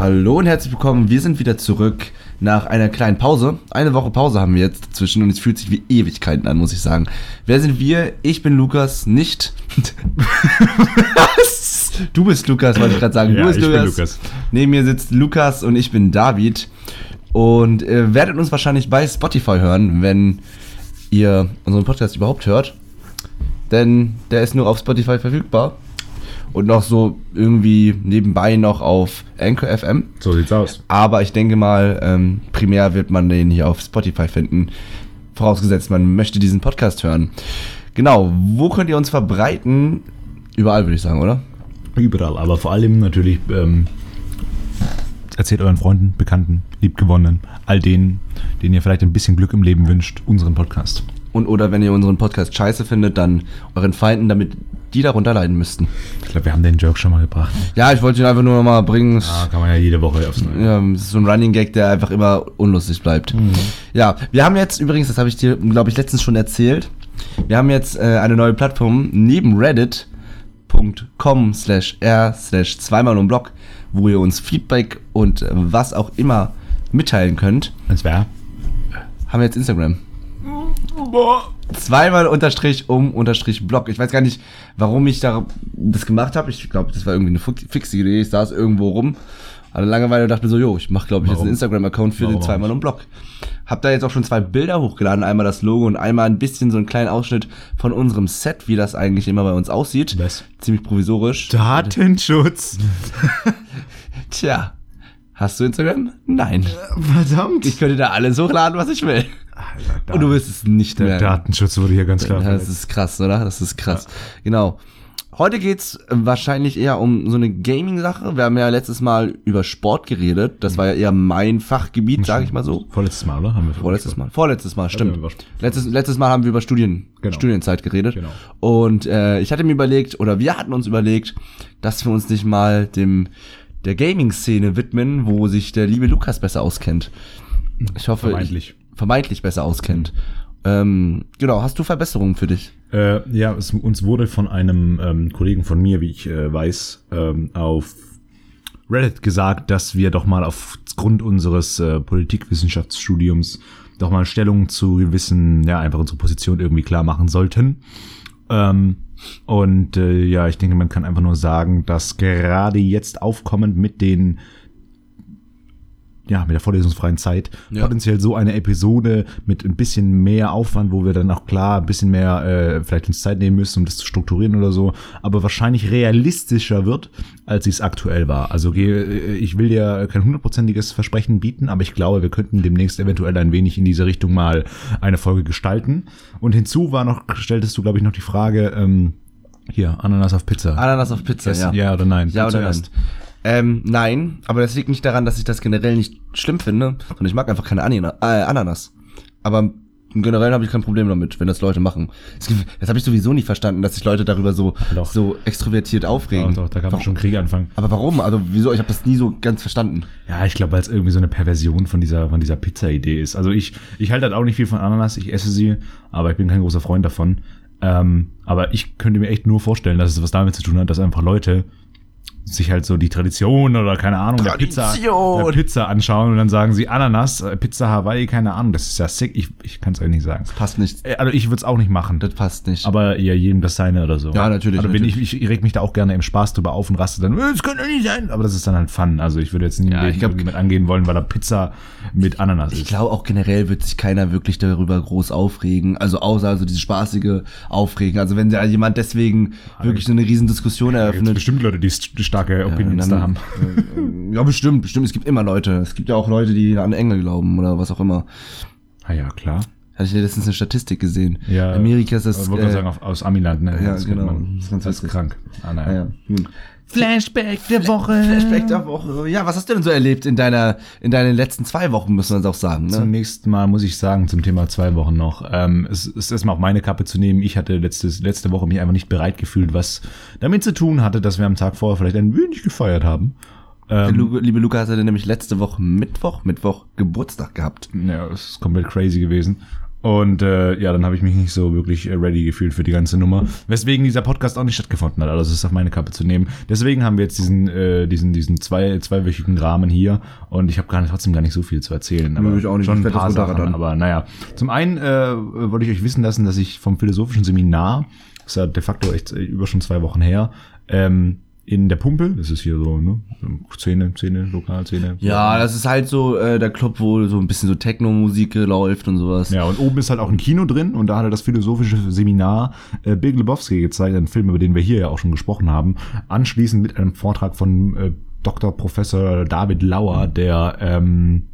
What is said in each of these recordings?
Hallo und herzlich willkommen. Wir sind wieder zurück nach einer kleinen Pause. Eine Woche Pause haben wir jetzt dazwischen und es fühlt sich wie Ewigkeiten an, muss ich sagen. Wer sind wir? Ich bin Lukas, nicht. Was? Du bist Lukas, wollte ich gerade sagen. Ja, du bist ich bin Lukas. Lukas. Neben mir sitzt Lukas und ich bin David. Und ihr werdet uns wahrscheinlich bei Spotify hören, wenn ihr unseren Podcast überhaupt hört. Denn der ist nur auf Spotify verfügbar. Und noch so irgendwie nebenbei noch auf Anchor FM. So sieht's aus. Aber ich denke mal, ähm, primär wird man den hier auf Spotify finden. Vorausgesetzt, man möchte diesen Podcast hören. Genau, wo könnt ihr uns verbreiten? Überall, würde ich sagen, oder? Überall, aber vor allem natürlich ähm, erzählt euren Freunden, Bekannten, Liebgewonnenen, all denen, denen ihr vielleicht ein bisschen Glück im Leben wünscht, unseren Podcast. Und oder wenn ihr unseren Podcast scheiße findet, dann euren Feinden, damit die darunter leiden müssten. Ich glaube, wir haben den Joke schon mal gebracht. Ja, ich wollte ihn einfach nur noch mal bringen. Ah, kann man ja jede Woche aufs Neue. Ja, es ist so ein Running Gag, der einfach immer unlustig bleibt. Ja, wir haben jetzt übrigens, das habe ich dir, glaube ich, letztens schon erzählt, wir haben jetzt äh, eine neue Plattform neben reddit.com slash r slash zweimal um Blog, wo ihr uns Feedback und äh, was auch immer mitteilen könnt. Das wäre. Haben wir jetzt Instagram. Zweimal unterstrich um unterstrich Blog. Ich weiß gar nicht, warum ich da das gemacht habe. Ich glaube, das war irgendwie eine fix- fixe Idee. Ich saß irgendwo rum, hatte Langeweile und dachte mir so, jo, ich mache, glaube ich, jetzt Warum? einen Instagram-Account für Warum den zweimal um Blog. Hab da jetzt auch schon zwei Bilder hochgeladen. Einmal das Logo und einmal ein bisschen so einen kleinen Ausschnitt von unserem Set, wie das eigentlich immer bei uns aussieht. Was? Ziemlich provisorisch. Datenschutz. Tja. Hast du Instagram? Nein. Verdammt. Ich könnte da alles hochladen, was ich will. Und du wirst es nicht Der mehr. Datenschutz wurde hier ganz klar. Ja, das ist krass, oder? Das ist krass. Genau. Heute geht's äh, wahrscheinlich eher um so eine Gaming-Sache. Wir haben ja letztes Mal über Sport geredet. Das war ja eher mein Fachgebiet, sage ich mal so. Vorletztes Mal, oder? Haben wir Vorletztes Mal. Vorletztes Mal, stimmt. Letztes, letztes Mal haben wir über Studien, Genau. Studienzeit geredet. Genau. Und äh, ich hatte mir überlegt, oder wir hatten uns überlegt, dass wir uns nicht mal dem der Gaming-Szene widmen, wo sich der liebe Lukas besser auskennt. Ich hoffe. Ich, vermeintlich besser auskennt. Ähm, genau, hast du Verbesserungen für dich? Äh, ja, es, uns wurde von einem ähm, Kollegen von mir, wie ich äh, weiß, ähm, auf Reddit gesagt, dass wir doch mal aufgrund unseres äh, Politikwissenschaftsstudiums doch mal Stellung zu gewissen, ja, einfach unsere Position irgendwie klar machen sollten. Ähm, und äh, ja, ich denke, man kann einfach nur sagen, dass gerade jetzt aufkommend mit den ja, mit der vorlesungsfreien Zeit Ja. potenziell so eine Episode mit ein bisschen mehr Aufwand, wo wir dann auch klar ein bisschen mehr äh, vielleicht uns Zeit nehmen müssen, um das zu strukturieren oder so, aber wahrscheinlich realistischer wird, als es aktuell war. Also äh, ich will dir kein hundertprozentiges Versprechen bieten, aber ich glaube, wir könnten demnächst eventuell ein wenig in diese Richtung mal eine Folge gestalten. Und hinzu war noch, stelltest du, glaube ich, noch die Frage, ähm, hier, Ananas auf Pizza. Ananas auf Pizza, ja. ja. ja oder nein? Ja oder nein? Ähm, nein, aber das liegt nicht daran, dass ich das generell nicht schlimm finde, sondern ich mag einfach keine Anina äh, Ananas. Aber generell habe ich kein Problem damit, wenn das Leute machen. Gibt, das habe ich sowieso nicht verstanden, dass sich Leute darüber so, Doch. so extrovertiert aufregen. Doch, doch, da kann man schon Krieg anfangen. Aber warum? Also wieso? Ich habe das nie so ganz verstanden. Ja, ich glaube, weil es irgendwie so eine Perversion von dieser, von dieser Pizza-Idee ist. Also ich, ich halte halt auch nicht viel von Ananas, ich esse sie, aber ich bin kein großer Freund davon. Ähm, aber ich könnte mir echt nur vorstellen, dass es was damit zu tun hat, dass einfach Leute sich halt so die Tradition oder keine Ahnung der Pizza, der Pizza anschauen und dann sagen sie Ananas, äh, Pizza Hawaii, keine Ahnung, das ist ja sick, ich, ich kann es euch nicht sagen. Passt nicht. Äh, Also ich würde es auch nicht machen. Das passt nicht. Aber ja, jedem das seine oder so. Ja, natürlich, Also wenn ich, natürlich. ich reg mich da auch gerne im Spaß drüber auf und raste dann, "Äh, das könnte nicht sein. Aber das ist dann halt Fun. Also ich würde jetzt nie Ja, ich glaub- mit angehen wollen, weil da Pizza mit Ananas ich ist. glaube auch generell wird sich keiner wirklich darüber groß aufregen. Also außer also dieses spaßige Aufregen. Also wenn da jemand deswegen wirklich so eine riesen Diskussion eröffnet. bestimmt Leute, die st- starke Opinions dann- da haben. äh, Ja, bestimmt, bestimmt. Es gibt immer Leute. Es gibt ja auch Leute, die an Engel glauben oder was auch immer. Ah ja, klar. Hatte ich letztens eine Statistik gesehen. Ja, Amerika ist das. Ich wollte äh, sagen, aus Amiland, ne? ja, Das genau. man. Das ist ganz Das ist krank. Ah, naja. ah, ja. Hm. Flashback der Woche. Flashback der Woche. Ja, was hast du denn so erlebt in deiner, in deinen letzten zwei Wochen, müssen wir uns auch sagen, ne? Zunächst mal muss ich sagen, zum Thema zwei Wochen noch, ähm, es ist erstmal auf meine Kappe zu nehmen. Ich hatte letztes, letzte Woche mich einfach nicht bereit gefühlt, was damit zu tun hatte, dass wir am Tag vorher vielleicht ein wenig gefeiert haben. Ähm, Lu liebe Lukas hatte nämlich letzte Woche Mittwoch, Mittwoch Geburtstag gehabt. ja, es ist komplett crazy gewesen. Und äh, ja, dann habe ich mich nicht so wirklich äh, ready gefühlt für die ganze Nummer. Weswegen dieser Podcast auch nicht stattgefunden hat. Also es ist auf meine Kappe zu nehmen. Deswegen haben wir jetzt diesen, äh, diesen, diesen zwei, zweiwöchigen Rahmen hier. Und ich habe gar nicht, trotzdem gar nicht so viel zu erzählen. Aber ich auch nicht. Schon ein paar. Sachen. Aber naja. Zum einen äh, wollte ich euch wissen lassen, dass ich vom philosophischen Seminar, das ist ja de facto echt äh, über schon zwei Wochen her, ähm, in der Pumpe, das ist hier so, ne? Szene, Szene, Lokalszene. Ja, das ist halt so äh, der Club, wo so ein bisschen so Techno-Musik läuft und sowas. Ja, und oben ist halt auch ein Kino drin und da hat er das philosophische Seminar äh, Big Lebowski gezeigt, ein Film, über den wir hier ja auch schon gesprochen haben. Anschließend mit einem Vortrag von äh, Dr. Professor David Lauer, der ähm,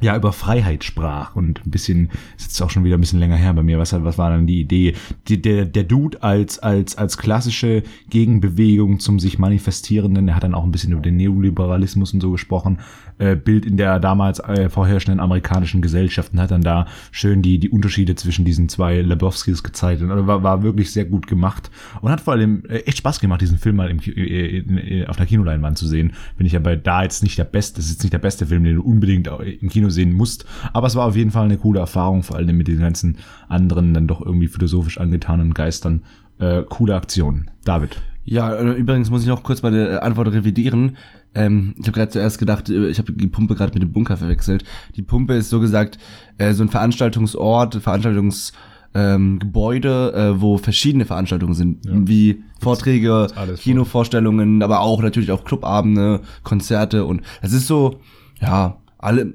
ja über Freiheit sprach und ein bisschen ist jetzt auch schon wieder ein bisschen länger her bei mir was was war dann die Idee? Die, der der Dude als als als klassische Gegenbewegung zum sich manifestierenden er hat dann auch ein bisschen über den Neoliberalismus und so gesprochen äh, Bild in der damals äh, vorherrschenden amerikanischen Gesellschaft und hat dann da schön die die Unterschiede zwischen diesen zwei Lebowskis gezeigt. Und also war, war wirklich sehr gut gemacht und hat vor allem äh, echt Spaß gemacht diesen Film mal im, äh, in, in, auf der Kinoleinwand zu sehen. Bin ich aber da jetzt nicht der beste das ist jetzt nicht der beste Film den du unbedingt im Kino sehen musst. Aber es war auf jeden Fall eine coole Erfahrung vor allem mit den ganzen anderen dann doch irgendwie philosophisch angetanen Geistern. Äh, coole Aktion. David Ja, äh, übrigens muss ich noch kurz meine äh, Antwort revidieren. Ähm, ich habe gerade zuerst gedacht, äh, ich habe die Pumpe gerade mit dem Bunker verwechselt. Die Pumpe ist so gesagt äh, so ein Veranstaltungsort, Veranstaltungsgebäude, ähm, Gebäude, äh, wo verschiedene Veranstaltungen sind, wie Vorträge, Kinovorstellungen, aber auch natürlich auch Clubabende, Konzerte und es ist so, ja, alle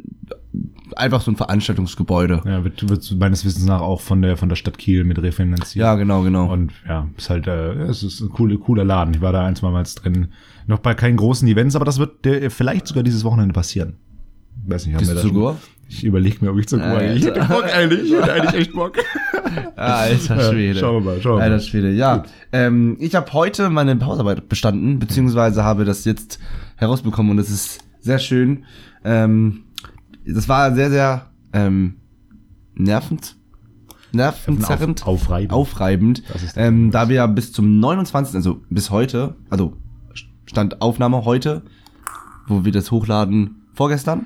einfach so ein Veranstaltungsgebäude. ja, wird, wird meines Wissens nach auch von der von der Stadt Kiel mit refinanziert Ja, genau, genau. Und ja, ist halt, äh, es ist ein cooler, cooler Laden. Ich war da ein, zwei Mal drin. Noch bei keinen großen Events, aber das wird äh, vielleicht sogar dieses Wochenende passieren. Weiß nicht, haben Bist wir du schon- sogar? Ich überlege mir, ob ich zur Goa gehe. Ich hätte Bock eigentlich. Ich hätte eigentlich echt Bock. Alter Schwede. schauen wir mal, schauen wir Alter mal. Schwede, ja. Ähm, ich habe heute meine Hausarbeit bestanden, beziehungsweise habe das jetzt herausbekommen und das ist sehr schön. Ähm, das war sehr, sehr ähm, nervend. Nervenzerrend. Auf- aufreibend. Aufreibend. Ähm, da wir ja bis zum 29., also bis heute, also Stand Aufnahme heute, wo wir das hochladen vorgestern,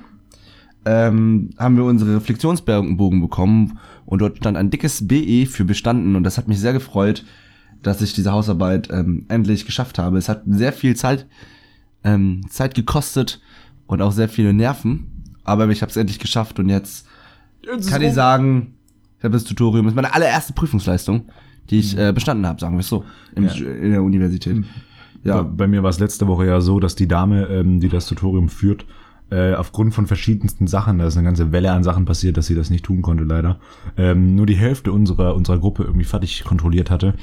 ähm, haben wir unsere Reflexionsbogen bekommen und dort stand ein dickes BE für bestanden und das hat mich sehr gefreut, dass ich diese Hausarbeit ähm, endlich geschafft habe. Es hat sehr viel Zeit, ähm, Zeit gekostet und auch sehr viele Nerven, aber ich habe es endlich geschafft und jetzt kann ich sagen, ich habe das Tutorium, das ist meine allererste Prüfungsleistung, die ich äh, bestanden habe, sagen wir es so, im, Ja. in der Universität. Bei, Ja, bei mir war es letzte Woche ja so, dass die Dame, ähm, die das Tutorium führt, äh, aufgrund von verschiedensten Sachen, da ist eine ganze Welle an Sachen passiert, dass sie das nicht tun konnte, leider, ähm, nur die Hälfte unserer, unserer Gruppe irgendwie fertig kontrolliert hatte.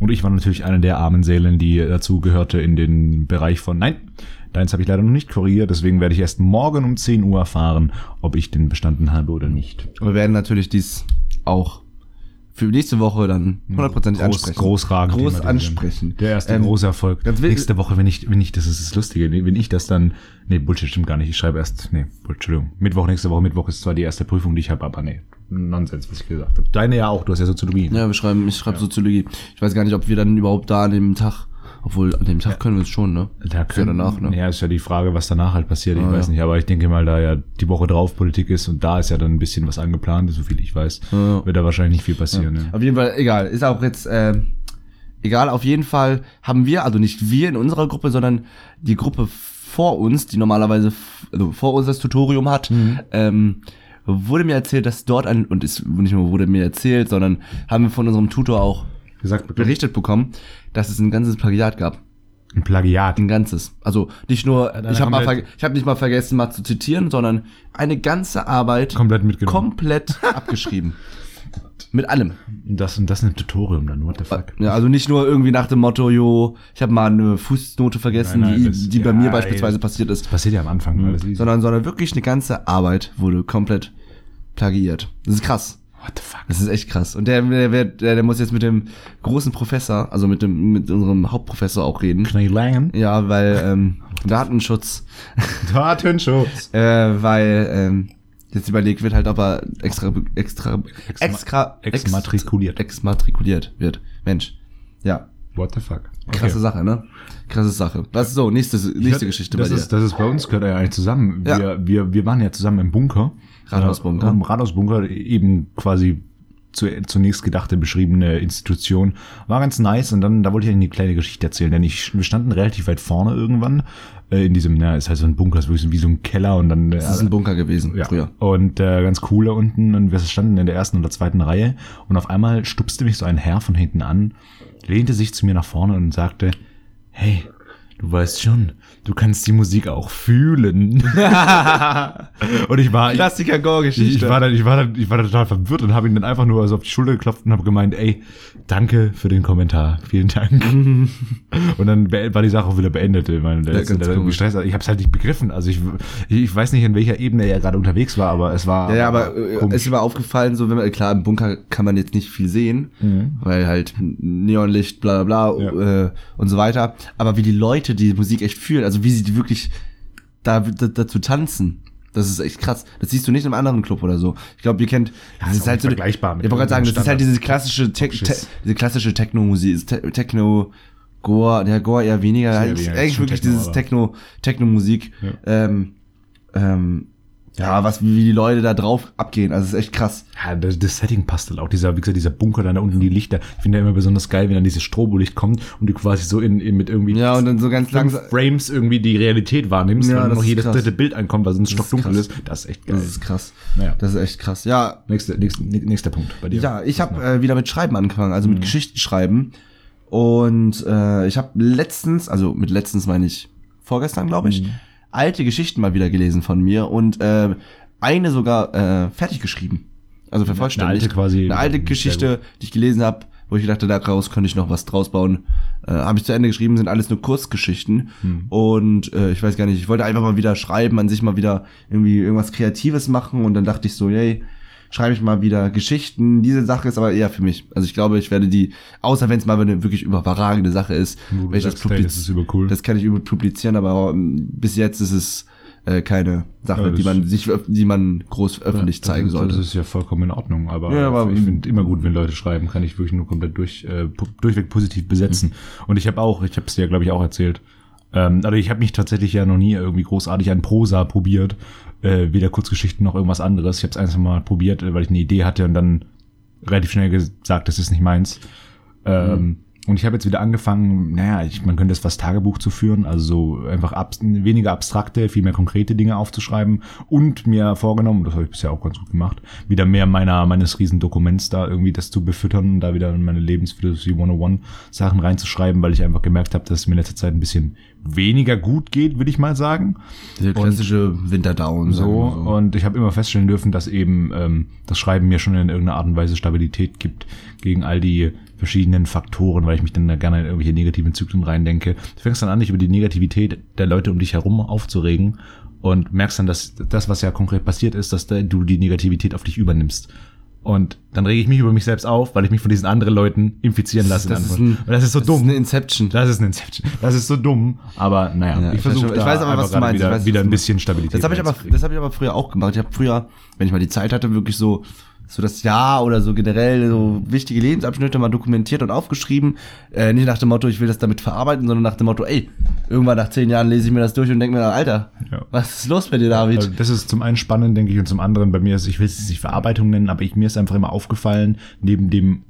Und ich war natürlich eine der armen Seelen, die dazu gehörte in den Bereich von, nein, deins habe ich leider noch nicht korrigiert, deswegen werde ich erst morgen um 10 Uhr erfahren, ob ich den bestanden habe oder nicht. wir werden natürlich dies auch für nächste Woche dann hundertprozentig Groß, ansprechen. großragend. Groß ansprechen. Der erste Ähm, große Erfolg. Nächste Woche, wenn ich, wenn ich, das ist das Lustige, wenn ich das dann, nee, Bullshit stimmt gar nicht. Ich schreibe erst, nee, Entschuldigung. Mittwoch, nächste Woche, Mittwoch ist zwar die erste Prüfung, die ich habe, aber nee, Nonsens, was ich gesagt habe. Deine ja auch, du hast ja Soziologie. Ja, wir schreiben, ich schreibe Soziologie. Ich weiß gar nicht, ob wir dann überhaupt da an dem Tag, obwohl an dem Tag können wir es schon, ne? Da Ist ja danach, ne? Ja, ist ja die Frage, was danach halt passiert. Ich Ah, weiß ja. nicht, aber ich denke mal, da ja die Woche drauf Politik ist und da ist ja dann ein bisschen was angeplant, so viel ich weiß, Ja. wird da wahrscheinlich nicht viel passieren. Ne? Auf jeden Fall, egal. Ist auch jetzt, äh, egal, auf jeden Fall haben wir, also nicht wir in unserer Gruppe, sondern die Gruppe vor uns, die normalerweise, also vor uns das Tutorium hat, Mhm. ähm, wurde mir erzählt, dass dort ein, und es nicht nur wurde mir erzählt, sondern haben wir von unserem Tutor auch Gesagt, bitte. berichtet bekommen, dass es ein ganzes Plagiat gab. Ein Plagiat. Ein ganzes. Also nicht nur, dann ich habe mal, ich habe nicht mal vergessen, mal zu zitieren, sondern eine ganze Arbeit Komplett mitgenommen. komplett abgeschrieben. Mit allem. Das und das ein Tutorium dann, what the fuck. Ja, also nicht nur irgendwie nach dem Motto, jo, ich habe mal eine Fußnote vergessen, Nein, nein, die, das- die bei ja, mir ey, beispielsweise passiert ist, Passiert ja am Anfang alles easy. sondern, sondern wirklich eine ganze Arbeit wurde komplett plagiiert. Das ist krass. What the fuck? Das ist echt krass. Und der, der, der, der muss jetzt mit dem großen Professor, also mit dem, mit unserem Hauptprofessor auch reden. Knall Langen. Ja, weil ähm, Datenschutz, Datenschutz. äh, weil ähm, jetzt überlegt wird halt, ob er extra, extra, extra, ex- Exmatrikuliert. exmatrikuliert wird. Mensch. Ja. What the fuck? Krasse Sache, ne? Krasse Sache. Was ist so, nächste, nächste Geschichte das bei dir. ist, Das ist bei uns, gehört ja eigentlich zusammen. Ja. Wir, wir, wir waren ja zusammen im Bunker. Rathausbunker. Äh, Rathausbunker, eben quasi zu, zunächst gedachte, beschriebene Institution. War ganz nice und dann, da wollte ich eine kleine Geschichte erzählen, denn ich, wir standen relativ weit vorne irgendwann, äh, in diesem, na, es heißt so ein Bunker, es ist wirklich so wie so ein Keller und dann, äh, das ist ein Bunker gewesen, ja. früher. Und äh, ganz cool da unten und wir standen in der ersten oder zweiten Reihe und auf einmal stupste mich so ein Herr von hinten an, lehnte sich zu mir nach vorne und sagte, hey, du weißt schon, du kannst die Musik auch fühlen. und ich war, ich, Klassiker Gore-Geschichte. ich war dann, ich war dann, ich war dann total verwirrt und habe ihn dann einfach nur so auf die Schulter geklopft und habe gemeint, ey, danke für den Kommentar, vielen Dank. und dann war die Sache auch wieder beendet. Ich meine, der, Ja, ist- war irgendwie. Stress. Ich habe es halt nicht begriffen. Also ich, ich weiß nicht, in welcher Ebene er gerade unterwegs war, aber es war. Ja, ja, aber äh, komisch. es ist mir aufgefallen, so wenn man, klar, im Bunker kann man jetzt nicht viel sehen, weil halt Neonlicht, bla bla bla Mhm. Ja. äh, und so weiter. Aber wie die Leute die Musik echt fühlen, also wie sie die wirklich da, da, dazu tanzen. Das ist echt krass. Das siehst du nicht im anderen Club oder so. Ich glaube, ihr kennt. das ist auch nicht so, vergleichbar mit Ich wollte gerade sagen, das ist halt diese klassische, Te te diese klassische Techno-Musik, Te Techno, Gore, der Gore eher weniger. Eigentlich, weniger, eigentlich wirklich Techno, dieses Techno, Techno-Musik. Ja. Ähm, ähm, ja, was, wie die Leute da drauf abgehen. Also, es ist echt krass. Ja, das, das Setting passt halt auch. Dieser, wie gesagt, dieser Bunker da unten, die Lichter. Ich finde ja immer besonders geil, wenn dann dieses Strobolicht kommt und du quasi so in, in mit irgendwie Ja, und dann so ganz langsam. Frames irgendwie die Realität wahrnimmst Ja, und das noch jedes krass. dritte Bild ankommt, weil sonst stockdunkel krass. ist. Das ist echt geil. Das ist krass. Naja. Das ist echt krass. Ja, Nächster, nächster, nächster Punkt bei dir. ja ich habe äh, wieder mit Schreiben angefangen, also mit Mhm. Geschichten schreiben. Und äh, ich habe letztens, also mit letztens meine ich vorgestern, glaube Mhm. Alte Geschichten mal wieder gelesen von mir und äh, eine sogar äh, fertig geschrieben. Also vervollständigt. alte quasi- Eine alte Geschichte, die ich gelesen habe, wo ich dachte, daraus könnte ich noch was draus bauen. Äh, habe ich zu Ende geschrieben, sind alles nur Kurzgeschichten. Hm. Und äh, ich weiß gar nicht, ich wollte einfach mal wieder schreiben, an sich mal wieder irgendwie irgendwas Kreatives machen. Und dann dachte ich so, yay, schreibe ich mal wieder Geschichten. Diese Sache ist aber eher für mich. Also ich glaube, ich werde die, außer wenn es mal eine wirklich überragende Sache ist, werde ich das, sagst, hey, das das kann ich über publizieren, aber ähm, bis jetzt ist es äh, keine Sache, Ja, die das- man sich, die man groß öffentlich das, zeigen ist- sollte. Das ist ja vollkommen in Ordnung, aber, Ja, aber- ich finde immer gut, wenn Leute schreiben, kann ich wirklich nur komplett durch, äh, durchweg positiv besetzen. Und ich habe auch, ich habe es dir, glaube ich, auch erzählt, ähm, also ich habe mich tatsächlich ja noch nie irgendwie großartig an Prosa probiert, äh, weder Kurzgeschichten noch irgendwas anderes. Ich habe es einfach mal probiert, äh, weil ich eine Idee hatte und dann relativ schnell gesagt, das ist nicht meins. Ähm, Und ich habe jetzt wieder angefangen, naja, ich, man könnte es fast Tagebuch zu führen, also so einfach abs weniger abstrakte, viel mehr konkrete Dinge aufzuschreiben und mir vorgenommen, das habe ich bisher auch ganz gut gemacht, wieder mehr meiner meines Riesendokuments da irgendwie das zu befüttern und da wieder in meine Lebensphilosophie 101 Sachen reinzuschreiben, weil ich einfach gemerkt habe, dass es mir in letzter Zeit ein bisschen weniger gut geht, würde ich mal sagen. Der klassische Winterdown. So, so. und ich habe immer feststellen dürfen, dass eben ähm, das Schreiben mir schon in irgendeiner Art und Weise Stabilität gibt gegen all die verschiedenen Faktoren, weil ich mich dann da gerne in irgendwelche negativen Zyklen reindenke. Du fängst dann an, dich über die Negativität der Leute um dich herum aufzuregen und merkst dann, dass das, was ja konkret passiert ist, dass da du die Negativität auf dich übernimmst. Und dann rege ich mich über mich selbst auf, weil ich mich von diesen anderen Leuten infizieren lasse. Das ist ein- und das ist so Das dumm. ist eine Inception. Das ist ein Inception. Das ist so dumm. Aber naja, Ja, ich versuche ich weiß aber, was du meinst. Ich wieder, weiß, wieder ein bisschen Stabilität Das habe ich aber, das habe ich aber früher auch gemacht. Ich habe früher, wenn ich mal die Zeit hatte, wirklich so so das Jahr oder so generell so wichtige Lebensabschnitte mal dokumentiert und aufgeschrieben. Äh, nicht nach dem Motto, ich will das damit verarbeiten, sondern nach dem Motto, ey, irgendwann nach zehn Jahren lese ich mir das durch und denke mir, Alter, Ja. was ist los bei dir, David? Also das ist zum einen spannend, denke ich, und zum anderen bei mir ist, ich will es nicht Verarbeitung nennen, aber ich, mir ist einfach immer aufgefallen, neben dem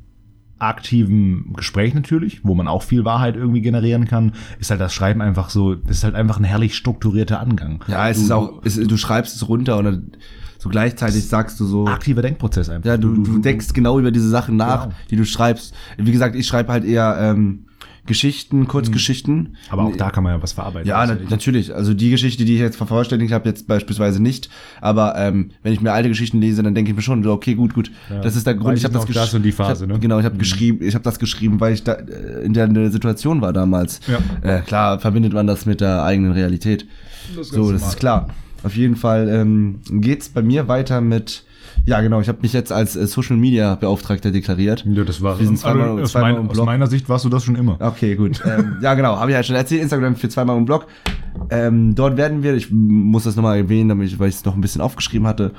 aktiven Gespräch natürlich, wo man auch viel Wahrheit irgendwie generieren kann, ist halt das Schreiben einfach so, das ist halt einfach ein herrlich strukturierter Angang. ja, es du, ist auch, es, du schreibst es runter und dann so gleichzeitig sagst du so. aktiver Denkprozess einfach. Ja, du, du, denkst genau über diese Sachen nach, Genau. die du schreibst. Wie gesagt, ich schreibe halt eher ähm, Geschichten, Kurzgeschichten. aber auch da kann man ja was verarbeiten. Ja, Das na, natürlich. Also die Geschichte, die ich jetzt vervollständigt habe, jetzt beispielsweise nicht. Aber ähm, wenn ich mir alte Geschichten lese, dann denke ich mir schon, so, okay, gut, gut. das ist der Grund. Weiß Ich habe das, das und die Phase, hab, ne? Genau, ich habe geschrieben, ich habe das geschrieben, weil ich da äh, in der in der Situation war damals. Ja. Äh, klar verbindet man das mit der eigenen Realität. Das so, das ist klar. Auf jeden Fall ähm, geht's bei mir weiter mit. Ja, genau. Ich habe mich jetzt als äh, Social Media Beauftragter deklariert. Ja, das war Wir sind zweimal- also, aus, zweimal mein, im aus Blog. meiner Sicht warst du das schon immer. Okay, gut. ähm, ja, genau. Habe ich ja schon erzählt. Instagram für zweimal im Blog. Ähm, dort werden wir, ich muss das nochmal erwähnen, damit ich, weil ich es noch ein bisschen aufgeschrieben hatte,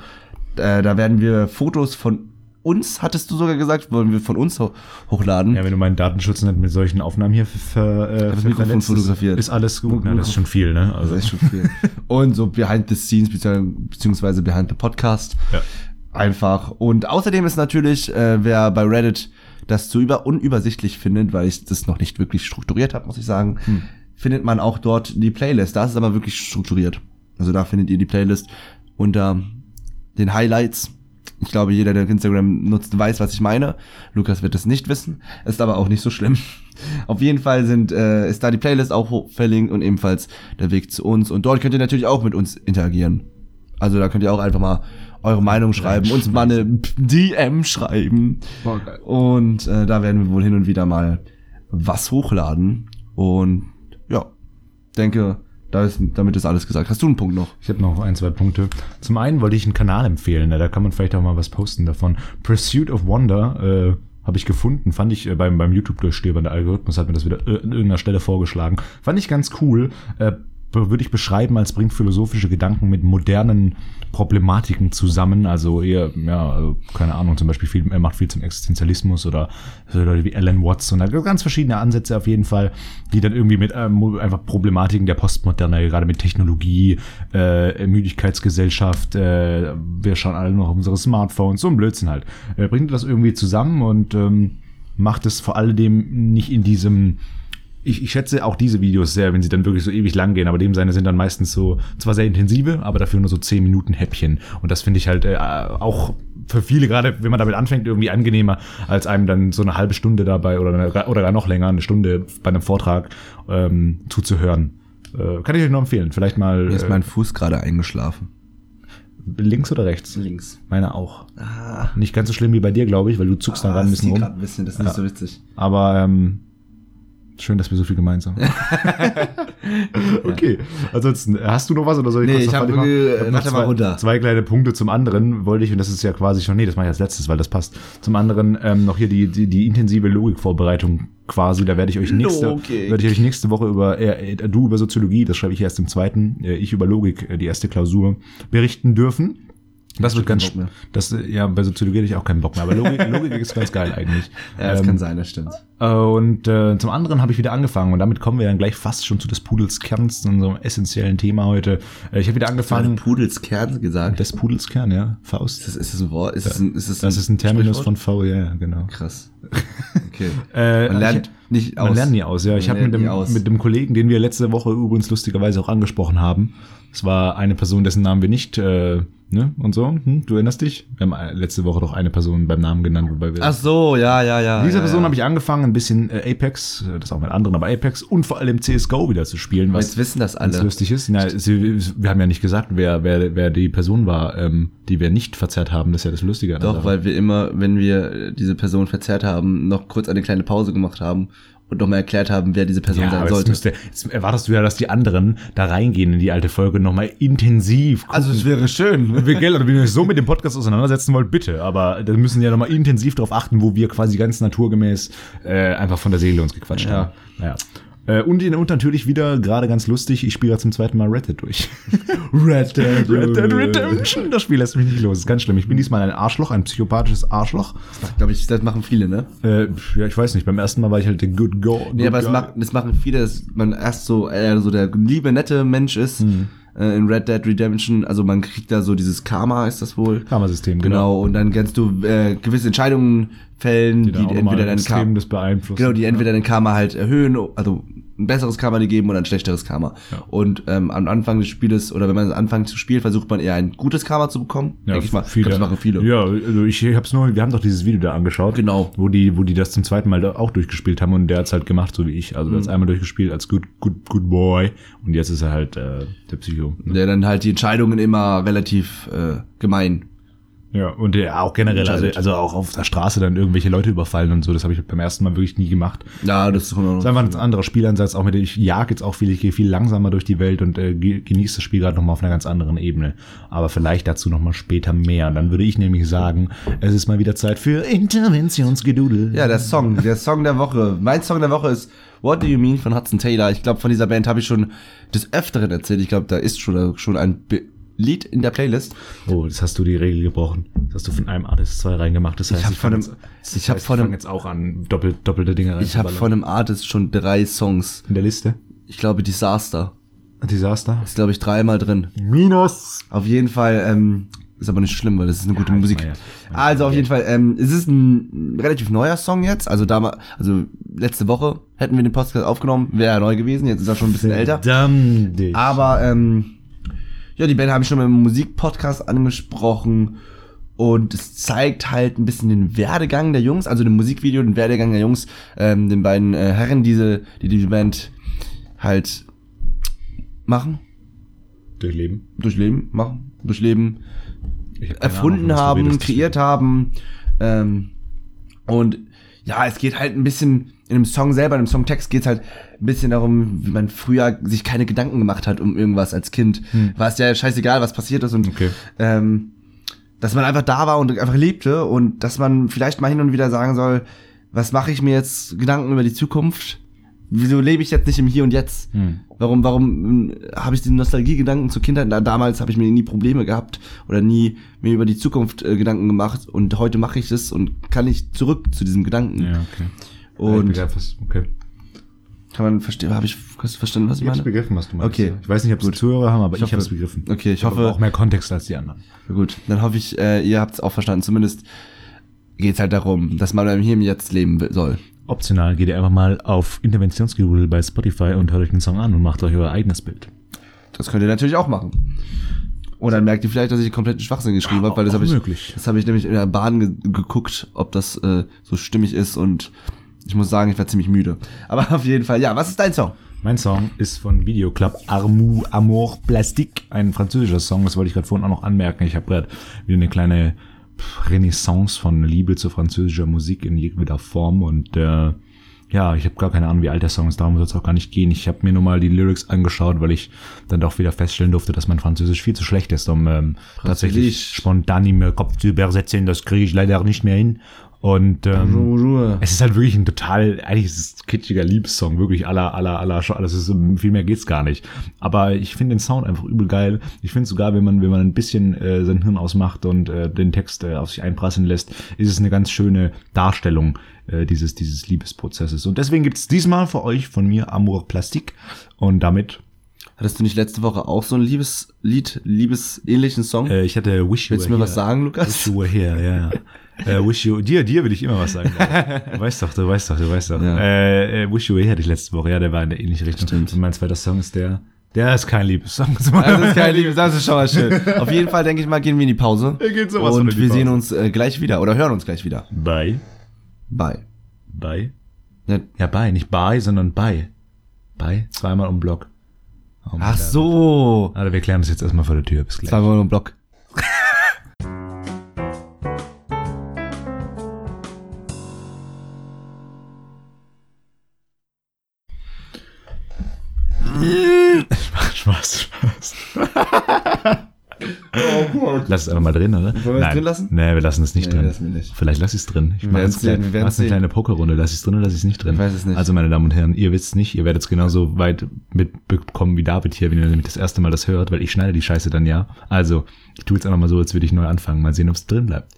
äh, da werden wir Fotos von uns, hattest du sogar gesagt, wollen wir von uns ho hochladen. Ja, wenn du meinen Datenschutz nicht mit solchen Aufnahmen hier ver, äh, Mikrofon verletzt, ist- fotografiert. Ist alles gut. Na, das ist schon viel, ne? Also, Das ist schon viel. Und so behind the scenes, beziehungsweise- beziehungsweise behind the podcast. Ja. Einfach. Und außerdem ist natürlich, äh, wer bei Reddit das zu über unübersichtlich findet, weil ich das noch nicht wirklich strukturiert habe, muss ich sagen, Hm. findet man auch dort die Playlist. Da ist es aber wirklich strukturiert. Also da findet ihr die Playlist unter den Highlights. Ich glaube, jeder, der Instagram nutzt, weiß, was ich meine. Lukas wird es nicht wissen. Ist aber auch nicht so schlimm. Auf jeden Fall sind, äh, ist da die Playlist auch verlinkt und ebenfalls der Weg zu uns. Und dort könnt ihr natürlich auch mit uns interagieren. Also da könnt ihr auch einfach mal eure Meinung schreiben, uns mal eine DM schreiben. Und äh, da werden wir wohl hin und wieder mal was hochladen. Und ja, denke, da ist, damit ist alles gesagt. Hast du einen Punkt noch? Ich habe noch ein, zwei Punkte. Zum einen wollte ich einen Kanal empfehlen, ne? da kann man vielleicht auch mal was posten davon. Pursuit of Wonder äh, habe ich gefunden, fand ich äh, beim, beim YouTube-Durchstöbern, der Algorithmus hat mir das wieder äh, an irgendeiner Stelle vorgeschlagen. Fand ich ganz cool. Äh, würde ich beschreiben, als bringt philosophische Gedanken mit modernen Problematiken zusammen. Also eher, ja, also, keine Ahnung, zum Beispiel viel, er macht viel zum Existenzialismus oder so Leute wie Alan Watts gibt's ganz verschiedene Ansätze auf jeden Fall, die dann irgendwie mit ähm, einfach Problematiken der Postmoderne, gerade mit Technologie, äh, Müdigkeitsgesellschaft, äh, wir schauen alle noch auf unsere Smartphones, so ein Blödsinn halt. Er bringt das irgendwie zusammen und ähm, macht es vor allem nicht in diesem ich, ich schätze auch diese Videos sehr, wenn sie dann wirklich so ewig lang gehen, aber dem seine sind dann meistens so, zwar sehr intensive, aber dafür nur so 10 Minuten Häppchen. Und das finde ich halt äh, auch für viele, gerade wenn man damit anfängt, irgendwie angenehmer, als einem dann so eine halbe Stunde dabei oder, eine, oder gar noch länger, eine Stunde bei einem Vortrag ähm, zuzuhören. Äh, kann ich euch nur empfehlen. Vielleicht mal Mir ist äh, mein Fuß gerade eingeschlafen. links oder rechts? Links. Meine auch. Ah, Nicht ganz so schlimm wie bei dir, glaube ich, weil du zuckst da gerade ein bisschen rum. ein bisschen, das ist nicht so witzig. Aber ähm, schön, dass wir so viel gemeinsam haben. okay. Ansonsten, hast du noch was oder soll ich Nee, kurz ich noch hab, Ich hab noch mach da mal zwei, runter. zwei kleine Punkte zum anderen wollte ich, und das ist ja quasi schon, nee, das mache ich als letztes, weil das passt. Zum anderen ähm, noch hier die, die, die intensive Logikvorbereitung quasi. Da werde ich euch nächste, Logik. werde ich euch nächste Woche über, äh, äh, du über Soziologie, das schreibe ich erst im zweiten, äh, ich über Logik, äh, die erste Klausur, berichten dürfen. Das wird ganz, mehr. das, ja, bei Soziologie hätte ich auch keinen Bock mehr, aber Logik, Logik ist ganz geil eigentlich. Ja, das Ähm, kann sein, das stimmt. äh, Und äh, zum anderen habe ich wieder angefangen und damit kommen wir dann gleich fast schon zu des Pudels Kern, zu unserem essentiellen Thema heute. Äh, ich habe wieder angefangen. Pudels Kern gesagt. Des Pudels Kern, ja. Faust. Ist das, ist das ein Wort? Ist das ein, ist das Das ist ein Terminus Sprichwort? von V, ja, ja, genau. Krass. Okay. Äh, Man lernt nicht aus. Man lernt nie aus, ja. Ich habe mit dem, mit dem Kollegen, den wir letzte Woche übrigens lustigerweise auch angesprochen haben. Es war eine Person, dessen Namen wir nicht, äh, ne, und so. Hm, du erinnerst dich? Wir haben äh, letzte Woche doch eine Person beim Namen genannt, wobei wir. Ach so, ja, ja, ja. Dieser ja, Person ja. habe ich angefangen, ein bisschen äh, Apex, äh, das auch mit anderen, aber Apex und vor allem CSGO wieder zu spielen, was Jetzt wissen das alle. lustig ist. Na, sie, wir haben ja nicht gesagt, wer, wer, wer die Person war, ähm, die wir nicht verzerrt haben. Das ist ja das Lustige. an Doch, weil wir immer, wenn wir diese Person verzerrt haben, noch kurz eine kleine Pause gemacht haben und nochmal erklärt haben, wer diese Person ja, sein aber jetzt, sollte. müsste, jetzt erwartest du ja, dass die anderen da reingehen in die alte Folge nochmal intensiv gucken. Also es wäre schön. wir, gell, oder wenn ihr euch so mit dem Podcast auseinandersetzen wollt, bitte. Aber da müssen ja nochmal intensiv darauf achten, wo wir quasi ganz naturgemäß äh, einfach von der Seele uns gequatscht Ja. haben. Naja. Äh, und, und natürlich wieder, gerade ganz lustig, ich spiele zum zweiten Mal Red Dead durch. Red Dead. Red Dead Redemption. Das Spiel lässt mich nicht los. Das ist ganz schlimm. Ich bin diesmal ein Arschloch, ein psychopathisches Arschloch. Glaube ich, das machen viele, ne? Äh, ja, ich weiß nicht. Beim ersten Mal war ich halt der Good Go. Nee, good aber das, guy. macht, das machen viele, dass man erst so, äh, so der liebe, nette Mensch ist Hm. Äh, in Red Dead Redemption. Also man kriegt da so dieses Karma, ist das wohl? Karma-System, genau. Genau, und dann kannst du äh, gewisse Entscheidungen fällen, die, auch entweder dein Karma, genau, die entweder dein Karma halt erhöhen, also ein besseres Karma dir geben oder ein schlechteres Karma. Und ähm, am Anfang des Spieles oder wenn man anfängt zu spielen, versucht man eher ein gutes Karma zu bekommen. Ja, Denke ich mal. viele. Ich glaub, das machen viele. Ja, also ich hab's nur, wir haben doch dieses Video da angeschaut. Genau. Wo die, wo die das zum zweiten Mal auch durchgespielt haben und der hat's halt gemacht, so wie ich. Also der Mhm. hat's einmal durchgespielt als good, good, good boy und jetzt ist er halt äh, der Psycho. Ne? Der dann halt die Entscheidungen immer relativ äh, gemein. Ja, und der auch generell, also, also auch auf der Straße dann irgendwelche Leute überfallen und so, das habe ich beim ersten Mal wirklich nie gemacht. Ja, das auch Das ist einfach ein anderer Spielansatz, auch mit dem ich jag jetzt auch viel, ich gehe viel langsamer durch die Welt und äh, ge- genieße das Spiel gerade nochmal auf einer ganz anderen Ebene. Aber vielleicht dazu nochmal später mehr. Dann würde ich nämlich sagen, es ist mal wieder Zeit für Interventionsgedudel. Ja, der Song, der Song der Woche. Mein Song der Woche ist What Do You Mean von Hudson Taylor. Ich glaube, von dieser Band habe ich schon des Öfteren erzählt. Ich glaube, da ist schon, schon ein Be Lied in der Playlist. Oh, das hast du die Regel gebrochen. Das hast du von einem Artist zwei reingemacht. Das heißt, hab von fang einem- ich hab heißt, von einem- jetzt auch an, doppelt, doppelte Dinge Ich habe von einem Artist schon drei Songs. in der Liste. Ich glaube, Disaster. Desaster. Ist, glaube ich, dreimal drin. Minus. Auf jeden Fall, ähm, ist aber nicht schlimm, weil das ist eine gute ich Musik. meine ja. Also auf jeden Fall, ähm, es ist ein relativ neuer Song jetzt. Also damals, also letzte Woche hätten wir den Podcast aufgenommen, wäre er neu gewesen. Jetzt ist er schon ein bisschen älter. Verdammt dich. Aber ähm, ja, die Band habe ich schon mal im Musikpodcast angesprochen. Und es zeigt halt ein bisschen den Werdegang der Jungs, also dem Musikvideo, den Werdegang der Jungs, ähm, den beiden äh, Herren, diese, die die Band halt machen, Durchleben. durchleben, machen, durchleben, hab erfunden Ahnung, haben, kreiert haben. Ähm, und ja, es geht halt ein bisschen, in dem Song selber, in dem Songtext geht es halt ein bisschen darum, wie man früher sich keine Gedanken gemacht hat um irgendwas als Kind. War es ja scheißegal, was passiert ist und Okay. ähm, dass man einfach da war und einfach lebte und dass man vielleicht mal hin und wieder sagen soll, was mache ich mir jetzt Gedanken über die Zukunft? Wieso lebe ich jetzt nicht im Hier und Jetzt? Hm. Warum, warum äh, habe ich die Nostalgiegedanken zur Kindheit? Da, damals habe ich mir nie Probleme gehabt oder nie mir über die Zukunft äh, Gedanken gemacht und heute mache ich das und kann ich zurück zu diesem Gedanken. Ja, okay. Und ich begreif, was, okay. kann man verstehen, habe ich verstanden, was ich Ich meine? begriffen, was du meinst. Okay. ja. Ich weiß nicht, ob es Zuhörer haben, aber ich, hoffe- hab's begriffen. Okay, ich Ich hoffe auch mehr Kontext als die anderen. Gut, dann hoffe ich, äh, ihr habt es auch verstanden. Zumindest geht es halt darum, dass man Hier im Jetzt leben soll. Optional geht ihr einfach mal auf Interventionsgoogle bei Spotify und hört euch den Song an und macht euch euer eigenes Bild. Das könnt ihr natürlich auch machen. Und dann merkt ihr vielleicht, dass ich kompletten Schwachsinn geschrieben habe, weil das habe ich, möglich. das habe ich nämlich in der Bahn ge geguckt, ob das äh, so stimmig ist und ich muss sagen, ich war ziemlich müde. Aber auf jeden Fall, ja, was ist dein Song? Mein Song ist von Videoclub Armou Amour Plastique, ein französischer Song. Das wollte ich gerade vorhin auch noch anmerken. Ich habe gerade wieder eine kleine Renaissance von Liebe zu französischer Musik in jeder Form und äh, ja, ich habe gar keine Ahnung, wie alt der Song ist. Darum soll es auch gar nicht gehen. Ich habe mir nur mal die Lyrics angeschaut, weil ich dann doch wieder feststellen durfte, dass mein Französisch viel zu schlecht ist, um ähm, tatsächlich spontan im Kopf zu übersetzen. Das kriege ich leider nicht mehr hin. Und ähm, es ist halt wirklich ein total, eigentlich ist es ein kitschiger Liebessong, wirklich aller, aller, aller, das ist, viel mehr geht's gar nicht. Aber ich finde den Sound einfach übel geil. Ich finde sogar, wenn man, wenn man ein bisschen äh, sein Hirn ausmacht und äh, den Text äh, auf sich einprasseln lässt, ist es eine ganz schöne Darstellung äh, dieses, dieses Liebesprozesses. Und deswegen gibt's diesmal für euch von mir Amour Plastik. Und damit, Hattest du nicht letzte Woche auch so ein Liebeslied, liebesähnlichen Song? äh, ich hatte Wish You Willst du mir was sagen, Wish Lukas? you were here, ja. Äh, wish you, dir, dir will ich immer was sagen. Du weißt doch, du weißt doch, du weißt doch. Ja. Äh, äh, wish you were here hatte ich letzte Woche, ja, der war in der ähnlichen Richtung. Stimmt. Und mein zweiter Song ist der, der ist kein Liebessong. Das ist kein Liebes, das ist schon mal schön. Auf jeden Fall, denke ich mal, gehen wir in die Pause. Wir gehen sowas Und wir sehen uns äh, gleich wieder oder hören uns gleich wieder. Bye. Bye. Bye. Ja, Ja, bye, nicht bye, sondern bye. Bye, zweimal um Block. Oh, Ach so. Also wir klären das jetzt erstmal vor der Tür. Bis gleich. Wir nur einen Block. Spaß, Spaß. Lass es einfach mal drin, oder? Wollen wir es drin lassen? Nee, wir lassen es nicht Nee, drin. lassen wir nicht. Vielleicht lass ich es drin. Ich Wir mache jetzt klein, sehen, werden's mach's eine kleine Pokerrunde. Lass ich es drin oder lass ich es nicht drin? Ich weiß es nicht. Also, meine Damen und Herren, ihr wisst nicht. Ihr werdet es genauso weit mitbekommen wie David hier, wenn ihr nämlich das erste Mal das hört, weil ich schneide die Scheiße dann ja. Also, ich tue jetzt einfach mal so, als würde ich neu anfangen. Mal sehen, ob es drin bleibt.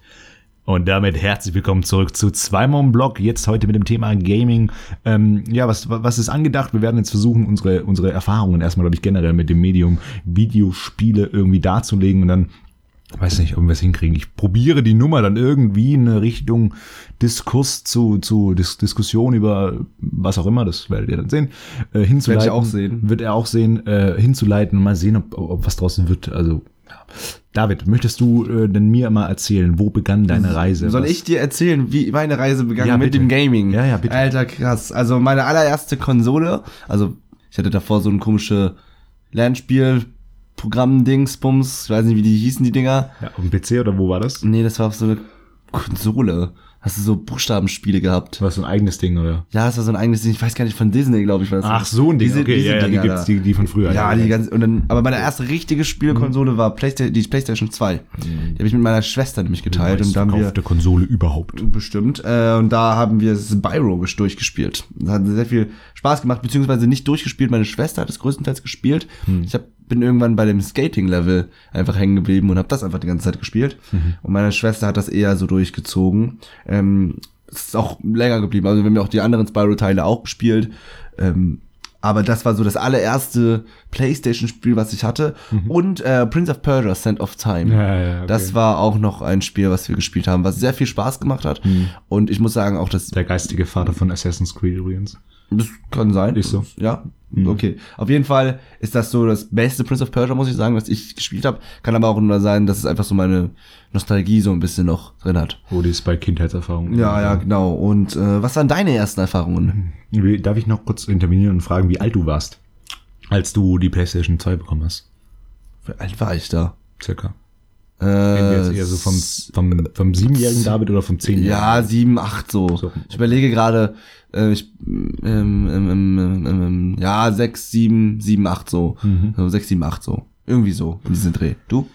Und damit herzlich willkommen zurück zu zweimal im Blog. Jetzt heute mit dem Thema Gaming. Ähm, ja, was, was ist angedacht? Wir werden jetzt versuchen, unsere, unsere Erfahrungen erstmal, glaube ich, generell mit dem Medium Videospiele irgendwie darzulegen und dann weiß nicht, ob wir es hinkriegen. Ich probiere die Nummer dann irgendwie in eine Richtung Diskurs zu, zu Dis Diskussion über was auch immer, das werdet ihr dann sehen, äh, hinzuleiten. Werd ich auch sehen. Wird er auch sehen, äh, hinzuleiten und mal sehen, ob, ob was draußen wird. Also, ja. David, möchtest du äh, denn mir mal erzählen, wo begann deine Reise? Soll Was- ich dir erzählen, wie meine Reise begangen Ja, mit bitte. dem Gaming? Ja, ja, bitte. Alter, krass. Also meine allererste Konsole, also ich hatte davor so ein komische Lernspiel, Programm, Dings, Bums, ich weiß nicht, wie die hießen, die Dinger. Ja, auf dem PC oder wo war das? Nee, das war auf so eine Konsole. Hast du so Buchstabenspiele gehabt? War das so ein eigenes Ding, oder? Ja, das war so ein eigenes Ding, ich weiß gar nicht, von Disney, glaube ich, war das. Ach, so ein Ding, Diese, okay, diese ja, ja, die gibt's, die, die von früher. Ja, die ganze, und dann, aber meine erste richtige Spielekonsole war Playsta die Playstation 2. Die habe ich mit meiner Schwester nämlich geteilt und da haben wir verkaufte Konsole überhaupt. bestimmt äh, und da haben wir Spyro durchgespielt. Das hat sehr viel Spaß gemacht, beziehungsweise nicht durchgespielt. Meine Schwester hat es größtenteils gespielt. Ich habe bin irgendwann bei dem Skating-Level einfach hängen geblieben und habe das einfach die ganze Zeit gespielt. Und meine Schwester hat das eher so durchgezogen. Ähm, es ist auch länger geblieben. Also wir haben ja auch die anderen Spyro-Teile auch gespielt. Ähm, aber das war so das allererste PlayStation-Spiel, was ich hatte. Und äh, Prince of Persia, Sand of Time. Mhm. Ja, ja, okay. Das war auch noch ein Spiel, was wir gespielt haben, was sehr viel Spaß gemacht hat. Mhm. Und ich muss sagen, auch das Der geistige Vater von Assassin's Creed übrigens. Das kann sein. Ist so. Ja, okay. Auf jeden Fall ist das so das beste Prince of Persia, muss ich sagen, was ich gespielt habe. Kann aber auch nur sein, dass es einfach so meine Nostalgie so ein bisschen noch drin hat. Wo die ist bei Kindheitserfahrungen. Ja, ja, genau. Und äh, was waren deine ersten Erfahrungen? Wie- Darf ich noch kurz intervenieren und fragen, wie alt du warst, als du die PlayStation 2 bekommen hast? Wie alt war ich da? Circa. Äh, Reden wir jetzt eher so vom, vom, vom siebenjährigen David oder vom zehnjährigen? Ja, sieben, acht so. So. Ich überlege gerade, äh, ich, ähm, ähm, ähm, ähm, ähm, ja, sechs, sieben, sieben, acht so. Mhm. so. Sechs, sieben, acht so. Irgendwie so, in diesem Dreh. Du?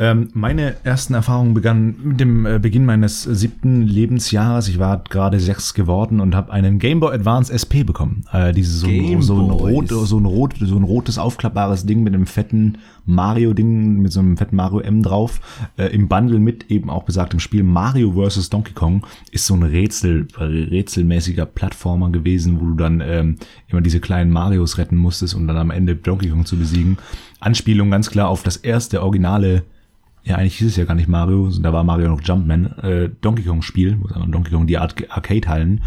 Ähm, meine ersten Erfahrungen begannen mit dem äh, Beginn meines siebten Lebensjahres. Ich war gerade sechs geworden und habe einen Game Boy Advance SP bekommen. Äh, dieses so ein, so ein rot, so ein rot, so ein rotes aufklappbares Ding mit einem fetten Mario Ding mit so einem fetten Mario M drauf. Äh, Im Bundle mit eben auch besagtem Spiel Mario vs Donkey Kong ist so ein Rätsel, rätselmäßiger Plattformer gewesen, wo du dann ähm, immer diese kleinen Marios retten musstest und dann am Ende Donkey Kong zu besiegen. Anspielung ganz klar auf das erste originale ja, eigentlich hieß es ja gar nicht Mario, da war Mario noch Jumpman, äh, Donkey Kong Spiel, Donkey Kong die Ar Arcade-Hallen.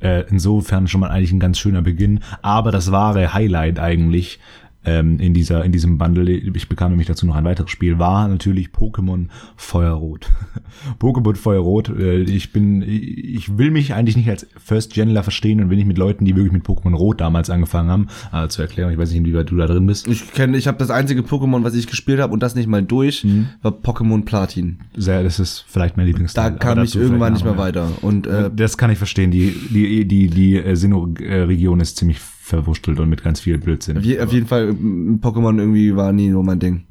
Äh, insofern schon mal eigentlich ein ganz schöner Beginn. Aber das wahre Highlight eigentlich ähm, in dieser in diesem Bundle, ich bekam nämlich dazu noch ein weiteres Spiel, war natürlich Pokémon Feuerrot. Pokémon Feuerrot. Äh, ich bin, ich will mich eigentlich nicht als First Genler verstehen und wenn ich mit Leuten, die wirklich mit Pokémon Rot damals angefangen haben, äh, zur Erklärung, ich weiß nicht, inwieweit du da drin bist. Ich kenne, ich habe das einzige Pokémon, was ich gespielt habe und das nicht mal durch, Mhm. war Pokémon Platin. Sehr, das ist vielleicht mein Da Lieblingsteil. aber kam ich irgendwann nicht mehr nachher. weiter. Und äh, Das kann ich verstehen. Die, die, die, die äh, Sinnoh-Region ist ziemlich verwurstelt und mit ganz viel Blödsinn. wie, auf jeden Fall, Pokémon irgendwie war nie so mein Ding.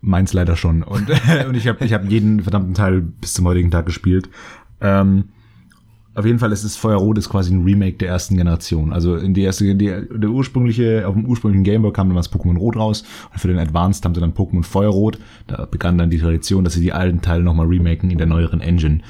Meins leider schon. Und, und ich habe ich hab jeden verdammten Teil bis zum heutigen Tag gespielt. Ähm, auf jeden Fall ist es Feuerrot ist quasi ein Remake der ersten Generation. Also in die erste, die, der ursprüngliche, auf dem ursprünglichen Gameboy kam damals Pokémon Rot raus und für den Advanced haben sie dann Pokémon Feuerrot. Da begann dann die Tradition, dass sie die alten Teile nochmal remaken in der neueren Engine.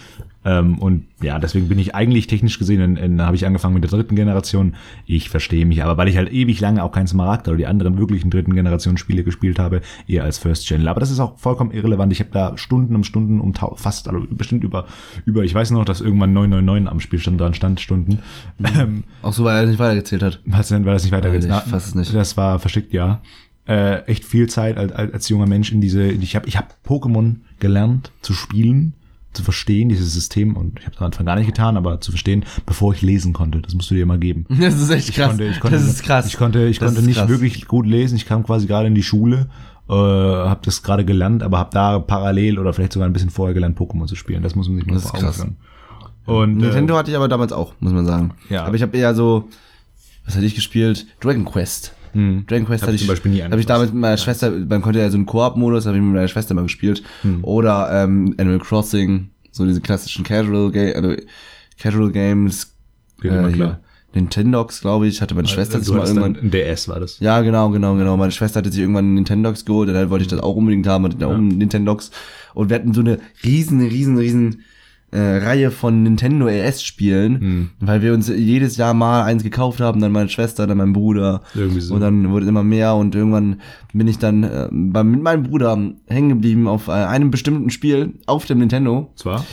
Ähm, und ja, deswegen bin ich eigentlich technisch gesehen, in, in, habe ich angefangen mit der dritten Generation. Ich verstehe mich, aber weil ich halt ewig lange auch kein Smaragd oder die anderen wirklichen dritten Generation Spiele gespielt habe, eher als First Gen. Aber das ist auch vollkommen irrelevant. Ich habe da Stunden um Stunden um fast, also bestimmt über, über, ich weiß noch, dass irgendwann 999 am Spielstand dran stand, Stunden. Ähm, Auch so, weil er nicht weitergezählt hat. was denn, weil das nicht? Weiß ich fast nicht. Das war verschickt, ja. Äh, echt viel Zeit als, als, als junger Mensch in diese, ich habe ich hab Pokémon gelernt zu spielen, zu verstehen, dieses System und ich habe es am Anfang gar nicht getan, aber zu verstehen, bevor ich lesen konnte. Das musst du dir mal geben. Das ist echt krass. Konnte, ich konnte, das ist krass. Ich konnte, ich Das konnte nicht krass. wirklich gut lesen. Ich kam quasi gerade in die Schule, äh, habe das gerade gelernt, aber habe da parallel oder vielleicht sogar ein bisschen vorher gelernt, Pokémon zu spielen. Das muss man sich mal vor Augen krass. führen. Und Nintendo äh, hatte ich aber damals auch, muss man sagen. Ja. Aber ich habe eher so, was hatte ich gespielt? Dragon Quest. Dragon Quest Hab hatte ich ich, zum Beispiel nie habe ich damals mit meiner Schwester, man konnte ja so einen Koop-Modus, habe ich mit meiner Schwester mal gespielt. Hm. Oder ähm, Animal Crossing, so diese klassischen Casual, Ga also Casual Games. Geht immer klar. hier. Nintendox, glaube ich, hatte meine Schwester sich mal irgendwann. dann ein DS war das. Ja, genau, genau, genau. Meine Schwester hatte sich irgendwann einen Nintendox geholt und dann wollte ich das auch unbedingt haben, hatte ja. auch einen Nintendox. Und wir hatten so eine riesen, riesen, riesen äh, Reihe von Nintendo LS-Spielen, Hm. weil wir uns jedes Jahr mal eins gekauft haben, dann meine Schwester, dann mein Bruder. Irgendwie so. Und dann wurde immer mehr und irgendwann bin ich dann äh, bei, mit meinem Bruder hängen geblieben auf äh, einem bestimmten Spiel auf dem Nintendo. Zwar?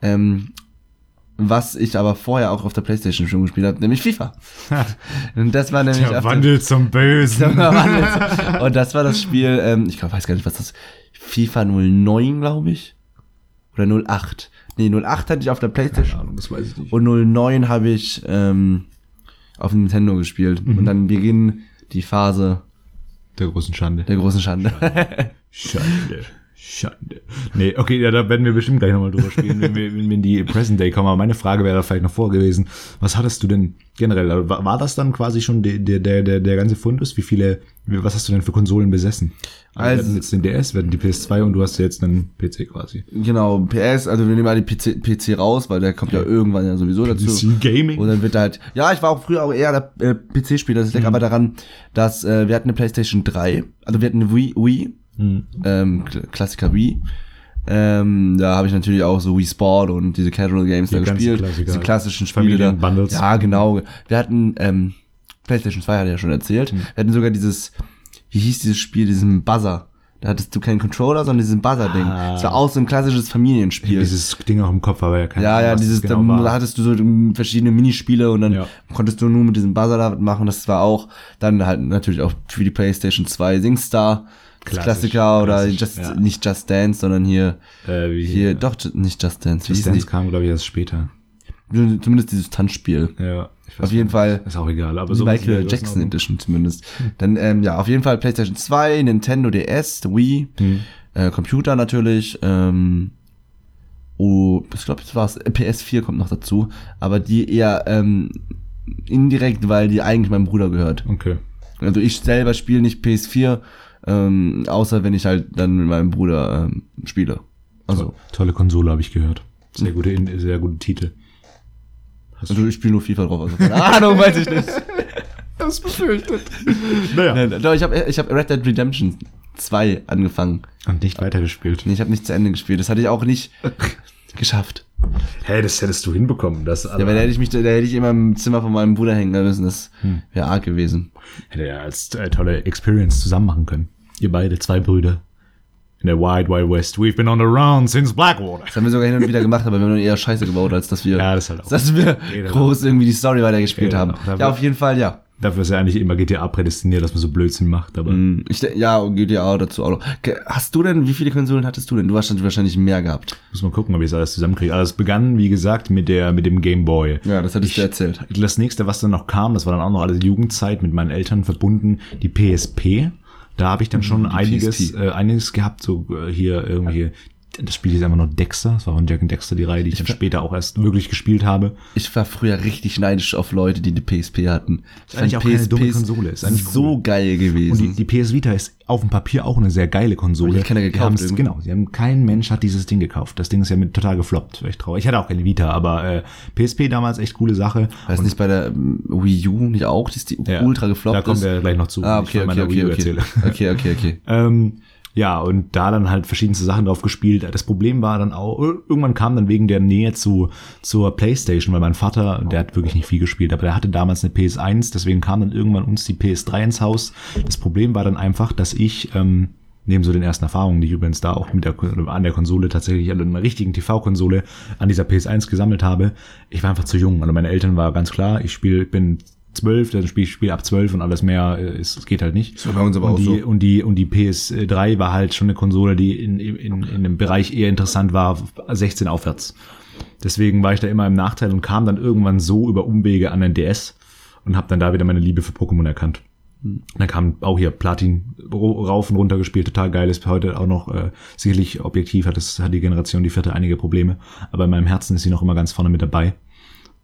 Ähm, was ich aber vorher auch auf der Playstation schon gespielt habe, nämlich FIFA. und das war nämlich der- zum Bösen. und das war das Spiel, ähm, ich glaub, weiß gar nicht, was das FIFA 09, glaube ich. Oder 08. Nee, 08 hatte ich auf der Playstation. Ahnung, das weiß ich nicht. Und 09 habe ich ähm, auf dem Nintendo gespielt. Und dann beginnt die Phase Der großen Schande. der großen Schande. Schande. Schande. Nee, okay, ja, da werden wir bestimmt gleich nochmal drüber spielen, wenn wir wenn wir in die Present Day kommen. Aber meine Frage wäre da vielleicht noch vor gewesen. Was hattest du denn generell? Also War, war das dann quasi schon der, der, der, der, ganze Fundus? Wie viele, was hast du denn für Konsolen besessen? Also, wir Also- hatten jetzt den DS, wir hatten die PS2 und du hast jetzt einen PC quasi. Genau, PS, also wir nehmen mal die PC, PC raus, weil der kommt ja irgendwann ja sowieso dazu. PC Gaming? Und dann wird da halt, ja, ich war auch früher auch eher der äh, PC-Spieler. Das liegt aber daran, dass äh, wir hatten eine PlayStation 3, also wir hatten eine Wii, Wii ähm, Kl- Klassiker Wii. Ähm, da habe ich natürlich auch so Wii Sport und diese Casual Games Die da gespielt. Klassiker. Diese klassischen Spiele. da. Familienbundles. Ja, genau. Wir hatten ähm, PlayStation 2 hatte ich ja schon erzählt. Wir hatten sogar dieses, wie hieß dieses Spiel, diesen Buzzer. Da hattest du keinen Controller, sondern diesen Buzzer-Ding. Ah. Das war auch so ein klassisches Familienspiel. Dieses Ding auch im Kopf, aber ja keine Ja, ja, dieses, genau war. da hattest du so ähm, verschiedene Minispiele und dann Ja. konntest du nur mit diesem Buzzer da machen. Das war auch dann halt natürlich auch für die PlayStation 2 SingStar, Klassisch, Klassiker oder klassisch, Just, ja. nicht Just Dance, sondern hier, äh, wie hier, doch, Ju- nicht Just Dance, hieß Dance kam, glaube ich, erst später. Zumindest dieses Tanzspiel. Ja, ich weiß Auf jeden nicht. Fall Ist auch egal, aber so Michael Jackson Edition zumindest. Dann, ähm, ja, auf jeden Fall PlayStation 2, Nintendo DS, Wii, Hm. äh, Computer natürlich, ähm, oh, ich glaube, das war's, äh, PS4 kommt noch dazu, aber die eher ähm, indirekt, weil die eigentlich meinem Bruder gehört. Okay. Also ich selber spiele nicht PS4, ähm, außer wenn ich halt dann mit meinem Bruder ähm, spiele. Also, Tolle Konsole, habe ich gehört. Sehr gute, In- sehr gute Titel. Hast also ich spiele nur FIFA drauf, also keine Ahnung, weiß ich nicht. das befürchtet? naja. Nein, doch, ich habe ich hab Red Dead Redemption 2 angefangen. Und nicht weitergespielt. Nee, ich habe nicht zu Ende gespielt. Das hatte ich auch nicht geschafft. Hey, das hättest du hinbekommen. Das Ja, weil da hätte ich mich, da hätte ich immer im Zimmer von meinem Bruder hängen müssen. Das wäre arg gewesen. hätte er als äh, tolle Experience zusammen machen können. Ihr beide, zwei Brüder. In der Wild Wild West. We've been on the round since Blackwater. Das haben wir sogar hin und wieder gemacht, aber wir haben eher Scheiße gebaut, als dass wir, Ja, das halt auch- dass wir groß irgendwie die Story weitergespielt haben. Ja, auf jeden Fall, ja. Dafür ist ja eigentlich immer GTA prädestiniert, dass man so Blödsinn macht. Aber Hm, Ich, ja, und GTA dazu auch noch. Hast du denn, wie viele Konsolen hattest du denn? Du hast dann wahrscheinlich mehr gehabt. muss man gucken, ob ich es alles zusammenkriege. Alles begann, wie gesagt, mit der mit dem Game Boy. Ja, das hattest Ich- du erzählt. Das nächste, was dann noch kam, das war dann auch noch alles Jugendzeit mit meinen Eltern verbunden, die PSP. Da habe ich dann schon einiges, PSP. äh, einiges gehabt, so äh, hier irgendwie. Das Spiel ist einfach noch Dexter. Das war von Jack and Dexter die Reihe, die ich dann später auch erst wirklich gespielt habe. Ich war früher richtig neidisch auf Leute, die eine PSP hatten. Ich eigentlich auch keine dumme Konsole, ist eigentlich so geil gewesen. Und die, die PS Vita ist auf dem Papier auch eine sehr geile Konsole. Und die hat keiner Die gekauft irgendwie. Genau, sie haben, kein Mensch hat dieses Ding gekauft. Das Ding ist ja mit total gefloppt. Echt traurig. Ich hatte auch keine Vita, aber äh, PSP damals echt coole Sache. Weiß nicht bei der ähm, Wii U nicht auch, dass die Ja, ultra gefloppt Da kommen ist? wir gleich noch zu. ah, ich okay, okay, meiner okay, Wii U okay. erzähle. Okay, okay, okay. Ja, und da dann halt verschiedenste Sachen drauf gespielt. Das Problem war dann auch, irgendwann kam dann wegen der Nähe zu, zur Playstation, weil mein Vater, der hat wirklich nicht viel gespielt, aber der hatte damals eine PS1, deswegen kam dann irgendwann uns die PS3 ins Haus. Das Problem war dann einfach, dass ich, ähm, neben so den ersten Erfahrungen, die ich übrigens da auch mit der, an der Konsole tatsächlich an einer richtigen TV-Konsole an dieser PS1 gesammelt habe, ich war einfach zu jung. Also meine Eltern war ganz klar, ich spiele, bin zwölf, dann spiele ich spiel ab zwölf und alles mehr, äh, ist, geht halt nicht. So bei uns aber und auch die, so. Und die, und die PS3 war halt schon eine Konsole, die in, in, in einem Bereich eher interessant war, 16 aufwärts. Deswegen war ich da immer im Nachteil und kam dann irgendwann so über Umwege an den DS und habe dann da wieder meine Liebe für Pokémon erkannt. Und dann kam auch hier Platin rauf und runter gespielt, total geil, ist heute auch noch äh, sicherlich objektiv, hat, es, hat die Generation, die vierte, einige Probleme, aber in meinem Herzen ist sie noch immer ganz vorne mit dabei.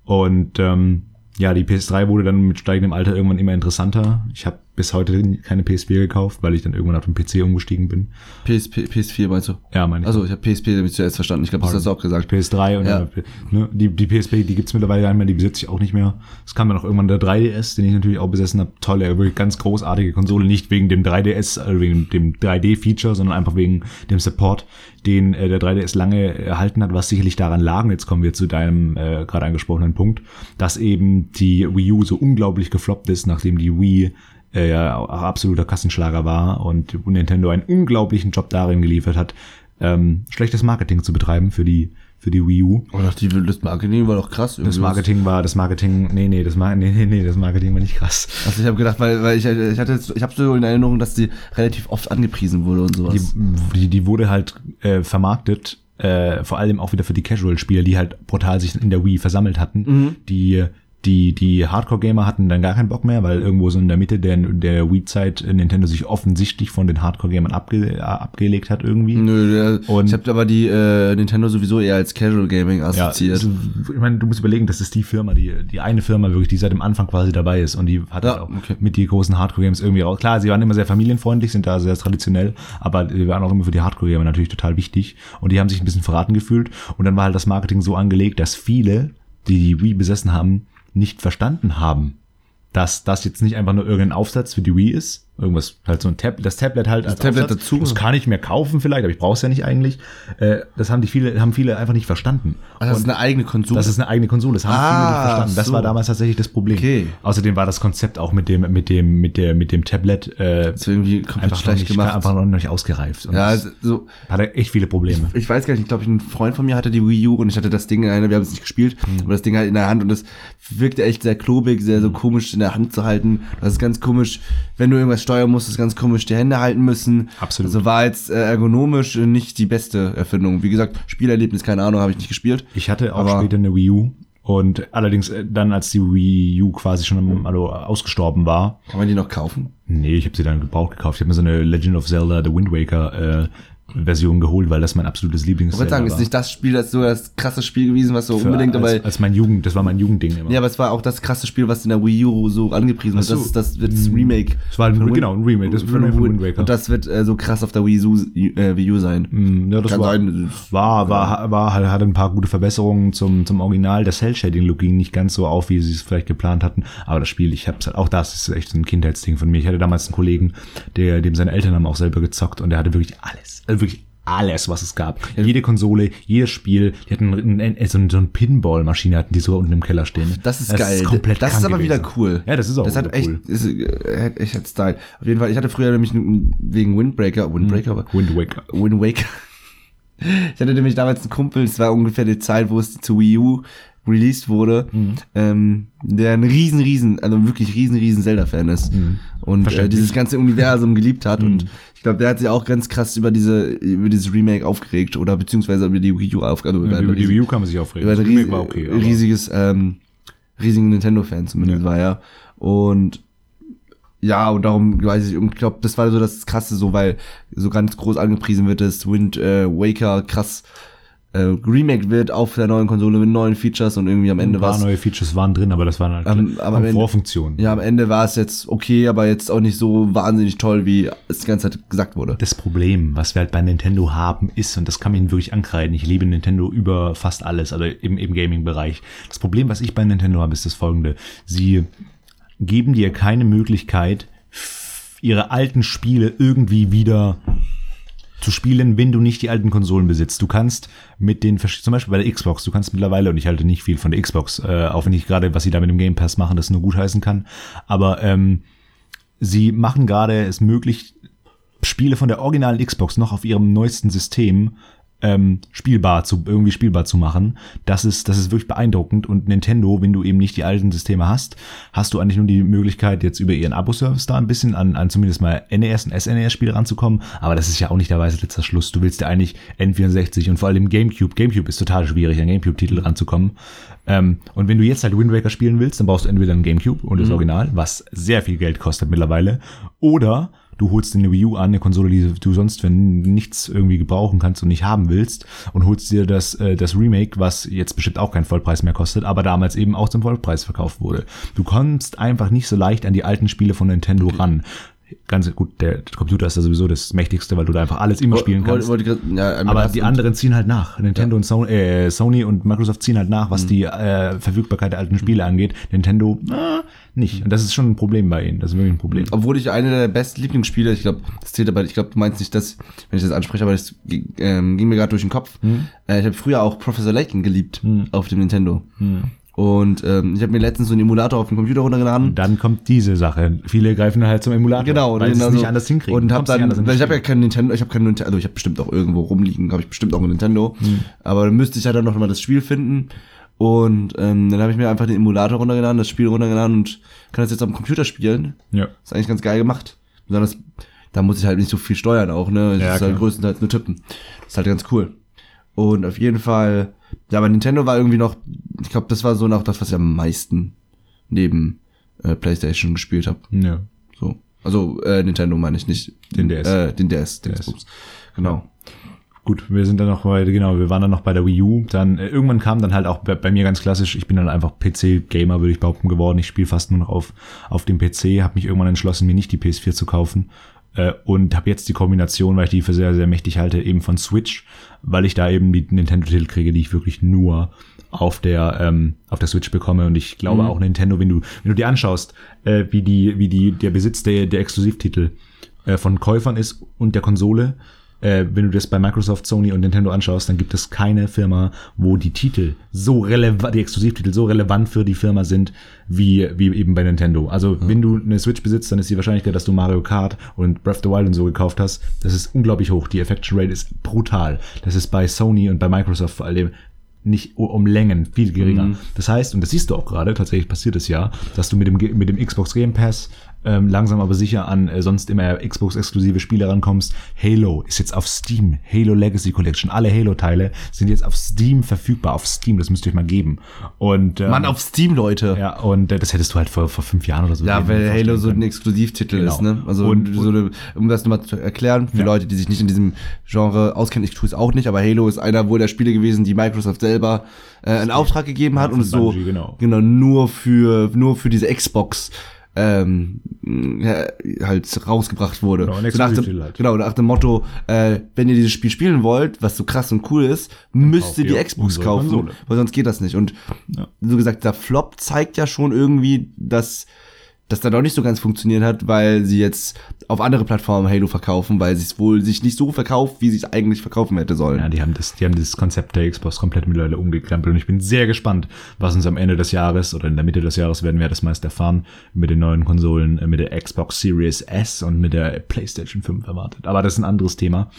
Und ähm, ja, die PS3 wurde dann mit steigendem Alter irgendwann immer interessanter. Ich habe bis heute keine PS4 gekauft, weil ich dann irgendwann auf den PC umgestiegen bin. PSP, PS4 meinst du? Ja, meine ich. Also ich habe PSP ich zuerst verstanden. Ich glaube, das hast du auch gesagt. PS3 und Ja. ne, die, die PSP, die gibt's mittlerweile mehr, die besitze ich auch nicht mehr. Es kam dann auch irgendwann der 3DS, den ich natürlich auch besessen habe. Tolle, wirklich ganz großartige Konsole, nicht wegen dem 3DS, also wegen dem 3D-Feature, sondern einfach wegen dem Support, den äh, der 3DS lange erhalten hat, was sicherlich daran lag, und jetzt kommen wir zu deinem äh, gerade angesprochenen Punkt, dass eben die Wii U so unglaublich gefloppt ist, nachdem die Wii äh, ja auch absoluter Kassenschlager war und Nintendo einen unglaublichen Job darin geliefert hat, ähm, schlechtes Marketing zu betreiben für die für die Wii U. Oh, die, das Marketing war doch krass. Das Marketing war, das Marketing, nee, nee, das Mar nee, nee, nee, das Marketing war nicht krass. Also ich habe gedacht, weil, weil ich, ich hatte jetzt, ich habe so in Erinnerung, dass die relativ oft angepriesen wurde und sowas. Die, die, die wurde halt äh, vermarktet, äh, vor allem auch wieder für die Casual-Spieler, die halt brutal sich in der Wii versammelt hatten, die Die, die Hardcore-Gamer hatten dann gar keinen Bock mehr, weil irgendwo so in der Mitte der, der Wii-Zeit Nintendo sich offensichtlich von den Hardcore-Gamern abge, abgelegt hat irgendwie. Nö, der, Und- ich habe aber die äh, Nintendo sowieso eher als Casual Gaming Ja, assoziiert. also, ich meine, du musst überlegen, das ist die Firma, die, die eine Firma wirklich, die seit dem Anfang quasi dabei ist und die hat Ja, halt auch okay. mit die großen Hardcore-Games irgendwie raus. Klar, sie waren immer sehr familienfreundlich, sind da sehr traditionell, aber die waren auch immer für die Hardcore-Gamer natürlich total wichtig und die haben sich ein bisschen verraten gefühlt und dann war halt das Marketing so angelegt, dass viele, die die Wii besessen haben, nicht verstanden haben, dass das jetzt nicht einfach nur irgendein Aufsatz für die Wii ist, irgendwas halt so ein Tablet, das Tablet halt das Tablet dazu? Das kann ich mir kaufen vielleicht, aber ich brauche es ja nicht eigentlich. Äh, das haben die viele, haben viele einfach nicht verstanden. Ach, das ist eine eigene Konsole. Das ist eine eigene Konsole, das haben Ah, viele nicht verstanden. Das so. war damals tatsächlich das Problem. Okay. Außerdem war das Konzept auch mit dem, mit dem, mit der, mit dem Tablet äh, Das ist irgendwie komplett einfach, noch schlecht nicht, gemacht. einfach noch nicht ausgereift. Und ja, also, so, hatte echt viele Probleme. ich weiß gar nicht, ich glaube, ein Freund von mir hatte die Wii U und ich hatte das Ding in einer, wir haben es nicht gespielt, Mhm. aber das Ding halt in der Hand und das wirkte echt sehr klobig, sehr so komisch in der Hand zu halten. Das ist ganz komisch, wenn du irgendwas steuern musst, ist ganz komisch die Hände halten müssen. Absolut. Also war jetzt äh, ergonomisch äh, nicht die beste Erfindung. Wie gesagt, Spielerlebnis, keine Ahnung, habe ich nicht gespielt. Ich hatte auch Aber- später eine Wii U. Und allerdings äh, dann, als die Wii U quasi schon am- also ausgestorben war, Kann man die noch kaufen? Nee, ich habe sie dann gebraucht gekauft. Ich habe mir so eine Legend of Zelda The Wind Waker äh, Version geholt, weil das mein absolutes Lieblings Ich wollte sagen, ist nicht das Spiel, das so das krasse Spiel gewesen, was so Für- unbedingt als, dabei. als mein Jugend, das war mein Jugendding immer. Ja, aber es war auch das krasse Spiel, was in der Wii U so angepriesen wird. So. Das ist das, wird das Remake. Es war ein, genau ein Remake, das von Remake von Wind- Waker. Und das wird äh, so krass auf der Wii U, äh, Wii U sein. Mm, ja, das Kann war, sein. war, war, war, halt- hatte ein paar gute Verbesserungen zum, zum Original. Das Cell-Shading-Look ging nicht ganz so auf, wie sie es vielleicht geplant hatten. Aber das Spiel, ich hab's halt, auch das ist echt so ein Kindheitsding von mir. Ich hatte damals einen Kollegen, der, dem seine Eltern haben auch selber gezockt und der hatte wirklich alles. Also wirklich alles, was es gab. Jede Konsole, jedes Spiel, die hatten so, eine- so eine Pinball-Maschine hatten die sogar unten im Keller stehen. Das ist geil. komplett das ist aber wieder gewesen. cool. Ja, das ist auch Das hat wieder echt, cool. ist, äh, hat echt hat Style. Auf jeden Fall, ich hatte früher nämlich wegen Windbreaker, Windbreaker, aber Wind Waker. Wind Waker. Ich hatte nämlich damals einen Kumpel, es war ungefähr die Zeit, wo es zu Wii U released wurde, Mhm. ähm, der ein riesen, riesen, also wirklich riesen, riesen Zelda-Fan ist und äh, Mhm. Verständlich. Mhm. dieses ganze Universum geliebt hat und ich glaube, der hat sich auch ganz krass über diese, über dieses Remake aufgeregt oder beziehungsweise über die Wii U aufgeregt. Ja, über die Wii U kann man sich aufregen. Das Remake war okay. riesiges, ähm, riesigen Nintendo-Fan zumindest Ja. war er. Und ja, und darum weiß ich, und ich glaube, das war so das Krasse, so weil so ganz groß angepriesen wird, dass Wind äh, Waker krass äh, remake wird auf der neuen Konsole mit neuen Features und irgendwie am Ende Ein war paar es. neue Features waren drin, aber das waren halt Ähm, aber Komfortfunktionen. Ja, am Ende war es jetzt okay, aber jetzt auch nicht so wahnsinnig toll, wie es die ganze Zeit gesagt wurde. Das Problem, was wir halt bei Nintendo haben, ist, und das kann man ihnen wirklich ankreiden, ich liebe Nintendo über fast alles, also im, im Gaming-Bereich. Das Problem, was ich bei Nintendo habe, ist das folgende. Sie geben dir keine Möglichkeit, ihre alten Spiele irgendwie wieder zu spielen, wenn du nicht die alten Konsolen besitzt. Du kannst mit den, zum Beispiel bei der Xbox, du kannst mittlerweile, und ich halte nicht viel von der Xbox, äh, auch wenn ich gerade, was sie da mit dem Game Pass machen, das nur gut heißen kann, aber ähm, sie machen gerade es möglich, Spiele von der originalen Xbox noch auf ihrem neuesten System ähm, spielbar zu irgendwie spielbar zu machen. Das ist das ist wirklich beeindruckend und Nintendo, wenn du eben nicht die alten Systeme hast, hast du eigentlich nur die Möglichkeit jetzt über ihren Abo-Service da ein bisschen an, an zumindest mal NES und SNES Spiele ranzukommen, aber das ist ja auch nicht der weiße letzter Schluss. Du willst ja eigentlich N64 und vor allem GameCube. GameCube ist total schwierig an GameCube-Titel ranzukommen. Ähm, und wenn du jetzt halt Wind Waker spielen willst, dann brauchst du entweder ein GameCube und das Original, was sehr viel Geld kostet mittlerweile, oder du holst dir eine Wii U an, eine Konsole, die du sonst für nichts irgendwie gebrauchen kannst und nicht haben willst und holst dir das, äh, das Remake, was jetzt bestimmt auch keinen Vollpreis mehr kostet, aber damals eben auch zum Vollpreis verkauft wurde. Du kommst einfach nicht so leicht an die alten Spiele von Nintendo ran. Ganz gut, der Computer ist ja sowieso das Mächtigste, weil du da einfach alles immer spielen kannst. Wollte grad- ja, Aber die anderen ziehen halt nach. Nintendo und Sony, äh, Sony und Microsoft ziehen halt nach, was Mhm. die äh, Verfügbarkeit der alten Spiele angeht. Nintendo äh, nicht. Und das ist schon ein Problem bei ihnen. Das ist wirklich ein Problem. Obwohl ich eine der besten Lieblingsspiele, ich glaube, das zählt aber, ich glaube, du meinst nicht das, wenn ich das anspreche, aber das ähm, ging mir gerade durch den Kopf. Äh, ich habe früher auch Professor Layton geliebt auf dem Nintendo. Und ähm, ich habe mir letztens so einen Emulator auf dem Computer runtergeladen. Dann kommt diese Sache. Viele greifen halt zum Emulator, Genau, weil sie genau es nicht anders hinkriegen. Und hab dann, weil ich habe ja kein Nintendo, ich habe kein Nintendo, also ich habe bestimmt auch irgendwo rumliegen, habe ich bestimmt auch ein Nintendo. Hm. Aber dann müsste ich ja dann noch mal das Spiel finden. Und ähm, dann habe ich mir einfach den Emulator runtergeladen, das Spiel runtergeladen und kann das jetzt am Computer spielen. Spiel. Ja. Ist eigentlich ganz geil gemacht. Besonders, da muss ich halt nicht so viel steuern auch, ne? Das Ja, ist halt klar. größtenteils nur tippen. Das ist halt ganz cool. Und auf jeden Fall, ja, aber Nintendo war irgendwie noch, ich glaube, das war so noch das, was ich am meisten neben äh, PlayStation gespielt habe. Ja. So. Also äh, Nintendo meine ich nicht. Den DS. Äh, den DS, den DS. Xbox. Genau. Gut, wir sind dann noch bei, genau, wir waren dann noch bei der Wii U. Dann äh, irgendwann kam dann halt auch bei, bei mir ganz klassisch, ich bin dann einfach PC-Gamer, würde ich behaupten, geworden. Ich spiele fast nur noch auf, auf dem PC, habe mich irgendwann entschlossen, mir nicht die PS4 zu kaufen. Äh, und habe jetzt die Kombination, weil ich die für sehr, sehr mächtig halte, eben von Switch, weil ich da eben die Nintendo-Titel kriege, die ich wirklich nur auf der ähm, auf der Switch bekomme. Und ich glaube auch Nintendo, wenn du wenn du dir anschaust, äh, wie die wie die der Besitz der der Exklusivtitel äh, von Käufern ist und der Konsole, äh, wenn du das bei Microsoft, Sony und Nintendo anschaust, dann gibt es keine Firma, wo die Titel so relevant, die Exklusivtitel so relevant für die Firma sind, wie, wie eben bei Nintendo. Also, wenn du eine Switch besitzt, dann ist die Wahrscheinlichkeit, dass du Mario Kart und Breath of the Wild und so gekauft hast, das ist unglaublich hoch. Die Affection Rate ist brutal. Das ist bei Sony und bei Microsoft vor allem nicht um Längen viel geringer. Das heißt, und das siehst du auch gerade, tatsächlich passiert es ja, dass du mit dem, mit dem Xbox Game Pass ähm, langsam aber sicher an äh, sonst immer Xbox-exklusive Spiele rankommst. Halo ist jetzt auf Steam. Halo Legacy Collection. Alle Halo-Teile sind jetzt auf Steam verfügbar. Auf Steam, das müsst ihr euch mal geben. Und ähm, Mann, auf Steam, Leute. ja, und äh, das hättest du halt vor, vor fünf Jahren oder so. Ja, weil Halo so ein Exklusivtitel Genau. ist, ne? Also Und- so eine, um das nochmal zu erklären, für Ja. Leute, die sich nicht in diesem Genre auskennen, ich tue es auch nicht, aber Halo ist einer wohl der Spiele gewesen, die Microsoft selber äh, in Auftrag gegeben hat und so Bungie, genau. genau nur für nur für diese Xbox ähm, halt rausgebracht wurde. Genau, so nach dem, halt. genau, nach dem Motto, äh, wenn ihr dieses Spiel spielen wollt, was so krass und cool ist, müsst kauft ihr die Xbox kaufen, Konsole. weil sonst geht das nicht. Und Ja. so gesagt, der Flop zeigt ja schon irgendwie, dass das da doch nicht so ganz funktioniert hat, weil sie jetzt auf andere Plattformen Halo verkaufen, weil sie es wohl sich nicht so verkauft, wie sie es eigentlich verkaufen hätte sollen. Ja, die haben das, die haben das Konzept der Xbox komplett mittlerweile umgekrempelt und ich bin sehr gespannt, was uns am Ende des Jahres oder in der Mitte des Jahres werden wir das meist erfahren mit den neuen Konsolen, äh, mit der Xbox Series S und mit der PlayStation 5 erwartet. Aber das ist ein anderes Thema.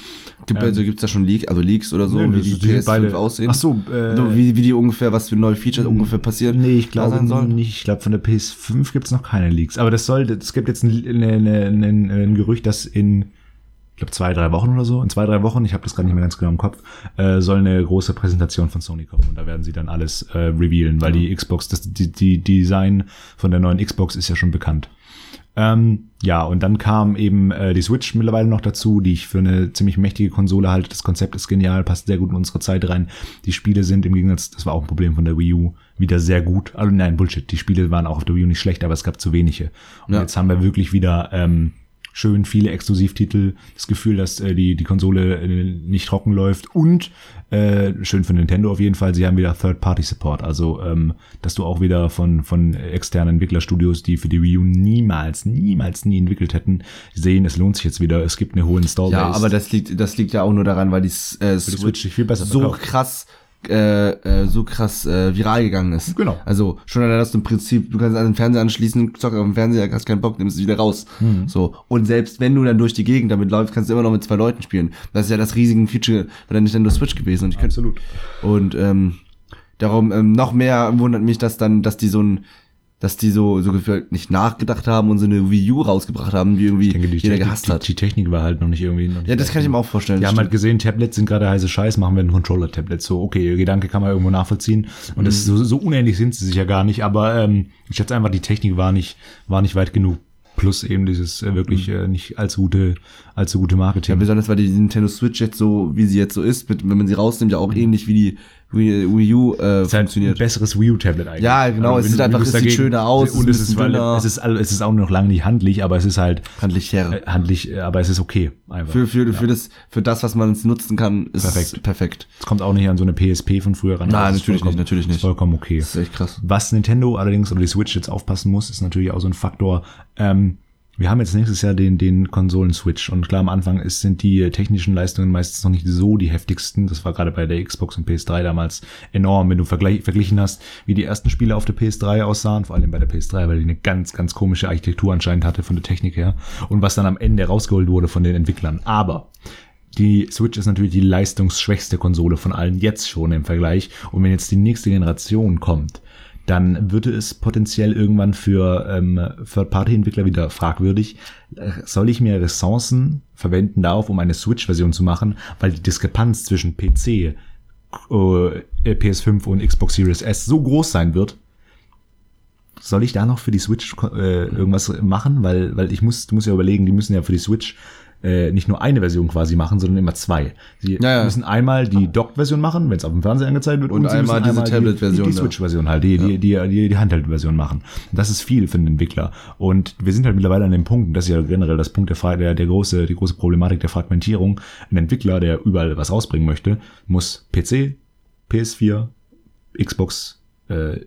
Gibt, also gibt's da schon Leak, also Leaks oder so, Nö, wie die die sind PS5 beide- aussehen? Ach so, äh, Also wie, wie die ungefähr, was für neue Features ungefähr passieren? Nee, ich glaube nicht. Ich glaube, von der PS5 gibt's noch keine Leaks. Aber das soll, es gibt jetzt ein, eine, ein, ein Gerücht, dass in, ich glaube, zwei, drei Wochen oder so, in zwei, drei Wochen, ich habe das gerade nicht mehr ganz genau im Kopf, äh, soll eine große Präsentation von Sony kommen. Und da werden sie dann alles äh, revealen, weil die Xbox, das, die, die Design von der neuen Xbox ist ja schon bekannt. Ähm, ja, und dann kam eben äh, die Switch mittlerweile noch dazu, die ich für eine ziemlich mächtige Konsole halte. Das Konzept ist genial, passt sehr gut in unsere Zeit rein. Die Spiele sind im Gegensatz, das war auch ein Problem von der Wii U, wieder sehr gut. Also nein, Bullshit. Die Spiele waren auch auf der Wii U nicht schlecht, aber es gab zu wenige. Und Ja. jetzt haben wir wirklich wieder ähm, schön viele Exklusivtitel, das Gefühl, dass äh, die, die Konsole äh, nicht trocken läuft und äh, schön für Nintendo auf jeden Fall, sie haben wieder Third-Party-Support, also ähm, dass du auch wieder von, von externen Entwicklerstudios, die für die Wii U niemals, niemals nie entwickelt hätten, sehen, es lohnt sich jetzt wieder, es gibt eine hohe Install-Base. Ja, aber das liegt, das liegt ja auch nur daran, weil die äh, Switch Switch viel besser so verkauft. krass äh, äh, so krass äh, viral gegangen ist. Genau. Also schon allein, dass du im Prinzip, du kannst an den Fernseher anschließen, zockst auf dem Fernseher, hast keinen Bock, nimmst es wieder raus. Mhm. So. Und selbst wenn du dann durch die Gegend damit läufst, kannst du immer noch mit zwei Leuten spielen. Das ist ja das riesige Feature bei der Nintendo Switch gewesen. Und ich könnte, Absolut. und ähm, darum ähm, noch mehr wundert mich, dass dann, dass die so ein dass die so, so gefühlt nicht nachgedacht haben und so eine Wii U rausgebracht haben, die irgendwie denke, die jeder Technik, gehasst die, hat. die Technik war halt noch nicht irgendwie. Noch nicht Ja, das kann ich mir auch vorstellen. Die das haben halt gesehen, Tablets sind gerade heiße Scheiß, machen wir ein Controller-Tablet. So, okay, ihr Gedanke kann man irgendwo nachvollziehen. Und das Mhm. so, so unähnlich sind sie sich ja gar nicht, aber ähm, ich schätze einfach, die Technik war nicht, war nicht weit genug. Plus eben dieses äh, wirklich äh, nicht allzu gute, allzu gute Marketing. Mhm. Ja, besonders weil die Nintendo Switch jetzt so, wie sie jetzt so ist, mit, wenn man sie rausnimmt, ja auch ähnlich wie die Wii, U äh, ist halt ein funktioniert. besseres Wii U-Tablet eigentlich. Ja, genau, Aber es sieht einfach- es sieht schöner aus, Und es es ist ein weil, dünner. es ist, es ist auch noch lange nicht handlich, aber es ist halt Handlich her. äh, handlich, äh, aber es ist okay. Einfach. Für, für, für, das, für das, was man nutzen kann, ist Perfekt. es perfekt. Es kommt auch nicht an so eine PSP von früher ran. Nein, natürlich nicht, natürlich nicht. Vollkommen okay. Das ist echt krass. Was Nintendo allerdings oder die Switch jetzt aufpassen muss, ist natürlich auch so ein Faktor. Ähm, wir haben jetzt nächstes Jahr den, den Konsolen-Switch und klar am Anfang ist, sind die äh, technischen Leistungen meistens noch nicht so die heftigsten. Das war gerade bei der Xbox und PS3 damals enorm, wenn du vergleich, verglichen hast, wie die ersten Spiele auf der PS3 aussahen, vor allem bei der PS3, weil die eine ganz, ganz komische Architektur anscheinend hatte von der Technik her und was dann am Ende rausgeholt wurde von den Entwicklern. Aber die Switch ist natürlich die leistungsschwächste Konsole von allen jetzt schon im Vergleich. Und wenn jetzt die nächste Generation kommt, dann würde es potenziell irgendwann für ähm, Third-Party-Entwickler wieder fragwürdig. Soll ich mehr Ressourcen verwenden darauf, um eine Switch-Version zu machen, weil die Diskrepanz zwischen PC, äh, PS5 und Xbox Series S so groß sein wird, soll ich da noch für die Switch äh, irgendwas machen? Weil, weil ich muss, du musst ja überlegen, die müssen ja für die Switch äh, nicht nur eine Version quasi machen, sondern immer zwei. Sie Ja, ja. müssen einmal die Docked-Version machen, wenn es auf dem Fernseher angezeigt wird, Und sie einmal diese Tablet-Version, Die, die ja. Switch-Version halt, die, die, die, die, die Handheld-Version machen. Und das ist viel für den Entwickler. Und wir sind halt mittlerweile an dem Punkt, und das ist ja generell das Punkt der, der, der große, die große Problematik der Fragmentierung. Ein Entwickler, der überall was rausbringen möchte, muss PC, PS4, Xbox äh,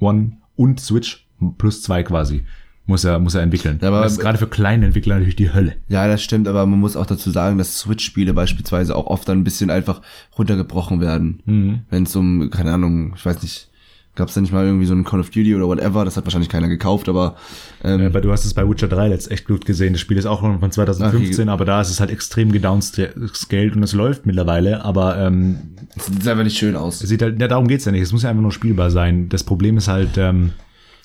One und Switch plus zwei quasi muss er muss er entwickeln. Ja, aber- das ist gerade für kleine Entwickler natürlich die Hölle. Ja, das stimmt, aber man muss auch dazu sagen, dass Switch-Spiele beispielsweise auch oft dann ein bisschen einfach runtergebrochen werden. Mhm. Wenn es um, keine Ahnung, ich weiß nicht, gab es da nicht mal irgendwie so ein Call of Duty oder whatever, das hat wahrscheinlich keiner gekauft, aber ähm, Aber du hast es bei Witcher 3 letzt echt gut gesehen. Das Spiel ist auch noch von 2015, aber da ist es halt extrem gedownscaled und es läuft mittlerweile, aber ähm, es sieht einfach nicht schön aus. es sieht halt, ja, darum geht's ja nicht. Es muss ja einfach nur spielbar sein. Das Problem ist halt, ähm,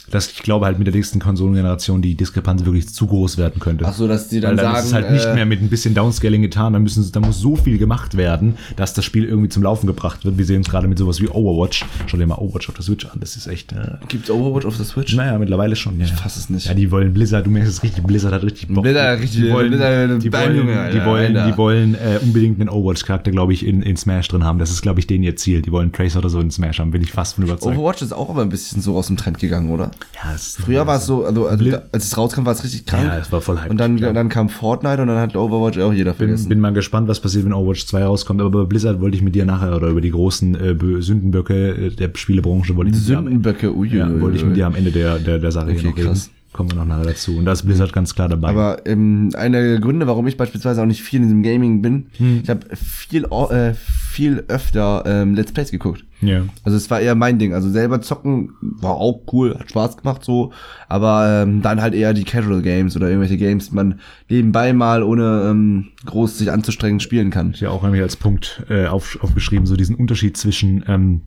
dass ich glaube halt mit der nächsten Konsolengeneration die Diskrepanz wirklich zu groß werden könnte. Ach so, dass die dann dann sagen, ist es halt nicht äh, mehr mit ein bisschen Downscaling getan, dann müssen da muss so viel gemacht werden, dass das Spiel irgendwie zum Laufen gebracht wird. Wir sehen es gerade mit sowas wie Overwatch. Schau dir mal Overwatch auf der Switch an, das ist echt. Äh, Gibt's Overwatch auf der Switch? naja, mittlerweile schon. Ja. Ich fass es nicht. Ja, die wollen Blizzard, du merkst es richtig, Blizzard hat richtig Bock. Blizzard, richtig, die wollen, Blizzard, die wollen, Junge, die wollen, die wollen äh, unbedingt einen Overwatch-Charakter, glaube ich, in, in Smash drin haben. Das ist, glaube ich, denen ihr Ziel. Die wollen Tracer oder so in Smash haben, bin ich fast von überzeugt. Overwatch ist auch aber ein bisschen so aus dem Trend gegangen, oder? Ja, Früher war es so, also, also da, als es rauskam, war es richtig krank. Ja, es war voll hype. Und dann, dann kam Fortnite und dann hat Overwatch auch jeder bin, vergessen. bin mal gespannt, was passiert, wenn Overwatch 2 rauskommt. Aber bei Blizzard wollte ich mit dir nachher oder über die großen äh, Bö- Sündenböcke äh, der Spielebranche wollte ich mit dir am- Sündenböcke, ui, ja, wollte ich mit dir am Ende der, der, der Sache Okay, hier noch reden. Kommen wir noch nachher dazu. Und da ist Blizzard ganz klar dabei. Aber ähm, einer der Gründe, warum ich beispielsweise auch nicht viel in diesem Gaming bin, Hm. ich habe viel, äh, viel öfter ähm, Let's Plays geguckt. ja. Also es war eher mein Ding. Also selber zocken war auch cool, hat Spaß gemacht so, aber ähm, dann halt eher die Casual Games oder irgendwelche Games, die man nebenbei mal ohne ähm, groß sich anzustrengen spielen kann. Ich ja auch nämlich als Punkt äh, auf, aufgeschrieben, so diesen Unterschied zwischen ähm,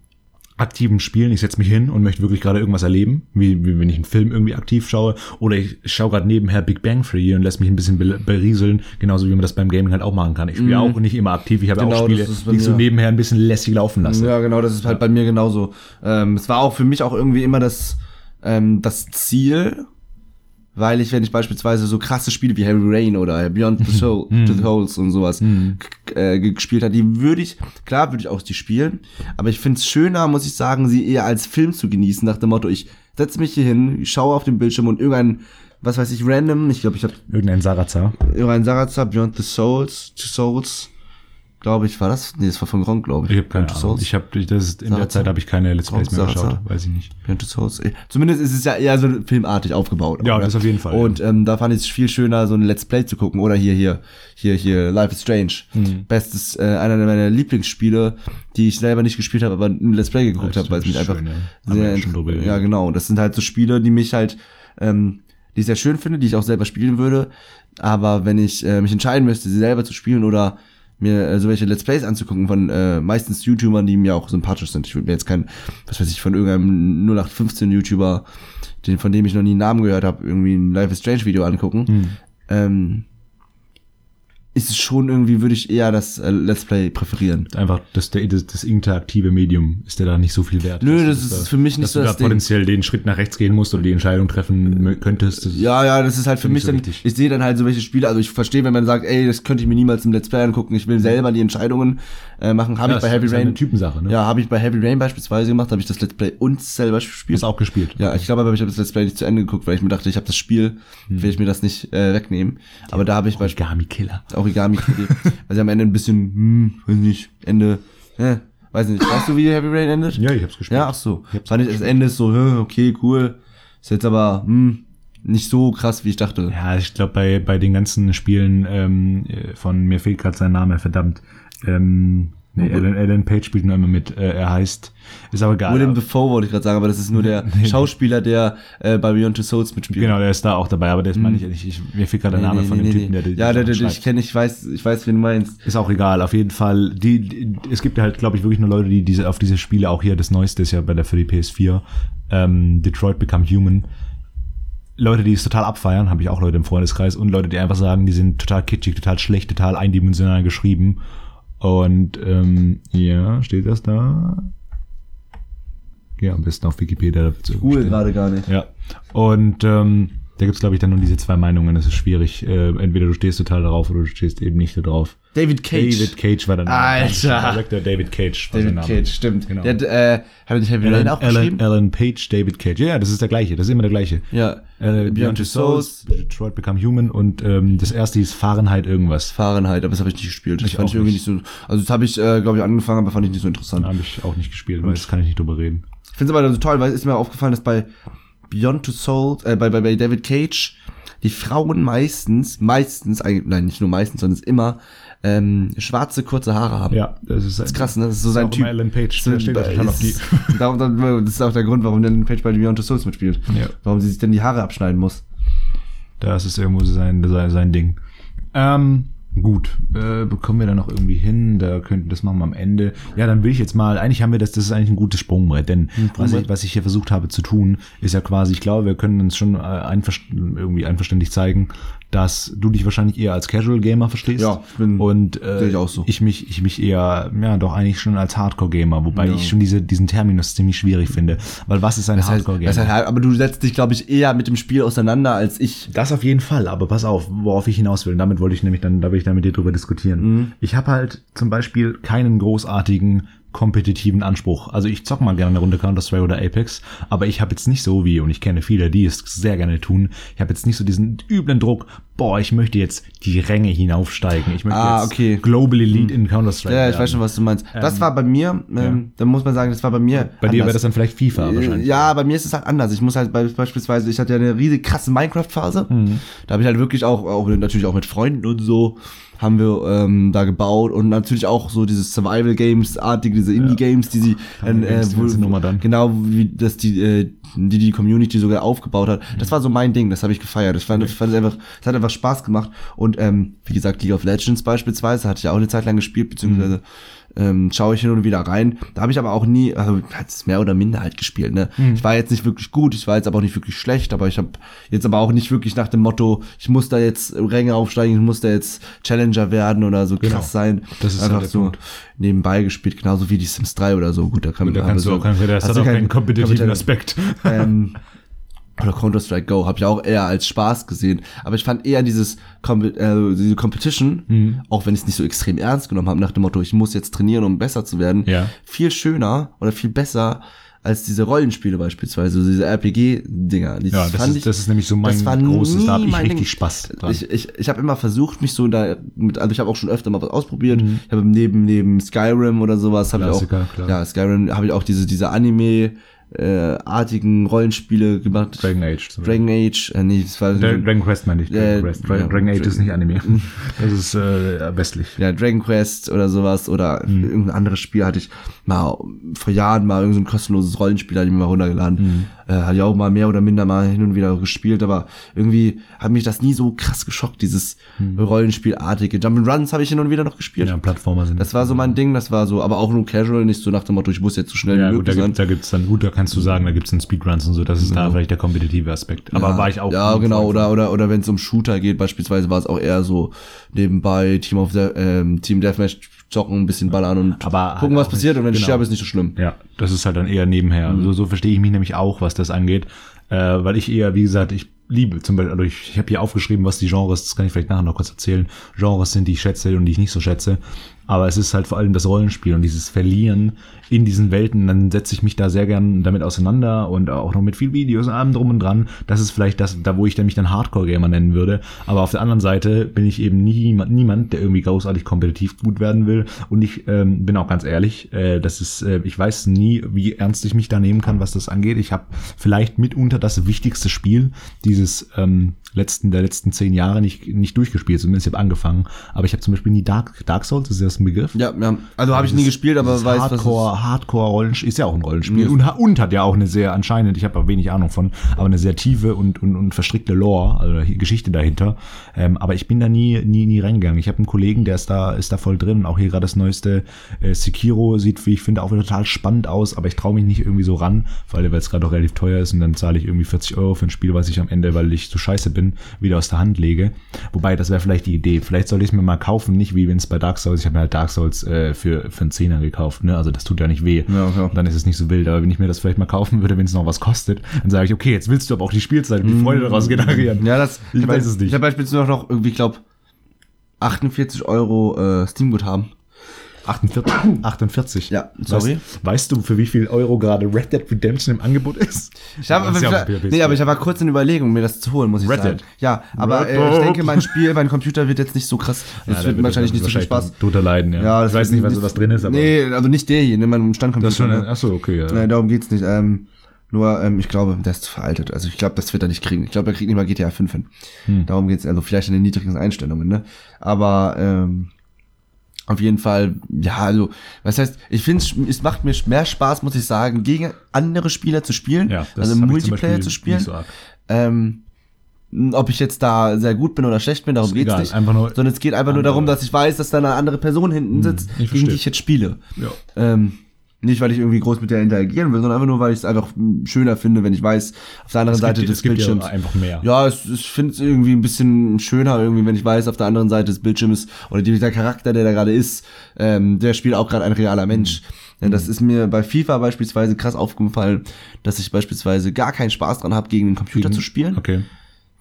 aktiven Spielen, ich setze mich hin und möchte wirklich gerade irgendwas erleben, wie, wie wenn ich einen Film irgendwie aktiv schaue, oder ich schaue gerade nebenher Big Bang Theory und lässt mich ein bisschen be- berieseln, genauso wie man das beim Gaming halt auch machen kann. Ich spiele auch nicht immer aktiv, ich habe Genau, auch Spiele, die ich so nebenher ein bisschen lässig laufen lasse. Ja, genau, das ist halt bei mir genauso. Ähm, es war auch für mich auch irgendwie immer das, ähm, das Ziel, weil ich, wenn ich beispielsweise so krasse Spiele wie Heavy Rain oder Beyond the Soul, to the Holes und sowas k- äh, gespielt habe, die würde ich, klar würde ich auch die spielen, aber ich finde es schöner, muss ich sagen, sie eher als Film zu genießen, nach dem Motto, ich setze mich hier hin, ich schaue auf den Bildschirm und irgendein, was weiß ich, random, ich glaube, ich habe Irgendein Sarazar. irgendein Sarazar, Beyond the Souls, to Souls, glaube ich, war das? Nee, das war von Gronk, glaube ich. Ich habe keine Ahnung. Souls. Ich habe das ist, in der Sarazar. Zeit habe ich keine Let's Plays mehr geschaut, weiß ich nicht. Beyond Souls. eh, Zumindest ist es ja eher so filmartig aufgebaut. Ja, oder? das auf jeden Fall, Und ähm, da fand ich es viel schöner, so ein Let's Play zu gucken. Oder hier, hier, hier, hier, Life is Strange. Hm. Bestes, äh, einer meiner Lieblingsspiele, die ich selber nicht gespielt habe, aber ein Let's Play geguckt habe, weil es mich einfach schön, ja. Sehr, ja drüber ja, genau. Das sind halt so Spiele, die mich halt, ähm, die ich sehr schön finde, die ich auch selber spielen würde. Aber wenn ich äh, mich entscheiden müsste, sie selber zu spielen oder mir äh, so welche Let's Plays anzugucken von äh, meistens YouTubern, die mir auch sympathisch sind. Ich würde mir jetzt kein, was weiß ich, von irgendeinem 0815 YouTuber, den, von dem ich noch nie einen Namen gehört habe, irgendwie ein Life is Strange Video angucken. Hm. Ähm, ist es schon irgendwie, würde ich eher das äh, Let's Play präferieren. Einfach das, der, das, das interaktive Medium ist ja da nicht so viel wert. Nö, Dass das du ist für mich nicht dass so du das da Ding. potenziell den Schritt nach rechts gehen musst oder die Entscheidung treffen könntest. Das ist- Ja, ja, das ist halt für mich ich so dann, richtig. ich sehe dann halt so welche Spiele, also ich verstehe, wenn man sagt, ey, das könnte ich mir niemals im Let's Play angucken, ich will selber die Entscheidungen äh, machen, habe Ja, ich bei das Heavy ist Rain, eine Typensache, ne? ja, habe ich bei Heavy Rain beispielsweise gemacht, habe ich das Let's Play und selber gespielt. Hast auch gespielt. Ja, ich glaube aber, ich habe das Let's Play nicht zu Ende geguckt, weil ich mir dachte, ich habe das Spiel, Hm. will ich mir das nicht äh, wegnehmen. Aber da habe ich beispielsweise Origami Killer. Origami also am Ende ein bisschen, hm, weiß nicht, Ende, äh, weiß nicht, weißt du, wie Heavy Rain endet? Ja, ich hab's gespielt. Ja, ach so. Ich hab's Fand ich, das Ende ist so, hä, okay, cool. Ist jetzt aber, hm, nicht so krass, wie ich dachte. Ja, ich glaube, bei, bei den ganzen Spielen ähm, äh, von, mir fehlt gerade sein Name, verdammt. Ähm, nee, Alan, Alan Page spielt nur immer mit. Äh, er heißt, ist aber egal. William Dafoe wollte ich gerade sagen, aber das ist nur der Schauspieler, der äh, bei Beyond Two Souls mitspielt. Genau, der ist da auch dabei, aber der ist meine ich nicht. Ich, mir fehlt gerade der Nee, Name nee, von nee, dem nee, Typen, der nee. die Ja, der, der, Sachen ich kenne, ich weiß, ich weiß, wen du meinst. Ist auch egal, auf jeden Fall. Die, die, es gibt ja halt, glaube ich, wirklich nur Leute, die diese auf diese Spiele, auch hier das Neueste ist ja bei der für die PS4, ähm, Detroit Become Human. Leute, die es total abfeiern, habe ich auch Leute im Freundeskreis und Leute, die einfach sagen, die sind total kitschig, total schlecht, total eindimensional geschrieben. Und ähm, ja, steht das da? Geh am besten auf Wikipedia. da wird's irgendwo Google stehen. gerade gar nicht. Ja. Und ähm, da gibt's glaube ich, dann nur diese zwei Meinungen. Es ist schwierig. Äh, entweder du stehst total darauf oder du stehst eben nicht darauf. David Cage. David Cage war der Alter. Director David Cage war David Name. Cage, stimmt. Genau. Der hat, äh, nicht Heavy Rain Alan, auch Alan, geschrieben? Alan Page, David Cage. Ja, ja, das ist der gleiche. Das ist immer der gleiche. Ja. Äh, Beyond Two Souls. Detroit Become Human und ähm, das erste hieß Fahrenheit irgendwas. Fahrenheit, aber das habe ich nicht gespielt. Das Ich fand ich irgendwie nicht so. Also das habe ich, äh, glaube ich, angefangen, aber fand ich nicht so interessant. Habe ich auch nicht gespielt, weil das kann ich nicht drüber reden. Ich finde es aber so toll, weil es ist mir aufgefallen, dass bei Beyond Two Souls, äh, bei, bei, bei David Cage, die Frauen meistens, meistens, nein, nicht nur meistens, sondern es immer, ähm, schwarze, kurze Haare haben. Ja, das ist, Das ist krass, ne? Das ist so sein Typ. Alan Page, So, steht total auf die. ist, darum, darum, das ist auch der Grund, warum Alan Page bei Beyond Two Souls mitspielt. Ja. Warum sie sich denn die Haare abschneiden muss. Das ist irgendwo sein, sein, sein Ding. Ähm, gut, äh, bekommen wir da noch irgendwie hin? Da könnten das machen wir am Ende. Ja, dann will ich jetzt mal, eigentlich haben wir das, das ist eigentlich ein gutes Sprungbrett, denn was ich, was ich hier versucht habe zu tun, ist ja quasi, ich glaube, wir können uns schon äh, einverst irgendwie einverständlich zeigen, dass du dich wahrscheinlich eher als Casual Gamer verstehst. Ja, ich bin- und äh, ich auch so. ich mich, ich mich eher, ja, doch eigentlich schon als Hardcore Gamer, wobei Ja. ich schon diese, diesen Terminus ziemlich schwierig finde, weil was ist ein Das heißt, Hardcore Gamer? das heißt, aber du setzt dich, glaube ich, eher mit dem Spiel auseinander als ich. Das auf jeden Fall, aber pass auf, worauf ich hinaus will. Und damit wollte ich nämlich dann, da will ich dann mit dir drüber diskutieren. Ich habe halt zum Beispiel keinen großartigen kompetitiven Anspruch. Also ich zock mal gerne eine Runde Counter-Strike oder Apex, aber ich habe jetzt nicht so wie, und ich kenne viele, die es sehr gerne tun, ich habe jetzt nicht so diesen üblen Druck, boah, ich möchte jetzt die Ränge hinaufsteigen. Ich möchte Ah, jetzt okay. Global Elite in Counter-Strike Ja, ich weiß schon, was du meinst. Das war bei mir, ähm, da muss man sagen, das war bei mir. Bei dir wäre anders. das dann vielleicht FIFA wahrscheinlich. Ja, bei mir ist es halt anders. Ich muss halt be- beispielsweise, ich hatte ja eine riesige krasse Minecraft-Phase. Mhm. Da habe ich halt wirklich auch, auch natürlich auch mit Freunden und so haben wir ähm, da gebaut und natürlich auch so dieses Survival Games artige diese Indie Games, die sie Games, die ganze Nummer dann. genau wie das die äh, die die Community sogar aufgebaut hat. Das war so mein Ding, das habe ich gefeiert. Ich fand, ich fand es einfach, es hat einfach Spaß gemacht und ähm, wie gesagt League of Legends beispielsweise hatte ich auch eine Zeit lang gespielt beziehungsweise ähm, schaue ich hin und wieder rein. Da habe ich aber auch nie, also hat es mehr oder minder halt gespielt. Ne? Ich war jetzt nicht wirklich gut, ich war jetzt aber auch nicht wirklich schlecht, aber ich habe jetzt aber auch nicht wirklich nach dem Motto, ich muss da jetzt Ränge aufsteigen, ich muss da jetzt Challenger werden oder so Genau. krass sein. Das ist einfach halt so Punkt. nebenbei gespielt, genauso wie die Sims 3 oder so. Gut, da kann Da kannst du auch keinen, das hast hat du auch keinen kompetitiven- Aspekt. ähm, oder Counter-Strike Go habe ich auch eher als Spaß gesehen. Aber ich fand eher dieses Com äh, diese Competition, Mhm. auch wenn ich es nicht so extrem ernst genommen habe, nach dem Motto, ich muss jetzt trainieren, um besser zu werden, Ja. viel schöner oder viel besser als diese Rollenspiele beispielsweise, diese RPG-Dinger. Ja, das ist- das ist nämlich so mein das war großes- da hab ich richtig Ding. Spaß dran. Ich, ich, ich habe immer versucht, mich so da mit, also ich habe auch schon öfter mal was ausprobiert. Mhm. Ich habe neben neben Skyrim oder sowas habe ich auch, klar. ja Skyrim habe ich auch diese diese Anime äh, artigen Rollenspiele gemacht. Dragon Age. zum. Dragon Age, äh, nee, das war Dra- Dragon Quest meine ich. Dragon, Äh, Quest. Dra ja. Dragon Age ist nicht Anime. Das ist äh, westlich. ja, Dragon Quest oder sowas oder Mhm. irgendein anderes Spiel hatte ich mal vor Jahren mal irgendein so kostenloses Rollenspiel hatte ich mir mal runtergeladen. Mhm. Äh, hatte ich auch mal mehr oder minder mal hin und wieder gespielt, aber irgendwie hat mich das nie so krass geschockt, dieses Rollenspielartige. Jump'n'Runs habe ich hin und wieder noch gespielt. Ja, Plattformer sind. Das war so mein Ding, das war so, aber auch nur casual, nicht so nach dem Motto, ich muss jetzt so schnell ja, wie gut, da möglich sein. gibt's, da gibt's dann, gut, da kannst du sagen, da gibt's dann Speedruns und so, das ist da vielleicht der kompetitive Aspekt. Aber ja, war ich auch. Ja, genau, oder, oder, oder wenn es um Shooter geht, beispielsweise war es auch eher so nebenbei Team of the, ähm, Team Deathmatch zocken, ein bisschen ballern und Aber gucken, halt was auch passiert nicht- und wenn ich genau. sterbe, ist nicht so schlimm. Ja, das ist halt dann eher nebenher. Mhm. So, so verstehe ich mich nämlich auch, was das angeht. Äh, weil ich eher, wie gesagt, ich liebe zum Beispiel, also ich, ich habe hier aufgeschrieben, was die Genres, das kann ich vielleicht nachher noch kurz erzählen, Genres sind, die ich schätze und die ich nicht so schätze. Aber es ist halt vor allem das Rollenspiel und dieses Verlieren in diesen Welten, dann setze ich mich da sehr gern damit auseinander und auch noch mit viel Videos und allem drum und dran. Das ist vielleicht das, da wo ich dann mich dann Hardcore-Gamer nennen würde. Aber auf der anderen Seite bin ich eben niemand, niemand der irgendwie großartig kompetitiv gut werden will. Und ich ähm, bin auch ganz ehrlich, äh, das ist, äh, ich weiß nie, wie ernst ich mich da nehmen kann, was das angeht. Ich habe vielleicht mitunter das wichtigste Spiel dieses ähm, letzten, der letzten zehn Jahre nicht, nicht durchgespielt, zumindest ich habe angefangen. Aber ich habe zum Beispiel nie Dark, Dark Souls, ist das ein Begriff? Ja, ja. Also habe ich nie gespielt, aber weiß, Hardcore Rollenspiel ist ja auch ein Rollenspiel Mhm. und, und hat ja auch eine sehr anscheinend, ich habe aber wenig Ahnung von, aber eine sehr tiefe und, und, und verstrickte Lore, also hi- Geschichte dahinter. Ähm, aber ich bin da nie nie nie reingegangen. Ich habe einen Kollegen, der ist da ist da voll drin. Und Auch hier gerade das neueste äh, Sekiro sieht, wie ich finde, auch wieder total spannend aus. Aber ich traue mich nicht irgendwie so ran, weil weil es gerade auch relativ teuer ist und dann zahle ich irgendwie 40 Euro für ein Spiel, was ich am Ende, weil ich zu scheiße bin, wieder aus der Hand lege. Wobei das wäre vielleicht die Idee. Vielleicht soll ich es mir mal kaufen, nicht wie wenn es bei Dark Souls. Ich habe halt Dark Souls äh, für, für einen Zehner gekauft, ne? Also das tut ja nicht weh. Ja, ja. Dann ist es nicht so wild. Aber wenn ich mir das vielleicht mal kaufen würde, wenn es noch was kostet, dann sage ich, okay, jetzt willst du aber auch die Spielzeit und die Freude daraus generieren. Mhm. Ja, das, Ich hab weiß es nicht. Ich habe beispielsweise noch irgendwie, ich glaube, 48 Euro äh, Steam-Guthaben. 48. 48. Ja, sorry. Weißt, weißt du, für wie viel Euro gerade Red Dead Redemption im Angebot ist? Ich habe, ja aber, PSP. nee, aber ich war kurz in Überlegung, mir das zu holen, muss ich Red sagen. Dead. Ja, aber äh, ich denke, mein Spiel, mein Computer wird jetzt nicht so krass. Das Ja, wird wahrscheinlich nicht so viel Spaß. Toter Leiden, ja. Ja, ich weiß nicht, was, was drin ist, aber Nee, also nicht der hier, ne, mein Standcomputer. das schon, ne? achso, okay, ja. Nein, darum geht's nicht. Ähm, nur, ähm, ich glaube, der ist zu veraltet. Also ich glaube, das wird er nicht kriegen. Ich glaube, er kriegt nicht mal GTA 5 hin. Hm. Darum geht's also vielleicht in den niedrigen Einstellungen, ne? Aber ähm, auf jeden Fall, ja, also, was heißt, ich finde, es macht mir mehr Spaß, muss ich sagen, gegen andere Spieler zu spielen, ja, also Multiplayer zu spielen. so. Ähm, ob ich jetzt da sehr gut bin oder schlecht bin, darum geht's egal, nicht. einfach nur sondern es geht einfach nur andere- darum, dass ich weiß, dass da eine andere Person hinten sitzt, ich gegen die ich jetzt spiele. Ja. Ähm, nicht, weil ich irgendwie groß mit der interagieren will, sondern einfach nur, weil ich es einfach schöner finde, wenn ich weiß, auf der anderen Es Seite gibt, des es gibt ja Bildschirms. einfach mehr. Ja, es, ich finde es irgendwie ein bisschen schöner, irgendwie, wenn ich weiß, auf der anderen Seite des Bildschirms oder die, der Charakter, der da gerade ist, ähm, der spielt auch gerade ein realer Mensch. Ja, das ist mir bei FIFA beispielsweise krass aufgefallen, dass ich beispielsweise gar keinen Spaß dran habe, gegen den Computer zu spielen. Okay.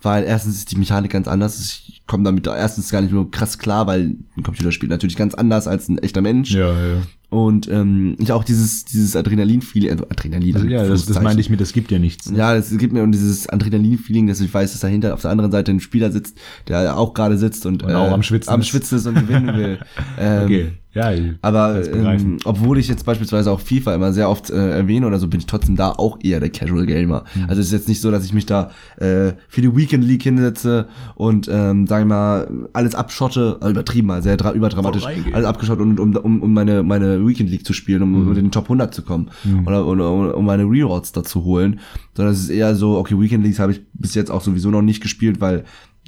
Weil erstens ist die Mechanik ganz anders. Ich komme damit erstens gar nicht nur krass klar, weil ein Computer spielt natürlich ganz anders als ein echter Mensch. Ja, ja. Und ähm, ich auch dieses, dieses Adrenalin-Feeling, also Adrenalin. Also, ja, das, das meinte ich mir, das gibt ja nichts. Ja, es gibt mir und dieses Adrenalin-Feeling, dass ich weiß, dass dahinter auf der anderen Seite ein Spieler sitzt, der auch gerade sitzt und, Und auch am Schwitzen am ist. Schwitzen ist und gewinnen will. ähm, Okay. Ja, Aber ähm, obwohl ich jetzt beispielsweise auch FIFA immer sehr oft äh, erwähne oder so, bin ich trotzdem da auch eher der Casual Gamer. Mhm. Also es ist jetzt nicht so, dass ich mich da äh, für die Weekend League hinsetze und ähm, sag ich mal alles abschotte, also übertrieben mal, sehr dra überdramatisch, alles abgeschottet, um, um, um, um meine meine Weekend League zu spielen, um, Mhm. um in den Top 100 zu kommen oder, oder um, um meine Rewards da zu holen, sondern es ist eher so, okay, Weekend Leagues habe ich bis jetzt auch sowieso noch nicht gespielt, weil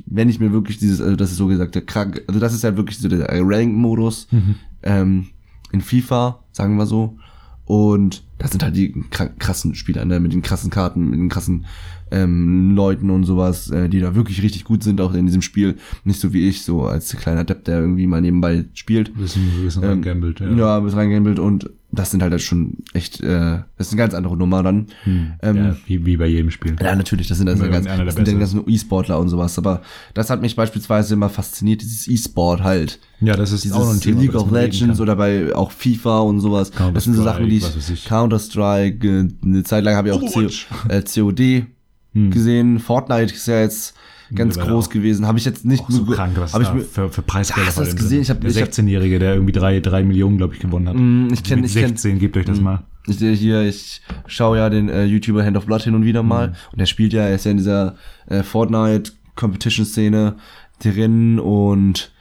wenn ich mir wirklich dieses, also das ist so gesagt, der krank, also das ist ja wirklich so der Rank-Modus Mhm. ähm, in FIFA, sagen wir so. Und das sind halt die krassen Spieler, ne, mit den krassen Karten, mit den krassen ähm, Leuten und sowas, äh, die da wirklich richtig gut sind, auch in diesem Spiel. Nicht so wie ich, so als kleiner Depp, der irgendwie mal nebenbei spielt. Ein bisschen, ein bisschen Ähm, reingambelt, ja. Ja, bis reingambelt und das sind halt schon echt, äh, das ist eine ganz andere Nummer dann. Ähm, ja wie, wie bei jedem Spiel. ja, natürlich, das sind also ganz, das sind Beste. ganzen E-Sportler und sowas. Aber das hat mich beispielsweise immer fasziniert, dieses E-Sport halt. Ja, das ist Dieses auch noch ein Thema. League of Legends oder bei auch FIFA und sowas. Das sind so Sachen, die ich, Counter-Strike, äh, eine Zeit lang habe ich auch CO, äh, COD gesehen. Fortnite ist ja jetzt ganz groß auch. gewesen. Habe ich jetzt nicht Auch so krank, was hab ich mir, für, für Preisgelder Hast du das gesehen? Ich hab- der ich hab- 16-Jährige, der irgendwie drei, drei Millionen, glaube ich, gewonnen hat. Mm, ich kenn- Mit ich kenn- 16, gebt euch das mal. Ich sehe hier, ich schaue ja den äh, YouTuber Hand of Blood hin und wieder mal. Mhm. Und der spielt ja, er ist ja in dieser äh, Fortnite-Competition-Szene drin und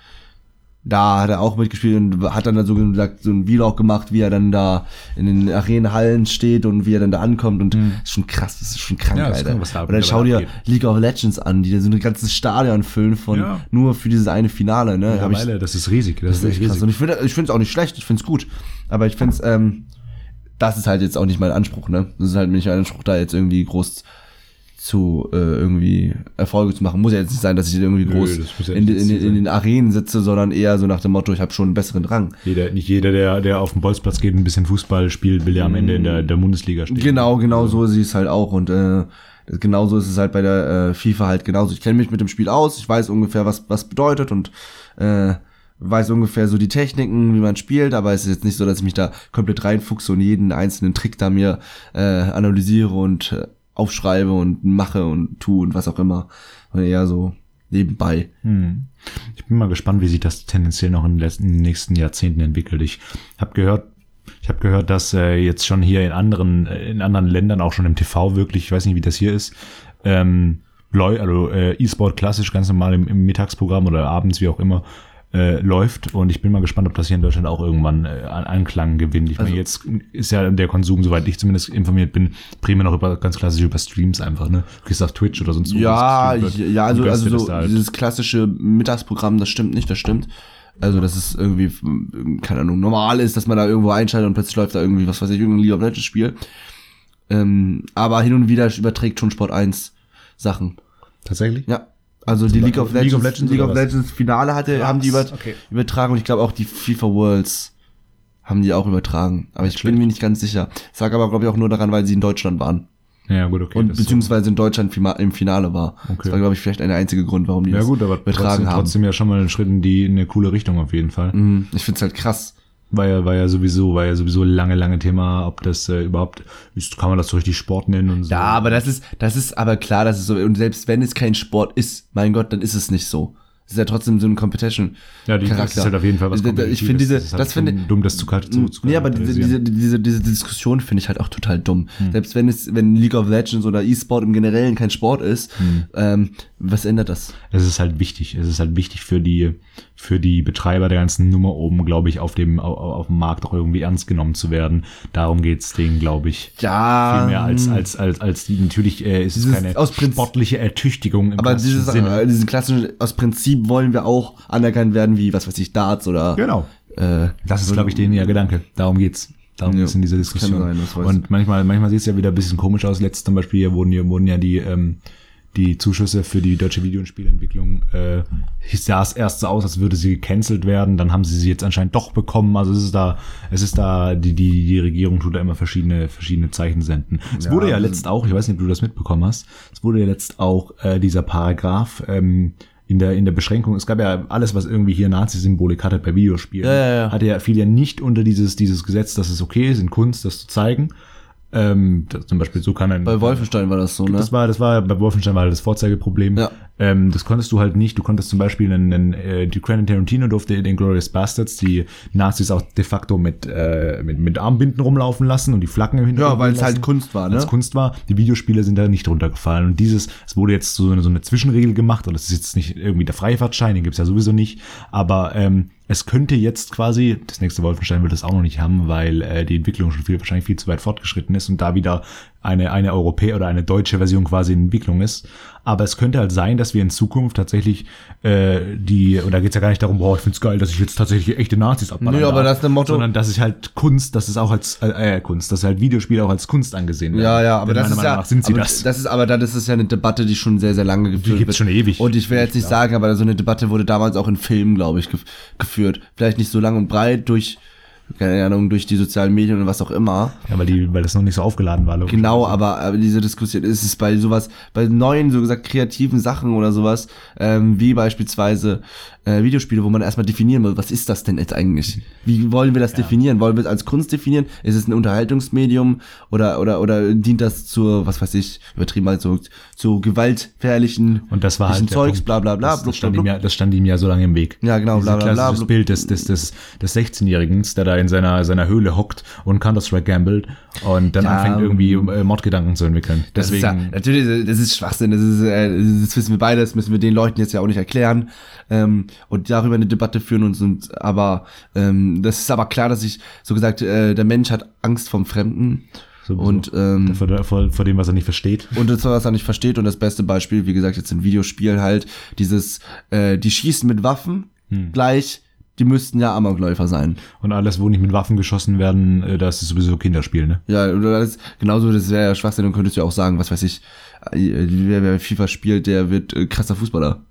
da hat er auch mitgespielt und hat dann so gesagt, so ein Vlog gemacht, wie er dann da in den Arenenhallen steht und wie er dann da ankommt und das ist schon krass, das ist schon krank, Mhm. Ja, Alter. was da und dann schau dir abgeht. League of Legends an, die da so ein ganzes Stadion füllen von Ja. nur für dieses eine Finale, ne? Hab ich, das ist riesig. Das, das ist echt echt krass. riesig. Und ich finde ich finde es auch nicht schlecht, ich finde es gut. Aber ich finde es, ähm, das ist halt jetzt auch nicht mein Anspruch, ne? Das ist halt nicht mein Anspruch, da jetzt irgendwie groß zu äh, irgendwie Erfolge zu machen. Muss ja jetzt nicht sein, dass ich irgendwie Nö, groß muss ja in, in, in, den Arenen sitze, sondern eher so nach dem Motto, ich habe schon einen besseren Rang. Jeder, nicht jeder, der, der auf dem Bolzplatz geht, und ein bisschen Fußball spielt, will ja am Ende in der, der Bundesliga stehen. Genau, genau so sehe ich es halt auch. Und äh, genauso ist es halt bei der äh, FIFA halt genauso. Ich kenne mich mit dem Spiel aus, ich weiß ungefähr, was was bedeutet und äh, weiß ungefähr so die Techniken, wie man spielt, aber es ist jetzt nicht so, dass ich mich da komplett reinfuchse und jeden einzelnen Trick da mir äh, analysiere und äh, aufschreibe und mache und tue und was auch immer. Und eher so nebenbei. Hm. Ich bin mal gespannt, wie sich das tendenziell noch in den letzten, in den nächsten Jahrzehnten entwickelt. Ich habe gehört, ich habe gehört, dass äh, jetzt schon hier in anderen, äh, in anderen Ländern auch schon im TV wirklich, ich weiß nicht, wie das hier ist, ähm, Leu- also äh, E-Sport klassisch ganz normal im, im Mittagsprogramm oder abends, wie auch immer, äh, läuft. Und ich bin mal gespannt, ob das hier in Deutschland auch irgendwann äh, an Anklang gewinnt. Ich meine, jetzt ist ja der Konsum, soweit ich zumindest informiert bin, primär noch über ganz klassisch über Streams einfach, ne? Du gehst auf Twitch oder sonst Ja, wird. ja, also, also das so halt. dieses klassische Mittagsprogramm, das stimmt nicht, das stimmt. Also, dass es irgendwie, ähm, keine Ahnung, normal ist, dass man da irgendwo einschaltet und plötzlich läuft da irgendwie, was weiß ich, irgendein League of Legends Spiel. Ähm, aber hin und wieder überträgt schon Sport 1 Sachen. Tatsächlich? Ja. Also die League of League Legends, of Legends League of? Legends Finale hatte, haben die über, okay. übertragen und ich glaube auch die FIFA Worlds haben die auch übertragen. Aber ich bin mir nicht ganz sicher. Ich sage aber, glaube ich, auch nur daran, weil sie in Deutschland waren. Ja, gut, okay. Und beziehungsweise in Deutschland im Finale war. Okay. Das war, glaube ich, vielleicht ein einziger Grund, warum die so. Ja das gut, aber übertragen trotzdem, haben. trotzdem ja schon mal ein Schritt in die in eine coole Richtung auf jeden Fall. Mhm. Ich find's halt krass. War ja, war ja sowieso, war ja sowieso lange, lange Thema, ob das äh, überhaupt ist, kann man das so richtig Sport nennen und so. Ja, aber das ist, das ist aber klar, dass es so, und selbst wenn es kein Sport ist, mein Gott, dann ist es nicht so. Es ist ja trotzdem so ein Competition. Ja, die, das Charakter. ist halt auf jeden Fall was Ich- Ich finde diese, ist halt das finde dumm, das zu, zu, zu Nee, aber diese, diese, diese, diese Diskussion finde ich halt auch total dumm. Hm. Selbst wenn es, wenn League of Legends oder E-Sport im Generellen kein Sport ist, Hm. ähm, was ändert das? es ist halt wichtig. Es ist halt wichtig für die, für die Betreiber der ganzen Nummer oben, glaube ich, auf dem, auf, auf dem Markt auch irgendwie ernst genommen zu werden. Darum geht's denen, glaube ich. Ja. Viel mehr als, als, als, als die, natürlich äh, ist es keine sportliche Ertüchtigung im Aber dieses, Sinne. äh, diesen klassischen, aus Prinzip wollen wir auch anerkannt werden, wie, was weiß ich, Darts oder, Genau. äh, Das ist, glaube ich, denen ihr Gedanke. Darum geht's. Darum Ja, geht's in dieser Diskussion. sein, und manchmal, manchmal sieht es ja wieder ein bisschen komisch aus. Letztes zum Beispiel hier wurden, hier wurden ja die, ähm, die Zuschüsse für die deutsche Video- und Spielentwicklung äh, sah es erst so aus, als würde sie gecancelt werden. Dann haben sie sie jetzt anscheinend doch bekommen. Also es ist da, es ist da, die, die, die Regierung tut da immer verschiedene, verschiedene Zeichen senden. Es wurde ja also- letzt auch, ich weiß nicht, ob du das mitbekommen hast, es wurde ja letzt auch äh, dieser Paragraph ähm, in der, in der Beschränkung, es gab ja alles, was irgendwie hier Nazi-Symbolik hatte bei Videospielen, Ja, ja, ja. hatte ja, fiel ja nicht unter dieses, dieses Gesetz, dass es okay ist, in Kunst das zu zeigen. Ähm, das, zum Beispiel so kann ein, bei Wolfenstein war das so, ne? das war, das war bei Wolfenstein war halt das Vorzeigeproblem. Ja. Ähm, das konntest du halt nicht. Du konntest zum Beispiel einen, einen äh, die Quentin Tarantino durfte den Glorious Bastards die Nazis auch de facto mit, äh, mit, mit Armbinden rumlaufen lassen und die Flaggen im Hintergrund. ja, weil es halt Kunst war, ne? als Kunst war. Die Videospiele sind da nicht runtergefallen. Und dieses, es wurde jetzt so eine, so eine Zwischenregel gemacht, und das ist jetzt nicht irgendwie der Freifahrtschein, den gibt's ja sowieso nicht. Aber ähm, es könnte jetzt quasi, das nächste Wolfenstein wird das auch noch nicht haben, weil äh, die Entwicklung schon viel, wahrscheinlich viel zu weit fortgeschritten ist und da wieder eine, eine europäische oder eine deutsche Version quasi in Entwicklung ist. Aber es könnte halt sein, dass wir in Zukunft tatsächlich äh, die, und da geht's ja gar nicht darum, boah, ich find's geil, dass ich jetzt tatsächlich echte Nazis abballern Nö, aber das ist ein Motto- Sondern das ist halt Kunst, das ist auch als äh, äh, Kunst, dass halt Videospiele auch als Kunst angesehen werden. Ja, ja, aber Denn das meiner ist Meinung ja, nach sind sie aber das. das ist, aber dann ist es ja eine Debatte, die schon sehr, sehr lange geführt gibt's schon ewig. Und ich will jetzt nicht sagen, aber so eine Debatte wurde damals auch in Filmen, glaube ich, gef geführt. Vielleicht nicht so lang und breit durch, keine Ahnung, durch die sozialen Medien und was auch immer. Ja, weil, die, weil das noch nicht so aufgeladen war. logisch. Genau, aber, aber diese Diskussion ist es bei sowas, bei neuen, so gesagt, kreativen Sachen oder sowas, ähm, wie beispielsweise äh, Videospiele, wo man erstmal definieren muss, was ist das denn jetzt eigentlich? Wie wollen wir das definieren? Wollen wir es als Kunst definieren? Ist es ein Unterhaltungsmedium oder, oder, oder dient das zur, was weiß ich, übertrieben halt so, zu gewaltfährlichen Und das war halt Zeugs, Punkt. bla bla bla, das, blub, das, stand blub, ihm ja, das stand ihm ja so lange im Weg. Ja, genau, bla, Dieses bla, bla, klassisches blub. Bild des, des, des, des 16-Jährigen, der da in seiner, seiner Höhle hockt und Counter-Strike gambelt und dann Ja, anfängt irgendwie äh, Mordgedanken zu entwickeln. Das ist Deswegen, ja, natürlich, das ist Schwachsinn, das ist, äh, das wissen wir beide, das müssen wir den Leuten jetzt ja auch nicht erklären ähm, und darüber eine Debatte führen und, und aber ähm, das ist aber klar, dass ich so gesagt, äh, der Mensch hat Angst vom Fremden Sowieso. und ähm, vor, vor, vor dem, was er nicht versteht. und das was er nicht versteht und das beste Beispiel, wie gesagt, jetzt in Videospielen halt dieses, äh, die schießen mit Waffen Hm. gleich, die müssten ja Amokläufer sein. Und alles, wo nicht mit Waffen geschossen werden, äh, das ist sowieso Kinderspiel, ne? Ja, oder das, genauso, das wäre ja Schwachsinn, dann könntest du ja auch sagen, was weiß ich, äh, wer, wer FIFA spielt, der wird äh, krasser Fußballer.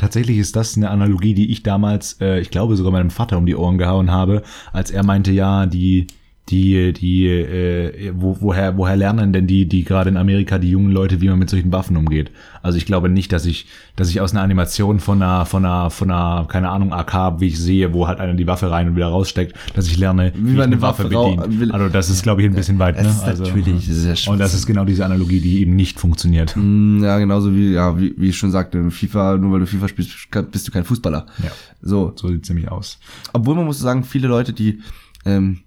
Tatsächlich ist das eine Analogie, die ich damals, äh, ich glaube sogar meinem Vater um die Ohren gehauen habe, als er meinte, ja, die, die, die, äh, wo, woher, woher lernen denn die, die gerade in Amerika, die jungen Leute, wie man mit solchen Waffen umgeht? Also ich glaube nicht, dass ich, dass ich aus einer Animation von einer, von einer, von einer, keine Ahnung, AK, wie ich sehe, wo halt einer die Waffe rein und wieder raussteckt, dass ich lerne, wie, man ich eine Waffe rau- will- Also das ist, glaube ich, ein bisschen weit, ne? ist Also, natürlich sehr schwierig. und das ist genau diese Analogie, die eben nicht funktioniert. Mm, Ja, genauso wie, ja, wie, wie ich schon sagte, FIFA, nur weil du FIFA spielst, bist du kein Fußballer. Ja. So. So sieht's nämlich aus. Obwohl man muss sagen, viele Leute, die ähm,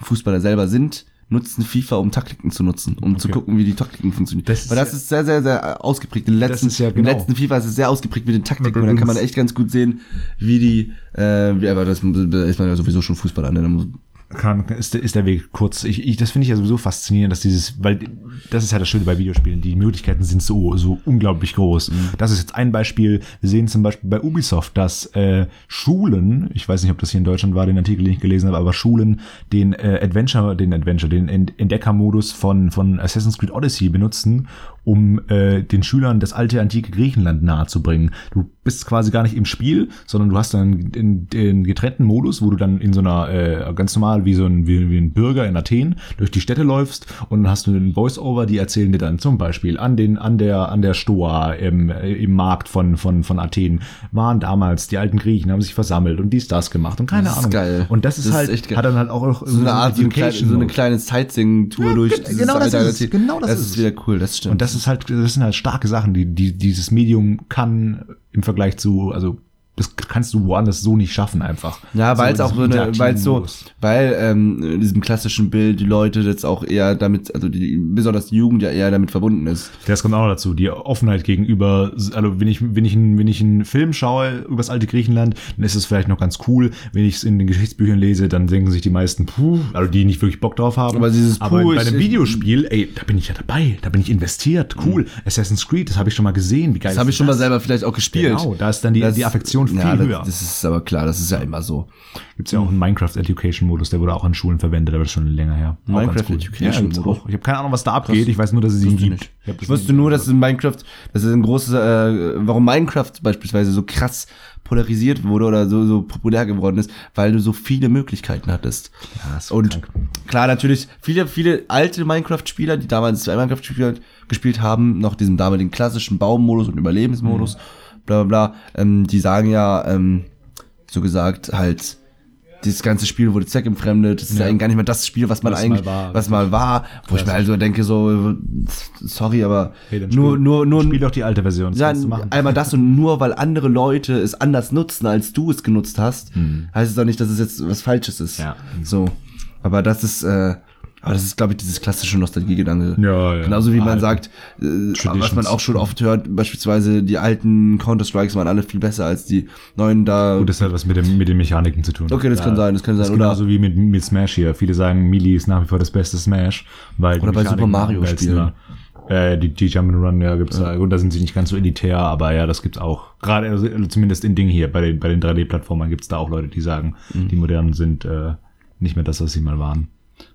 Fußballer selber sind, nutzen FIFA, um Taktiken zu nutzen, um zu Okay. gucken, wie die Taktiken funktionieren. Das Weil das ist sehr, sehr, sehr ausgeprägt. In den letzten, ja Im genau. letzten FIFA ist es sehr ausgeprägt mit den Taktiken. Und da kann man echt ganz gut sehen, wie die, äh, wie, aber das da ist man ja sowieso schon Fußballer. Ne? Kann, ist, der- ist der Weg kurz. Ich, ich, das finde ich ja sowieso faszinierend, dass dieses, weil das ist ja das Schöne bei Videospielen, die Möglichkeiten sind so, so unglaublich groß. Das ist jetzt ein Beispiel. Wir sehen zum Beispiel bei Ubisoft, dass äh, Schulen, ich weiß nicht, ob das hier in Deutschland war, den Artikel, den ich gelesen habe, aber Schulen den äh, Adventure, den Adventure, den Ent- Entdeckermodus von, von Assassin's Creed Odyssey benutzen, um äh, den Schülern das alte antike Griechenland nahezubringen. Du bist quasi gar nicht im Spiel, sondern du hast dann den, den getrennten Modus, wo du dann in so einer äh, ganz normal wie so ein, wie, wie ein Bürger in Athen durch die Städte läufst und dann hast du einen Voice-Over, die erzählen dir dann zum Beispiel an den an der an der Stoa im, im Markt von von von Athen waren damals die alten Griechen haben sich versammelt und dies das gemacht und keine Das ist Ahnung. geil. Und das ist Das ist halt echt geil. hat dann halt auch So eine Art, so eine kleine, so eine kleine Sightseeing-Tour Ja, durch genau das ist. Genau das das ist ist es. wieder cool, das stimmt. Und das ist halt, das sind halt starke Sachen, die, die dieses Medium kann im Vergleich zu, also das kannst du woanders so nicht schaffen einfach. Ja, weil es auch so eine, weil es so, weil ähm, in diesem klassischen Bild die Leute jetzt auch eher damit, also die, besonders die Jugend ja eher damit verbunden ist. Das kommt auch noch dazu, die Offenheit gegenüber, also wenn ich, wenn ich, einen- wenn ich einen Film schaue über das alte Griechenland, dann ist es vielleicht noch ganz cool. Wenn ich es in den Geschichtsbüchern lese, dann denken sich die meisten, puh, also die nicht wirklich Bock drauf haben. Aber dieses Aber Puh, bei ich- einem Videospiel, ey, da bin ich ja dabei, da bin ich investiert, cool. Assassin's Creed, das habe ich schon mal gesehen, wie geil Das habe ich schon mal das? selber vielleicht auch gespielt. Genau, da ist dann die, Das- die Affektion viel ja, höher. Das, ist aber klar, das ist ja immer so. Gibt's ja auch einen Minecraft Education Modus, der wurde auch an Schulen verwendet, aber das ist schon länger her. Auch Minecraft cool. Education ja, Modus? Ich habe keine Ahnung, was da abgeht. Ich weiß nur, dass es ihn gibt. Ich, Ich wusste nur, dass in Minecraft, dass es ein großes, äh, warum Minecraft beispielsweise so krass polarisiert wurde oder so, so populär geworden ist, weil du so viele Möglichkeiten hattest. Ja, ist Und krank. klar, natürlich, viele, viele alte Minecraft-Spieler, die damals zwei Minecraft gespielt, haben, noch diesen damaligen klassischen Baummodus und Überlebensmodus, bla bla bla, ähm, die sagen ja, ähm, so gesagt, halt, dieses ganze Spiel wurde zweckentfremdet, das ist Ja. eigentlich gar nicht mehr das Spiel, was man Was eigentlich, mal war. was mal war, wo ich mir also denke, so, sorry, aber Hey, nur, spiel, nur, nur, Spiel doch die alte Version. Ja, einmal das und nur weil andere Leute es anders nutzen, als du es genutzt hast, Hm. heißt es doch nicht, dass es jetzt was Falsches ist. Ja. So. Aber das ist, äh, aber das ist, glaube ich, dieses klassische Nostalgiegedanke. Ja, ja. Genauso wie man Alten. sagt, äh, was man auch schon oft hört, beispielsweise die alten Counter-Strikes waren alle viel besser als die neuen da. Gut, das hat was mit, dem, mit den Mechaniken zu tun. Okay, das kann sein, das kann sein. ist Oder- genauso wie mit, mit Smash hier. Viele sagen, Melee ist nach wie vor das beste Smash, weil die Oder bei Super Mario am geilsten Spielen. waren. Äh, die, die Jump'n'Run, ja, gibt's da. Gut, da sind sie nicht ganz so elitär, aber ja, das gibt's auch. Gerade, also, zumindest in Ding hier, bei den, bei den 3D-Plattformern gibt's da auch Leute, die sagen, Mhm. die modernen sind äh, nicht mehr das, was sie mal waren.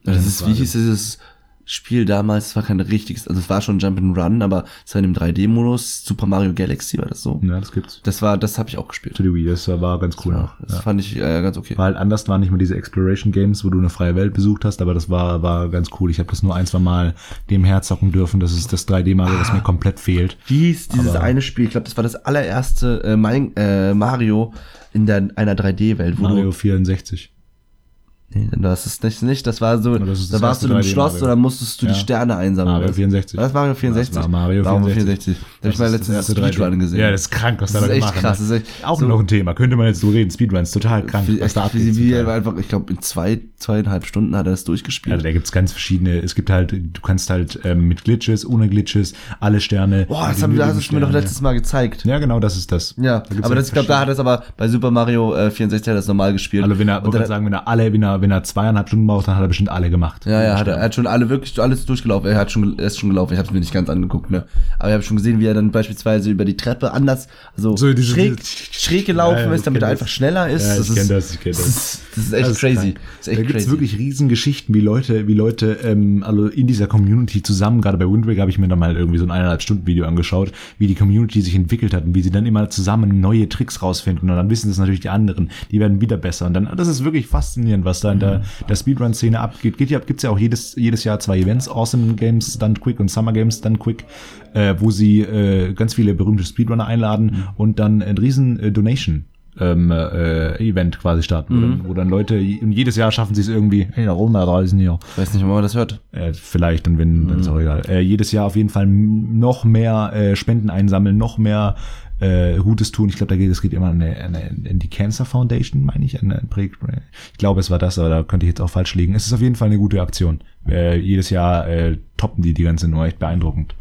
Ja, das ist, wie hieß dieses Spiel damals? Es war kein richtiges, also es war schon Jump'n'Run, aber es war in dem 3D-Modus. Super Mario Galaxy war das so. Ja, das gibt's. Das war, das habe ich auch gespielt. Für die Wii, das war ganz cool. Ja, das fand ich äh, ganz okay. War halt anders, waren nicht mehr diese Exploration Games, wo du eine freie Welt besucht hast, aber das war, war ganz cool. Ich habe das nur ein, zwei Mal dem herzocken dürfen. Das ist das 3D Mario, das mir komplett fehlt. Wie hieß dieses Aber- eine Spiel? Ich glaube, das war das allererste äh, mein, äh, Mario in der, einer 3D-Welt, wo Mario 64. Nee, das ist nicht, nicht. Das war so, das ist da warst du 3D Schloss Mario. oder musstest du Ja. die Sterne einsammeln. Mario 64. War das Mario 64? Das war Mario Warum 64. 64? Da habe ich mal ist letztens das das erste 3D. Speedrun gesehen. Ja, das ist krank, was Das da ist echt gemacht krass, das ist echt Auch so- noch ein Thema. Könnte man jetzt so reden. Speedruns, total krank. Wie, was da wie, abgeht wie Teil. einfach, ich glaube, in zwei, zweieinhalb Stunden hat er das durchgespielt. da gibt's ganz verschiedene. Es gibt halt, du kannst halt ähm, mit Glitches, ohne Glitches, alle Sterne. Boah, das haben, das hast du mir doch letztes Mal gezeigt. Ja, genau, das ist das. Ja, Da aber das, ich glaube, da hat er es aber bei Super Mario äh, 64 hat er das normal gespielt. Also wenn er, sagen, wenn er alle, wenn er, wenn er zweieinhalb Stunden braucht, dann hat er bestimmt alle gemacht. Ja, ja, hat er, er hat schon alle wirklich alles durchgelaufen. Er hat schon, er ist schon gelaufen. Ich habe es mir nicht ganz angeguckt, ne. Aber ich habe schon gesehen, wie er dann beispielsweise über die Treppe anders, also So diese- schräg, diese- schräg gelaufen Ja, ja, ist, damit er das. einfach schneller ist. Ja, ich das kenn ist, das, ich kenn das. Das ist, das ist echt Das ist crazy. Das ist echt da gibt's crazy. wirklich riesen Geschichten, wie Leute, wie Leute, ähm, also in dieser Community zusammen, gerade bei Wind Waker habe ich mir da mal irgendwie so ein eineinhalb Stunden Video angeschaut, wie die Community sich entwickelt hat und wie sie dann immer zusammen neue Tricks rausfinden und dann wissen das natürlich die anderen, die werden wieder besser und dann, das ist wirklich faszinierend, was da in der, der Speedrun-Szene abgeht. Geht ja, gibt's ja auch jedes, jedes Jahr zwei Events, Awesome Games Done Quick und Summer Games Done Quick, äh, wo sie äh, ganz viele berühmte Speedrunner einladen und dann ein riesen äh, Donation ähm, äh, Event quasi starten, wo, dann, wo dann Leute, und jedes Jahr schaffen sie es irgendwie, hey, da rum, da draußen hier. Ich weiß nicht, ob man das hört. Äh, vielleicht, und wenn, dann ist auch egal. Äh, jedes Jahr auf jeden Fall noch mehr äh, Spenden einsammeln, noch mehr äh, Gutes tun. Ich glaube, da geht es geht immer an, eine, an, eine, an die Cancer Foundation, meine ich. An, an, ich glaube, es war das, aber da könnte ich jetzt auch falsch liegen. Es ist auf jeden Fall eine gute Aktion. Äh, jedes Jahr äh, toppen die die ganze Nummer, echt beeindruckend.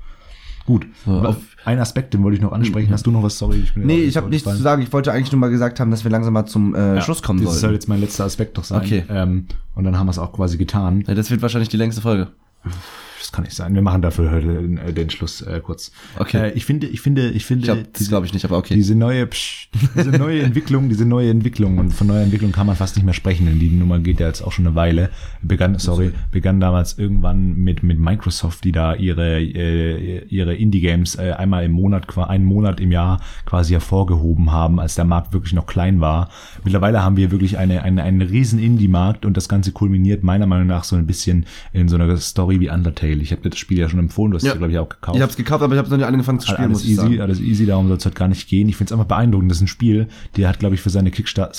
Gut. So, auf- Ein Aspekt, den wollte ich noch ansprechen. Hast du noch was? Sorry, ich bin Nee, ich habe nichts zu sagen. Ich wollte eigentlich nur mal gesagt haben, dass wir langsam mal zum äh, Ja, Schluss kommen Das soll jetzt mein letzter Aspekt doch sein. Okay. Ähm, und dann haben wir es auch quasi getan. Ja, das wird wahrscheinlich die längste Folge. Das kann nicht sein. Wir machen dafür heute äh, den Schluss äh, kurz. Okay. Äh, ich finde, ich finde, ich finde, Ich glaube, das glaube ich nicht, aber okay. diese neue, psch, diese neue Entwicklung, diese neue Entwicklung und von neuer Entwicklung kann man fast nicht mehr sprechen, denn die Nummer geht ja jetzt auch schon eine Weile. Begann, sorry, begann damals irgendwann mit mit Microsoft, die da ihre äh, ihre Indie-Games äh, einmal im Monat, einen Monat im Jahr quasi hervorgehoben haben, als der Markt wirklich noch klein war. Mittlerweile haben wir wirklich eine eine einen riesen Indie-Markt und das Ganze kulminiert meiner Meinung nach so ein bisschen in so einer Story wie Undertale. Ich habe dir das Spiel ja schon empfohlen, du hast Ja. es glaube ich auch gekauft. ich habe es gekauft, aber ich habe noch nicht angefangen zu spielen, Alles muss ich easy, sagen. alles easy, darum soll es halt gar nicht gehen. Ich finde es einfach beeindruckend. Das ist ein Spiel, der hat, glaube ich, für seine Kickstarter,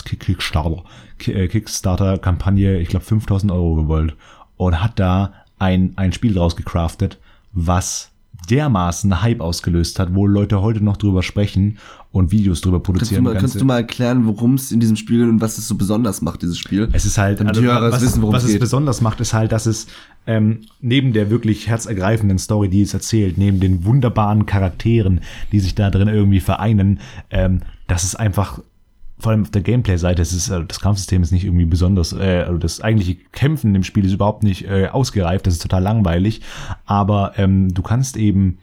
äh, Kickstarter-Kampagne, ich glaube, 5000 Euro gewollt. Und hat da ein, ein Spiel draus gecraftet, was dermaßen Hype ausgelöst hat, wo Leute heute noch drüber sprechen und Videos drüber Kannst du, produzieren. mal, kannst du mal erklären, worum es in diesem Spiel geht und was es so besonders macht, dieses Spiel? Es ist halt, Damit die Hörer es was, wissen, worum was es es besonders macht, ist halt, dass es ähm, neben der wirklich herzergreifenden Story, die es erzählt, neben den wunderbaren Charakteren, die sich da drin irgendwie vereinen, ähm, dass es einfach vor allem auf der Gameplay-Seite, ist, äh, das Kampfsystem ist nicht irgendwie besonders, äh, also das eigentliche Kämpfen im Spiel ist überhaupt nicht äh, ausgereift, das ist total langweilig, aber ähm, du kannst eben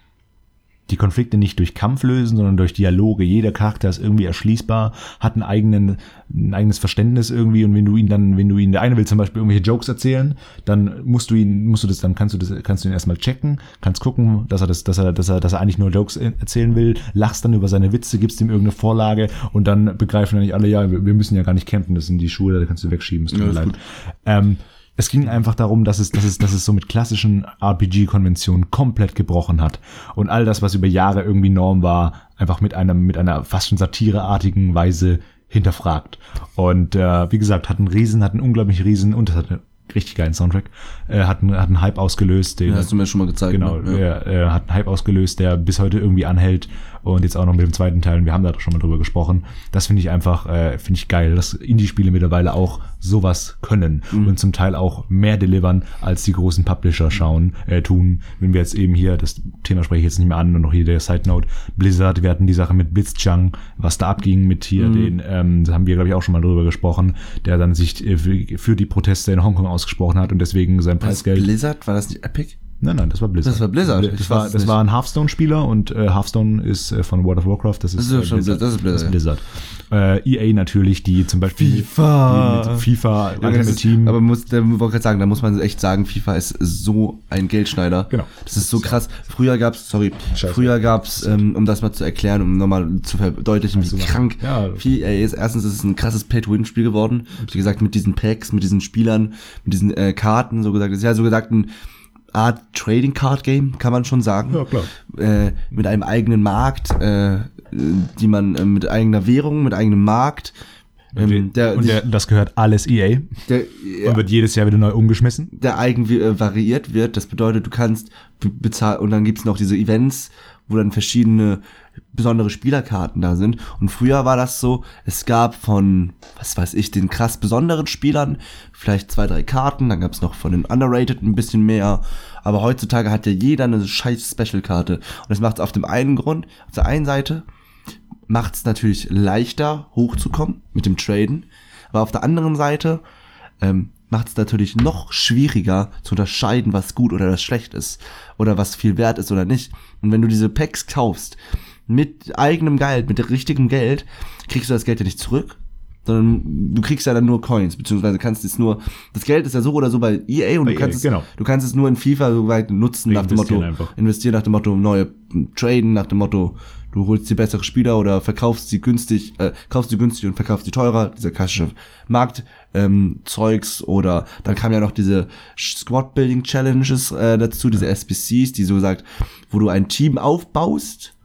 die Konflikte nicht durch Kampf lösen, sondern durch Dialoge. Jeder Charakter ist irgendwie erschließbar, hat einen eigenen, ein eigenes Verständnis irgendwie und wenn du ihn dann, wenn du ihn, der eine will zum Beispiel irgendwelche Jokes erzählen, dann musst du ihn, musst du das, dann kannst du das, kannst du ihn erstmal checken, kannst gucken, dass er das, dass er, dass er, dass er eigentlich nur Jokes erzählen will, lachst dann über seine Witze, gibst ihm irgendeine Vorlage und dann begreifen dann nicht alle, ja, wir, müssen ja gar nicht campen, das sind die Schuhe, da kannst du wegschieben, es tut Ja, mir leid. gut. Ähm, es ging einfach darum, dass es, dass es, dass es so mit klassischen RPG-Konventionen komplett gebrochen hat. Und all das, was über Jahre irgendwie Norm war, einfach mit einem, mit einer fast schon satireartigen Weise hinterfragt. Und äh, wie gesagt, hat einen riesen, hat einen unglaublich riesen und das hat einen richtig geilen Soundtrack, äh, hat, einen, hat einen Hype ausgelöst, den, Ja, hast du mir schon mal gezeigt. Genau, ne? ja. er hat einen Hype ausgelöst, der bis heute irgendwie anhält und jetzt auch noch mit dem zweiten Teil, und wir haben da schon mal drüber gesprochen. Das finde ich einfach, äh, finde ich geil, dass Indie-Spiele mittlerweile auch sowas können Mhm. und zum Teil auch mehr delivern, als die großen Publisher schauen, äh, tun. Wenn wir jetzt eben hier, das Thema spreche ich jetzt nicht mehr an, und noch hier der Side Note, Blizzard, wir hatten die Sache mit Blitzchung, was da abging mit hier Mhm. den, ähm, da haben wir, glaube ich, auch schon mal drüber gesprochen, der dann sich äh, für, für die Proteste in Hongkong ausgesprochen hat und deswegen sein Preisgeld. Blizzard? War das nicht Epic? Nein, nein, das war Blizzard. Das war Blizzard. Das, Ich war, das nicht. war ein Hearthstone-Spieler und äh, Hearthstone ist äh, von World of Warcraft. Das ist, Das ist äh, schon Blizzard, das ist Blizzard, Blizzard. Äh, EA natürlich, die zum Beispiel FIFA. die mit FIFA Ja, Ultimate ist, Team. aber muss, da wollte gerade sagen, da muss man echt sagen, FIFA ist so ein Geldschneider. Genau. Das ist so krass. Früher gab's, sorry, Scheiße. früher gab's, ähm, um das mal zu erklären, um nochmal zu verdeutlichen, wie krank Ja. FIFA ist. Erstens ist es ein krasses Pay-to-Win-Spiel geworden. Wie gesagt, mit diesen Packs, mit diesen Spielern, mit diesen äh, Karten, so gesagt. Das ist ja so gesagt ein Art Trading Card Game, kann man schon sagen. Ja, klar. Äh, mit einem eigenen Markt, äh, die man äh, mit eigener Währung, mit eigenem Markt. Ähm, der, und der, das gehört alles EA der, und wird jedes Jahr wieder neu umgeschmissen. der eigen äh, variiert wird. Das bedeutet, du kannst be- bezahlen und dann gibt's noch diese Events, wo dann verschiedene besondere Spielerkarten da sind. Und früher war das so, es gab von, was weiß ich, den krass besonderen Spielern vielleicht zwei, drei Karten, dann gab's noch von den Underrated ein bisschen mehr. Aber heutzutage hat ja jeder eine scheiß Special-Karte. Und das macht auf dem einen Grund, auf der einen Seite macht es natürlich leichter hochzukommen mit dem Traden. Aber auf der anderen Seite ähm, macht es natürlich noch schwieriger zu unterscheiden, was gut oder was schlecht ist. Oder was viel wert ist oder nicht. Und wenn du diese Packs kaufst mit eigenem Geld, mit richtigem Geld, kriegst du das Geld ja nicht zurück. Sondern du kriegst ja dann nur Coins, beziehungsweise kannst es nur, das Geld ist ja so oder so bei EA und Bei du kannst EA, es, genau. du kannst es nur in FIFA so weit nutzen nach dem Motto, Investieren einfach. investieren nach dem Motto neue traden nach dem Motto du holst dir bessere Spieler oder verkaufst sie günstig äh, kaufst sie günstig und verkaufst sie teurer dieser klassische Markt ähm, Zeugs oder dann kam ja noch diese Squad Building Challenges äh, dazu diese SBCs die so sagt wo du ein Team aufbaust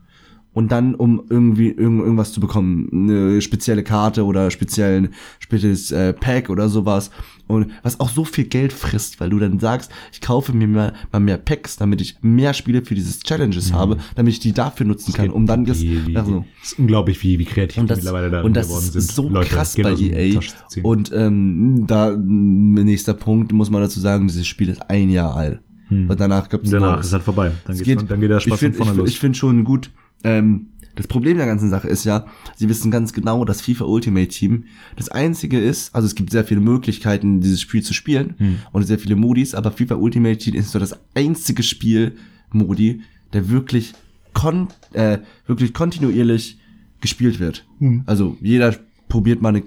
und dann, um irgendwie irgend, irgendwas zu bekommen, eine spezielle Karte oder speziellen spezielles äh, Pack oder sowas. Und was auch so viel Geld frisst, weil du dann sagst, ich kaufe mir mal, mal mehr Packs, damit ich mehr Spiele für dieses Challenges habe, damit ich die dafür nutzen kann, um dann das, wie, also, ist unglaublich, wie, wie kreativ und die das, mittlerweile da und das geworden ist so Leute krass bei EA. Ziehen. Und ähm, da nächster Punkt muss man dazu sagen, dieses Spiel ist ein Jahr alt. Und danach gibt's Danach ist halt vorbei. Dann, von, dann geht der Spaß ich find, von vorne ich, los. Ich finde schon gut, ähm, Das Problem der ganzen Sache ist ja, sie wissen ganz genau, dass FIFA Ultimate Team das einzige ist, also es gibt sehr viele Möglichkeiten, dieses Spiel zu spielen Hm. und sehr viele Modis, aber FIFA Ultimate Team ist so das einzige Spiel, Modi, der wirklich kon äh, wirklich kontinuierlich gespielt wird. Hm. Also jeder probiert mal eine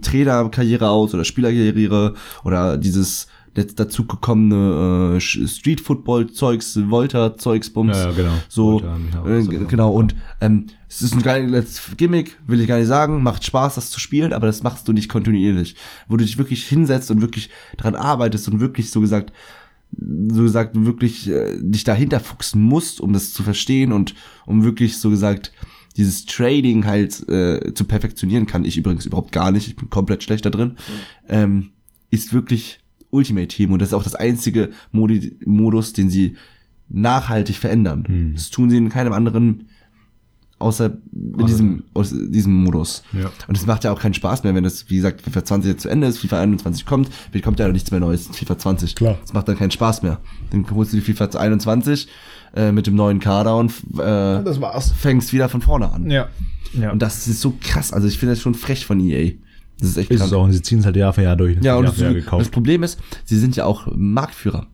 Trainerkarriere aus oder Spielerkarriere oder dieses jetzt dazu gekommene äh, Street Football Zeugs, Volta Zeugs Bums. Ja, ja, genau. So. Volta äh, genau und ähm, es ist ein geiles Gimmick, will ich gar nicht sagen, macht Spaß das zu spielen, aber das machst du nicht kontinuierlich, wo du dich wirklich hinsetzt und wirklich dran arbeitest und wirklich so gesagt so gesagt wirklich äh, dich dahinter fuchsen musst, um das zu verstehen und um wirklich so gesagt dieses Trading halt äh, zu perfektionieren kann. Ich übrigens überhaupt gar nicht, ich bin komplett schlecht da drin, ähm, ist wirklich Ultimate Team und das ist auch das einzige Modi Modus, den sie nachhaltig verändern. Hm. Das tun sie in keinem anderen außer in diesem, aus diesem Modus. Ja. Und es macht ja auch keinen Spaß mehr, wenn das, wie gesagt, FIFA 20 jetzt zu Ende ist, FIFA 21 kommt, kommt ja nichts mehr Neues, FIFA 20. Klar. Das macht dann keinen Spaß mehr. Dann holst du die FIFA 21 äh, mit dem neuen Kader und äh, fängst wieder von vorne an. Ja. ja. Und das ist so krass. Also ich finde das schon frech von EA. Das ist echt ist krass. es auch. Und sie ziehen es halt Jahr für Jahr durch. Ja, und Jahr Jahr das Problem ist, sie sind ja auch Marktführer.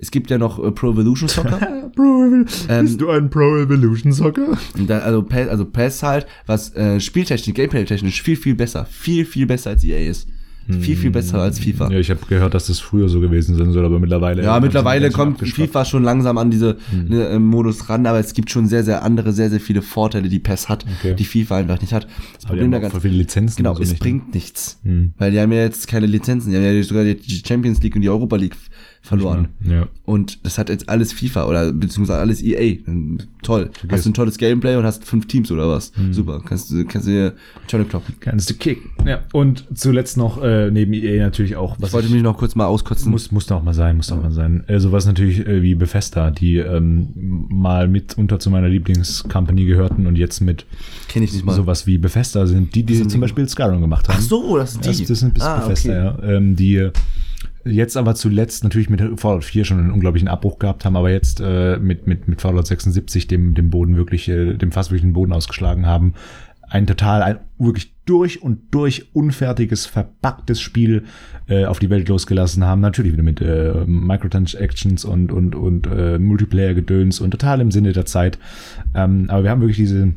Es gibt ja noch äh, Pro Evolution Soccer. Pro Ähm, Bist du ein Pro Evolution Soccer? Da, also PES, also PES halt, was äh, Spieltechnik, Gameplay-technisch viel, viel besser. Viel, viel besser als EA ist. Viel, viel besser als FIFA. Ja, ich habe gehört, dass das früher so gewesen sein soll, aber mittlerweile. Ja, mittlerweile kommt. FIFA schon langsam an diese ne, äh, Modus ran, aber es gibt schon sehr, sehr andere, sehr, sehr viele Vorteile, die PES hat, Okay. die FIFA einfach nicht hat. Das Aber die Problem ganzen voll viele Lizenzen. Genau, so es nicht, ne? bringt nichts. Hm. Weil die haben ja jetzt keine Lizenzen, die haben ja sogar die Champions League und die Europa League verloren. Ja. Und das hat jetzt alles FIFA oder beziehungsweise alles EA. Toll. Hast du ein tolles Gameplay und hast fünf Teams oder was? Hm. Super. Kannst du kannst du dir Johnny kloppen. Kannst du kicken. Ja. Und zuletzt noch äh, neben EA natürlich auch, was Ich wollte mich noch kurz mal auskotzen. Muss, muss doch mal sein, muss doch mal sein. Äh, sowas natürlich äh, wie Bethesda, die ähm, mal mitunter zu meiner Lieblingscompany gehörten und jetzt mit Kenn ich nicht mal. sowas wie Bethesda sind, die, die sind zum die? Beispiel Skyrim gemacht haben. Ach so, das sind die. Das, das sind Ah, Bethesda, ja. Ähm, die jetzt aber zuletzt natürlich mit Fallout 4 schon einen unglaublichen Abbruch gehabt haben, aber jetzt äh, mit, mit, mit Fallout 76 dem, dem Boden wirklich, äh, dem fast wirklich den Boden ausgeschlagen haben. Ein total, ein wirklich durch und durch unfertiges, verpacktes Spiel äh, auf die Welt losgelassen haben. Natürlich wieder mit äh, Microtransactions und, und, und äh, Multiplayer-Gedöns und total im Sinne der Zeit. Ähm, aber wir haben wirklich diese,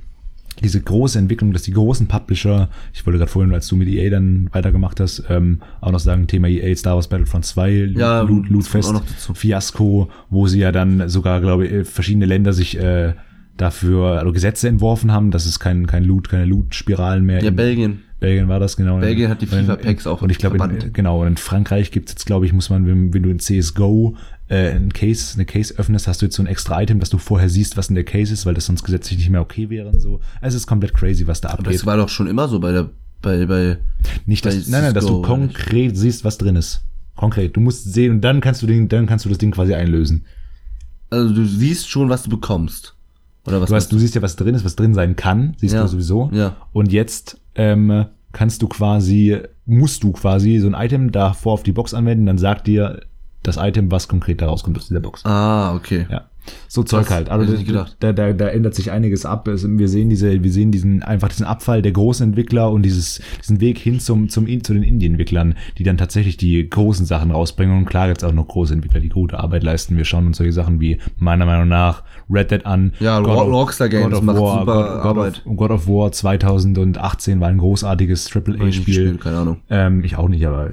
diese große Entwicklung, dass die großen Publisher, ich wollte gerade vorhin, als du mit EA dann weitergemacht hast, ähm, auch noch sagen, Thema EA, Star Wars Battlefront 2, Ja, Loot, Lootfest. Fiasco, wo sie ja dann sogar, glaube ich, verschiedene Länder sich äh, dafür also Gesetze entworfen haben, dass es kein, kein Loot, keine Loot-Spiralen mehr Ja, Belgien. Belgien war das, genau. Belgien hat die FIFA-Packs auch Und ich glaube, genau, und in Frankreich gibt's jetzt, glaube ich, muss man, wenn, wenn du in CSGO äh, ein Case, eine Case öffnest, hast du jetzt so ein extra Item, dass du vorher siehst, was in der Case ist, weil das sonst gesetzlich nicht mehr okay wäre und so. Also es ist komplett crazy, was da Aber abgeht. das war doch schon immer so bei der, bei, bei, Nicht, bei dass, nein, nein, dass du konkret siehst, was drin ist. Konkret. Du musst sehen und dann kannst du den, dann kannst du das Ding quasi einlösen. also du siehst schon, was du bekommst. Oder was Du, hast, du siehst ja, was drin ist, was drin sein kann, siehst Ja. du sowieso. Ja. Und jetzt ähm, kannst du quasi, musst du quasi so ein Item davor auf die Box anwenden, dann sagt dir das Item, was konkret da rauskommt aus dieser Box. Ah, okay. Ja. So Zeug Krass, halt. Also. Da, da, da ändert sich einiges ab. Es- Wir sehen diese, wir sehen diesen, einfach diesen Abfall der großen Entwickler und dieses, diesen Weg hin zum, zum, zu den Indie-Entwicklern, die dann tatsächlich die großen Sachen rausbringen. Und klar gibt's auch noch große Entwickler, die gute Arbeit leisten. Wir schauen uns solche Sachen wie meiner Meinung nach Red Dead an. Ja, God of- Rockstar Games God of macht War, super God, God Arbeit. Of, God of War 2018 war ein großartiges AAA-Spiel. gespielt, keine Ahnung. Ähm, ich auch nicht, aber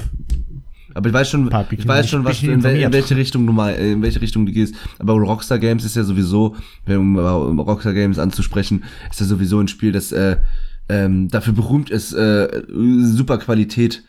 Aber ich weiß schon, ich weiß schon, was, in, in welche Richtung du mal, in welche Richtung du gehst. Aber Rockstar Games ist ja sowieso, um Rockstar Games anzusprechen, ist ja sowieso ein Spiel, das äh, ähm, dafür berühmt ist, äh, super Qualität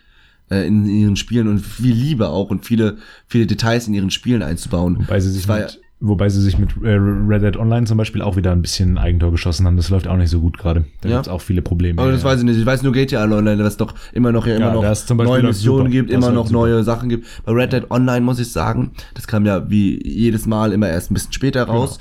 äh, in ihren Spielen und viel Liebe auch und viele, viele Details in ihren Spielen einzubauen. Wobei sie sich mit, wobei sie sich mit äh, Red Dead Online zum Beispiel auch wieder ein bisschen Eigentor geschossen haben. Das läuft auch nicht so gut gerade. Da Ja. gibt's auch viele Probleme. Aber das Ja. weiß ich nicht. Ich weiß nur GTA Online, was doch immer noch ja immer Ja, noch neue Missionen gibt, Das immer noch super. neue Sachen gibt. Bei Red Dead Online muss ich sagen, das kam ja wie jedes Mal immer erst ein bisschen später raus.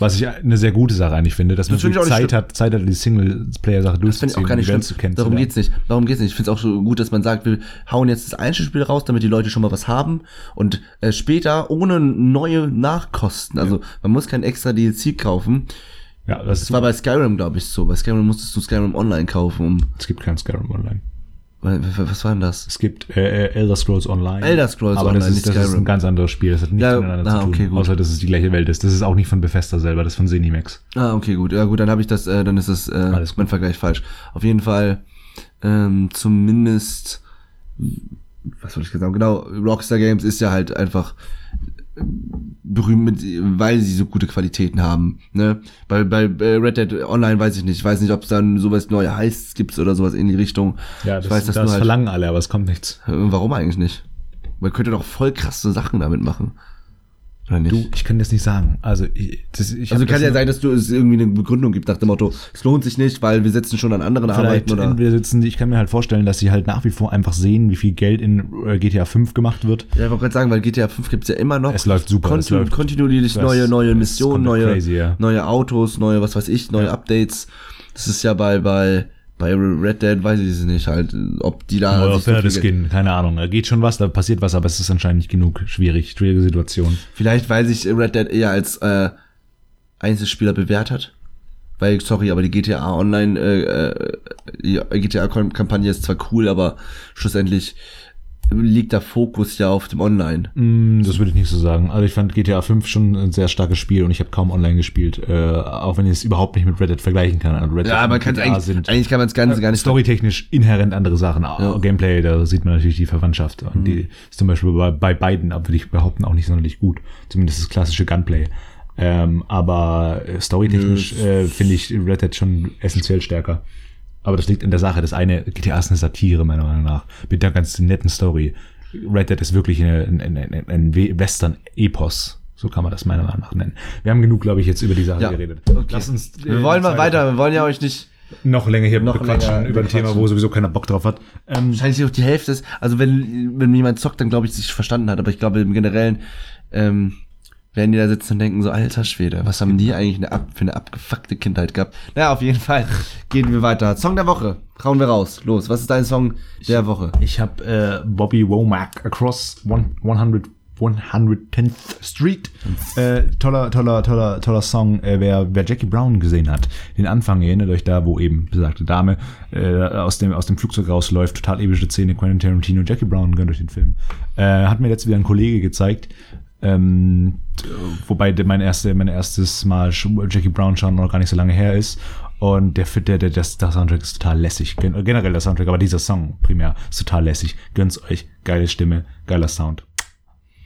Was ich eine sehr gute Sache eigentlich finde, dass man Das nicht Zeit hat, Zeit hat, die Singleplayer-Sache Das finde ich durchzuziehen, auch gar nicht die schlimm. Welt zu kennen. Darum geht's nicht. Darum geht's nicht. Ich finde es auch so gut, dass man sagt, wir hauen jetzt das Einzelspiel raus, damit die Leute schon mal was haben und äh, später ohne neue Nachkosten. Also man muss kein extra DLC kaufen. Ja, das Das ist war bei Skyrim, glaube ich, so. Bei Skyrim musstest du Skyrim online kaufen, um. Es gibt kein Skyrim Online. Was war denn das? Es gibt äh, äh, Elder Scrolls Online. Elder Scrolls aber Online, das ist, nicht das ist ein ganz anderes Spiel. Das hat nichts Ja, miteinander ah, zu tun. okay, gut. außer, dass es die gleiche Welt ist. Das ist auch nicht von Bethesda selber, das ist von Zenimax. Ah, okay, gut. Ja, gut, dann habe ich das, äh, dann ist das äh, Alles gut. mein Vergleich falsch. Auf jeden Fall, ähm, zumindest, was wollte ich gesagt haben? Genau, Rockstar Games ist ja halt einfach berühmt, mit, weil sie so gute Qualitäten haben. Ne? Bei, bei Red Dead Online weiß ich nicht. Ich weiß nicht, ob es dann sowas neue Heists gibt oder sowas in die Richtung. Ja, das, ich weiß, das nur halt, verlangen alle, aber es kommt nichts. Äh, Warum eigentlich nicht? Man könnte doch voll krasse Sachen damit machen. Oder nicht? Du, ich kann das nicht sagen. Also, ich, das, ich also kann das ja sein, dass du es irgendwie eine Begründung gibt nach dem Motto, es lohnt sich nicht, weil wir setzen schon an anderen Arbeiten oder. entweder sitzen, ich kann mir halt vorstellen, dass sie halt nach wie vor einfach sehen, wie viel Geld in äh, GTA 5 gemacht wird. Ja, ich wollte gerade sagen, weil GTA 5 gibt's ja immer noch. Es läuft super, es Kontinu läuft- kontinuierlich Das- neue, neue es Missionen, neue, crazy, ja. neue Autos, neue, was weiß ich, neue Ja. Updates. Das ist ja bei, bei, bei Red Dead, weiß ich es nicht halt, ob die da. Neuer sich so Pferdeskin, keine Ahnung. Da geht schon was, da passiert was, aber es ist anscheinend nicht genug. Schwierig, schwierige Situation. Vielleicht, weil sich Red Dead eher als äh, Einzelspieler bewährt hat. Weil, sorry, aber die GTA Online, äh, äh, die GTA-Kampagne ist zwar cool, aber schlussendlich liegt der Fokus ja auf dem Online. Mm, das würde ich nicht so sagen. Also ich fand GTA 5 schon ein sehr starkes Spiel und ich habe kaum online gespielt, äh, auch wenn ich es überhaupt nicht mit Red Dead vergleichen kann. Also Red Ja, und man kann eigentlich, eigentlich kann man es gar nicht, gar nicht storytechnisch inhärent andere Sachen. Ja. Gameplay, da sieht man natürlich die Verwandtschaft. Und die ist zum Beispiel bei, bei beiden, aber würde ich behaupten, auch nicht sonderlich gut. Zumindest das klassische Gunplay. Ähm, aber äh, storytechnisch äh, finde ich Red Dead schon essentiell stärker. Aber das liegt in der Sache. Das eine, GTA ist eine Satire, meiner Meinung nach. Mit einer ganz netten Story. Red Dead ist wirklich eine, ein, ein, ein, Western-Epos. So kann man das meiner Meinung nach nennen. Wir haben genug, glaube ich, jetzt über die Sache Ja. geredet. Okay. Lass uns. äh, Wir wollen mal weiter, wir wollen ja euch nicht. noch länger hier Noch bequatschen länger über ein. Thema, wo sowieso keiner Bock drauf hat. Ähm, Wahrscheinlich auch die Hälfte ist. Also wenn, wenn jemand zockt, dann glaube ich, sich verstanden hat. Aber ich glaube im Generellen ähm, werden die da sitzen und denken so, alter Schwede, was haben die eigentlich eine für eine abgefuckte Kindheit gehabt? Naja, auf jeden Fall gehen wir weiter. Song der Woche. Hauen wir raus. Los, was ist dein Song der Woche? ich habe äh, Bobby Womack Across one, 100 110th Street. Äh, toller, toller, toller, toller Song. Äh, wer, wer Jackie Brown gesehen hat, den Anfang, erinnert euch da, wo eben besagte Dame äh, aus, dem, aus dem Flugzeug rausläuft, total epische Szene, Quentin Tarantino, Jackie Brown gönnt euch den Film. Äh, hat mir letztes wieder ein Kollege gezeigt. Ähm, wobei mein, erste, mein erstes Mal Jackie Brown schauen noch gar nicht so lange her ist. Und der, der, der, der Soundtrack ist total lässig. Gen generell der Soundtrack, aber dieser Song primär ist total lässig. Gönnt's euch. Geile Stimme, geiler Sound.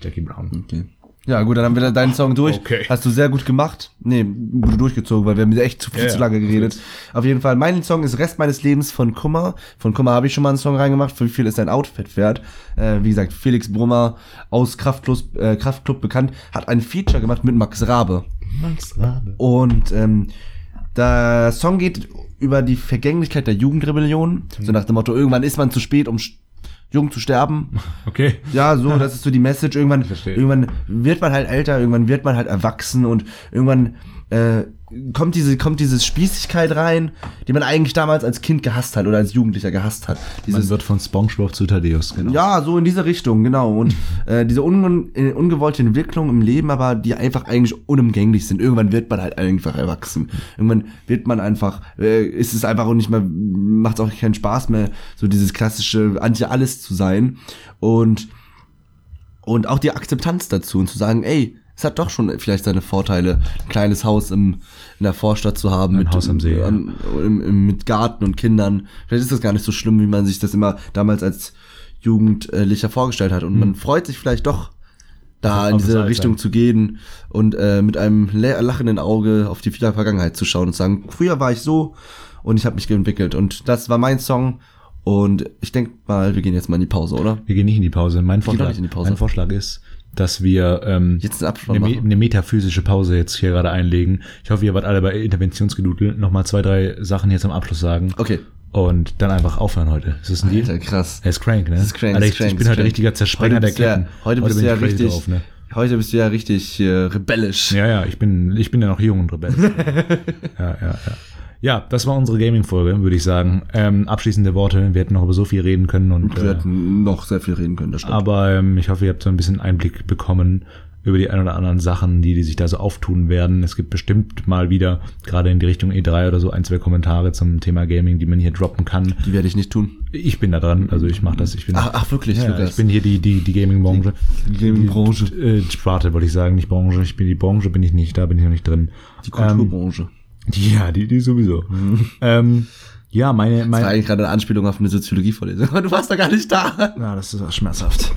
Jackie Brown. Okay. Ja, gut, dann haben wir deinen Song durch. Okay. Hast du sehr gut gemacht. Nee, gut durchgezogen, weil wir haben echt zu viel Ja, zu lange geredet. Auf jeden Fall, mein Song ist Rest meines Lebens von Kummer. Von Kummer habe ich schon mal einen Song reingemacht. Für wie viel ist dein Outfit wert? Äh, wie gesagt, Felix Brummer aus Kraftklub, äh, Kraftklub bekannt, hat ein Feature gemacht mit Max Rabe. Max Rabe. Und ähm, der Song geht über die Vergänglichkeit der Jugendrebellion. So nach dem Motto, irgendwann ist man zu spät, um jung zu sterben. Okay. Ja, so, das ist so die Message. Irgendwann, irgendwann wird man halt älter, irgendwann wird man halt erwachsen und irgendwann äh, kommt diese, kommt diese Spießigkeit rein, die man eigentlich damals als Kind gehasst hat oder als Jugendlicher gehasst hat. Man Dieses, wird von Spongebob zu Thaddeus, genau. ja, so in diese Richtung, genau. Und äh, diese un äh, ungewollte Entwicklung im Leben, aber die einfach eigentlich unumgänglich sind. Irgendwann wird man halt einfach erwachsen. Irgendwann wird man einfach, äh, ist es einfach auch nicht mehr, macht auch keinen Spaß mehr, so dieses klassische Anti-Alles zu sein. Und, und auch die Akzeptanz dazu und zu sagen, ey, es hat doch schon vielleicht seine Vorteile, ein kleines Haus im, in der Vorstadt zu haben. Ein Haus am See, am- im, im, mit Garten und Kindern. Vielleicht ist das gar nicht so schlimm, wie man sich das immer damals als Jugendlicher vorgestellt hat. Und man freut sich vielleicht doch, da in diese. Richtung zu gehen und äh, mit einem lachenden Auge auf die Vergangenheit zu schauen und zu sagen, früher war ich so und ich habe mich entwickelt. Und das war mein Song. Und ich denke mal, wir gehen jetzt mal in die Pause, oder? Wir gehen nicht in die Pause. Mein Vorschlag, nicht in die Pause. mein Vorschlag ist, dass wir ähm, Jetzt eine, eine metaphysische Pause jetzt hier gerade einlegen. Ich hoffe, ihr wart alle bei Interventionsgedudel. Nochmal zwei, drei Sachen jetzt am Abschluss sagen. Okay. Und dann einfach aufhören heute. Ist das ein Deal? Alter, krass. Er ist crank, ne? Das ist crank, Alter, ich, crank, ich bin heute richtiger Zersprenger Heute der du ja, Ketten. heute bist du ja richtig, drauf, ne? heute bist du ja richtig äh, rebellisch. Ja, ja, ich bin, ich bin ja noch jung und rebellisch. ja, ja, ja. Ja, das war unsere Gaming-Folge, würde ich sagen. Ähm, abschließende Worte. Wir hätten noch über so viel reden können und Wir äh, hätten noch sehr viel reden können, das stimmt. Aber ähm, ich hoffe, ihr habt so ein bisschen Einblick bekommen, über die ein oder anderen Sachen, die, die sich da so auftun werden. Es gibt bestimmt mal wieder, gerade in die Richtung E3 oder so, ein, zwei Kommentare zum Thema Gaming, die man hier droppen kann. Die werde ich nicht tun. Ich bin da dran, also ich mache das. Ich bin Ach, ach wirklich, ja, Lukas? ich bin hier die, die, die Gaming-Branche. Die Gaming-Branche. Äh, Sparte wollte ich sagen, nicht Branche. Ich bin die Branche, bin ich nicht, da bin ich noch nicht drin. Die Kulturbranche. Die, ja, die, die sowieso. Ähm, ja, meine, das war meine, eigentlich gerade eine Anspielung auf eine Soziologievorlesung, aber du warst da gar nicht da. Ja, das ist auch schmerzhaft.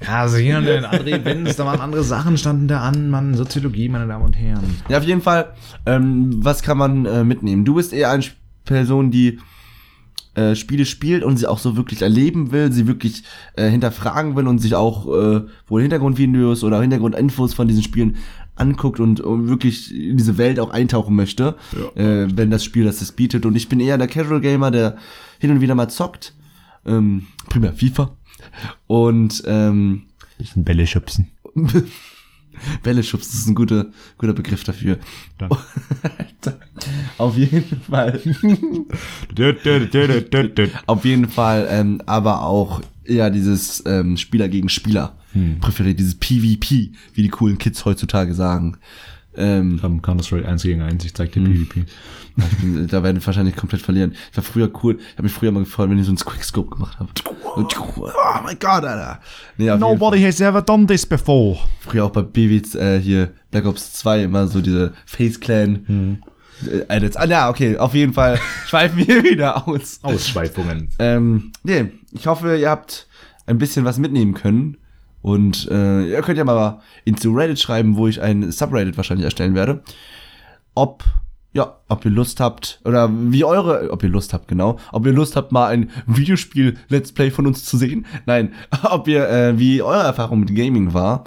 Ja, also hier und in andere Events, da waren andere Sachen, standen da an, Mann, Soziologie, meine Damen und Herren. Ja, auf jeden Fall, ähm, was kann man äh, mitnehmen? Du bist eher eine Person, die äh, Spiele spielt und sie auch so wirklich erleben will, sie wirklich äh, hinterfragen will und sich auch äh, wohl Hintergrundvideos oder Hintergrundinfos von diesen Spielen anguckt und, und wirklich in diese Welt auch eintauchen möchte, äh, wenn das Spiel das das bietet. Und ich bin eher der Casual Gamer, der hin und wieder mal zockt. Ähm, primär FIFA. Und ähm, Ich ein Bälle schubsen. Bälle schubsen ist ein guter, guter Begriff dafür. Danke. Auf jeden Fall. Auf jeden Fall, ähm, aber auch eher dieses ähm, Spieler gegen Spieler präferiert, dieses PvP, wie die coolen Kids heutzutage sagen. Ähm, Am Counter-Strike 1 gegen 1, ich zeig dir PvP. ich bin, da werden wir wahrscheinlich komplett verlieren. Ich war früher cool, ich habe mich früher mal gefreut, wenn ich so einen Quickscope gemacht habe. Oh mein Gott, Alter. Nee, Fall. has ever done this before. Früher auch bei BWs, äh, hier Black Ops 2 immer so diese Face Clan. Äh, Edits. Ah, ja, okay, auf jeden Fall schweifen wir wieder aus. Ausschweifungen. Ähm, nee, ich hoffe, ihr habt ein bisschen was mitnehmen können. Und äh, ihr könnt ja mal into Reddit schreiben, wo ich ein Subreddit wahrscheinlich erstellen werde. Ob, ja, ob ihr Lust habt, oder wie eure, ob ihr Lust habt, genau, ob ihr Lust habt, mal ein Videospiel-Let's Play von uns zu sehen. Nein, ob ihr, äh, wie eure Erfahrung mit Gaming war.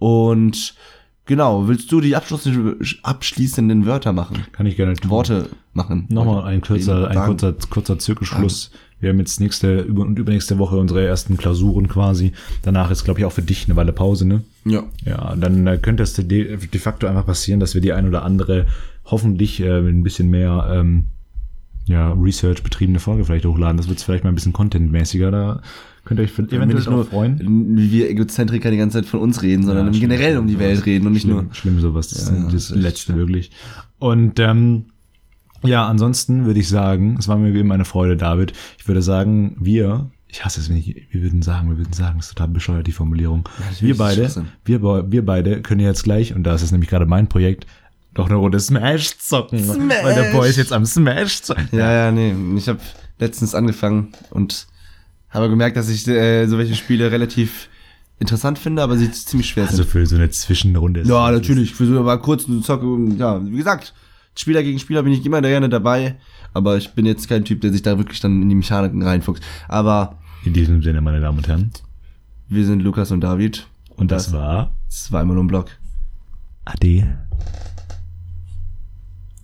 Und genau, willst du die abschließenden, abschließenden Wörter machen? Kann ich gerne tun. Worte machen? Nochmal ein kurzer, ein kurzer, kurzer Zirkelschluss. Wir haben jetzt nächste über- und übernächste Woche unsere ersten Klausuren quasi. Danach ist, glaube ich, auch für dich eine Weile Pause, ne? Ja. Ja, dann äh, könnte es de, de facto einfach passieren, dass wir die ein oder andere hoffentlich äh, ein bisschen mehr ähm, ja, Research betriebene Folge vielleicht hochladen. Das wird vielleicht mal ein bisschen contentmäßiger. Da könnt ihr euch eventuell nicht nur freuen. wie wir Egozentriker die ganze Zeit von uns reden, sondern Ja, generell um die Welt reden und nicht schlimm, nur. schlimm sowas. Das Ja, ist das das Letzte wirklich. Und ähm, ja, ansonsten würde ich sagen, es war mir wie immer eine Freude, David. Ich würde sagen, wir, ich hasse es, wenn ich, wir würden sagen, wir würden sagen, das ist total bescheuert, die Formulierung. natürlich wir beide, wir, wir beide können jetzt gleich, und das ist nämlich gerade mein Projekt, doch eine Runde Smash zocken. Smash! Weil der Boy ist jetzt am Smash zocken. Ja, ja, nee. Ich habe letztens angefangen und habe gemerkt, dass ich äh, so welche Spiele relativ interessant finde, aber sie ziemlich schwer Also sind. für so eine Zwischenrunde. ist Ja, natürlich. Für so mal kurz eine Zocke. Ja, wie gesagt, Spieler gegen Spieler bin ich immer gerne dabei. Aber ich bin jetzt kein Typ, der sich da wirklich dann in die Mechaniken reinfuchst. Aber In diesem Sinne, meine Damen und Herren. wir sind Lukas und David. Und das war Das war immer nur ein Blog. Ade.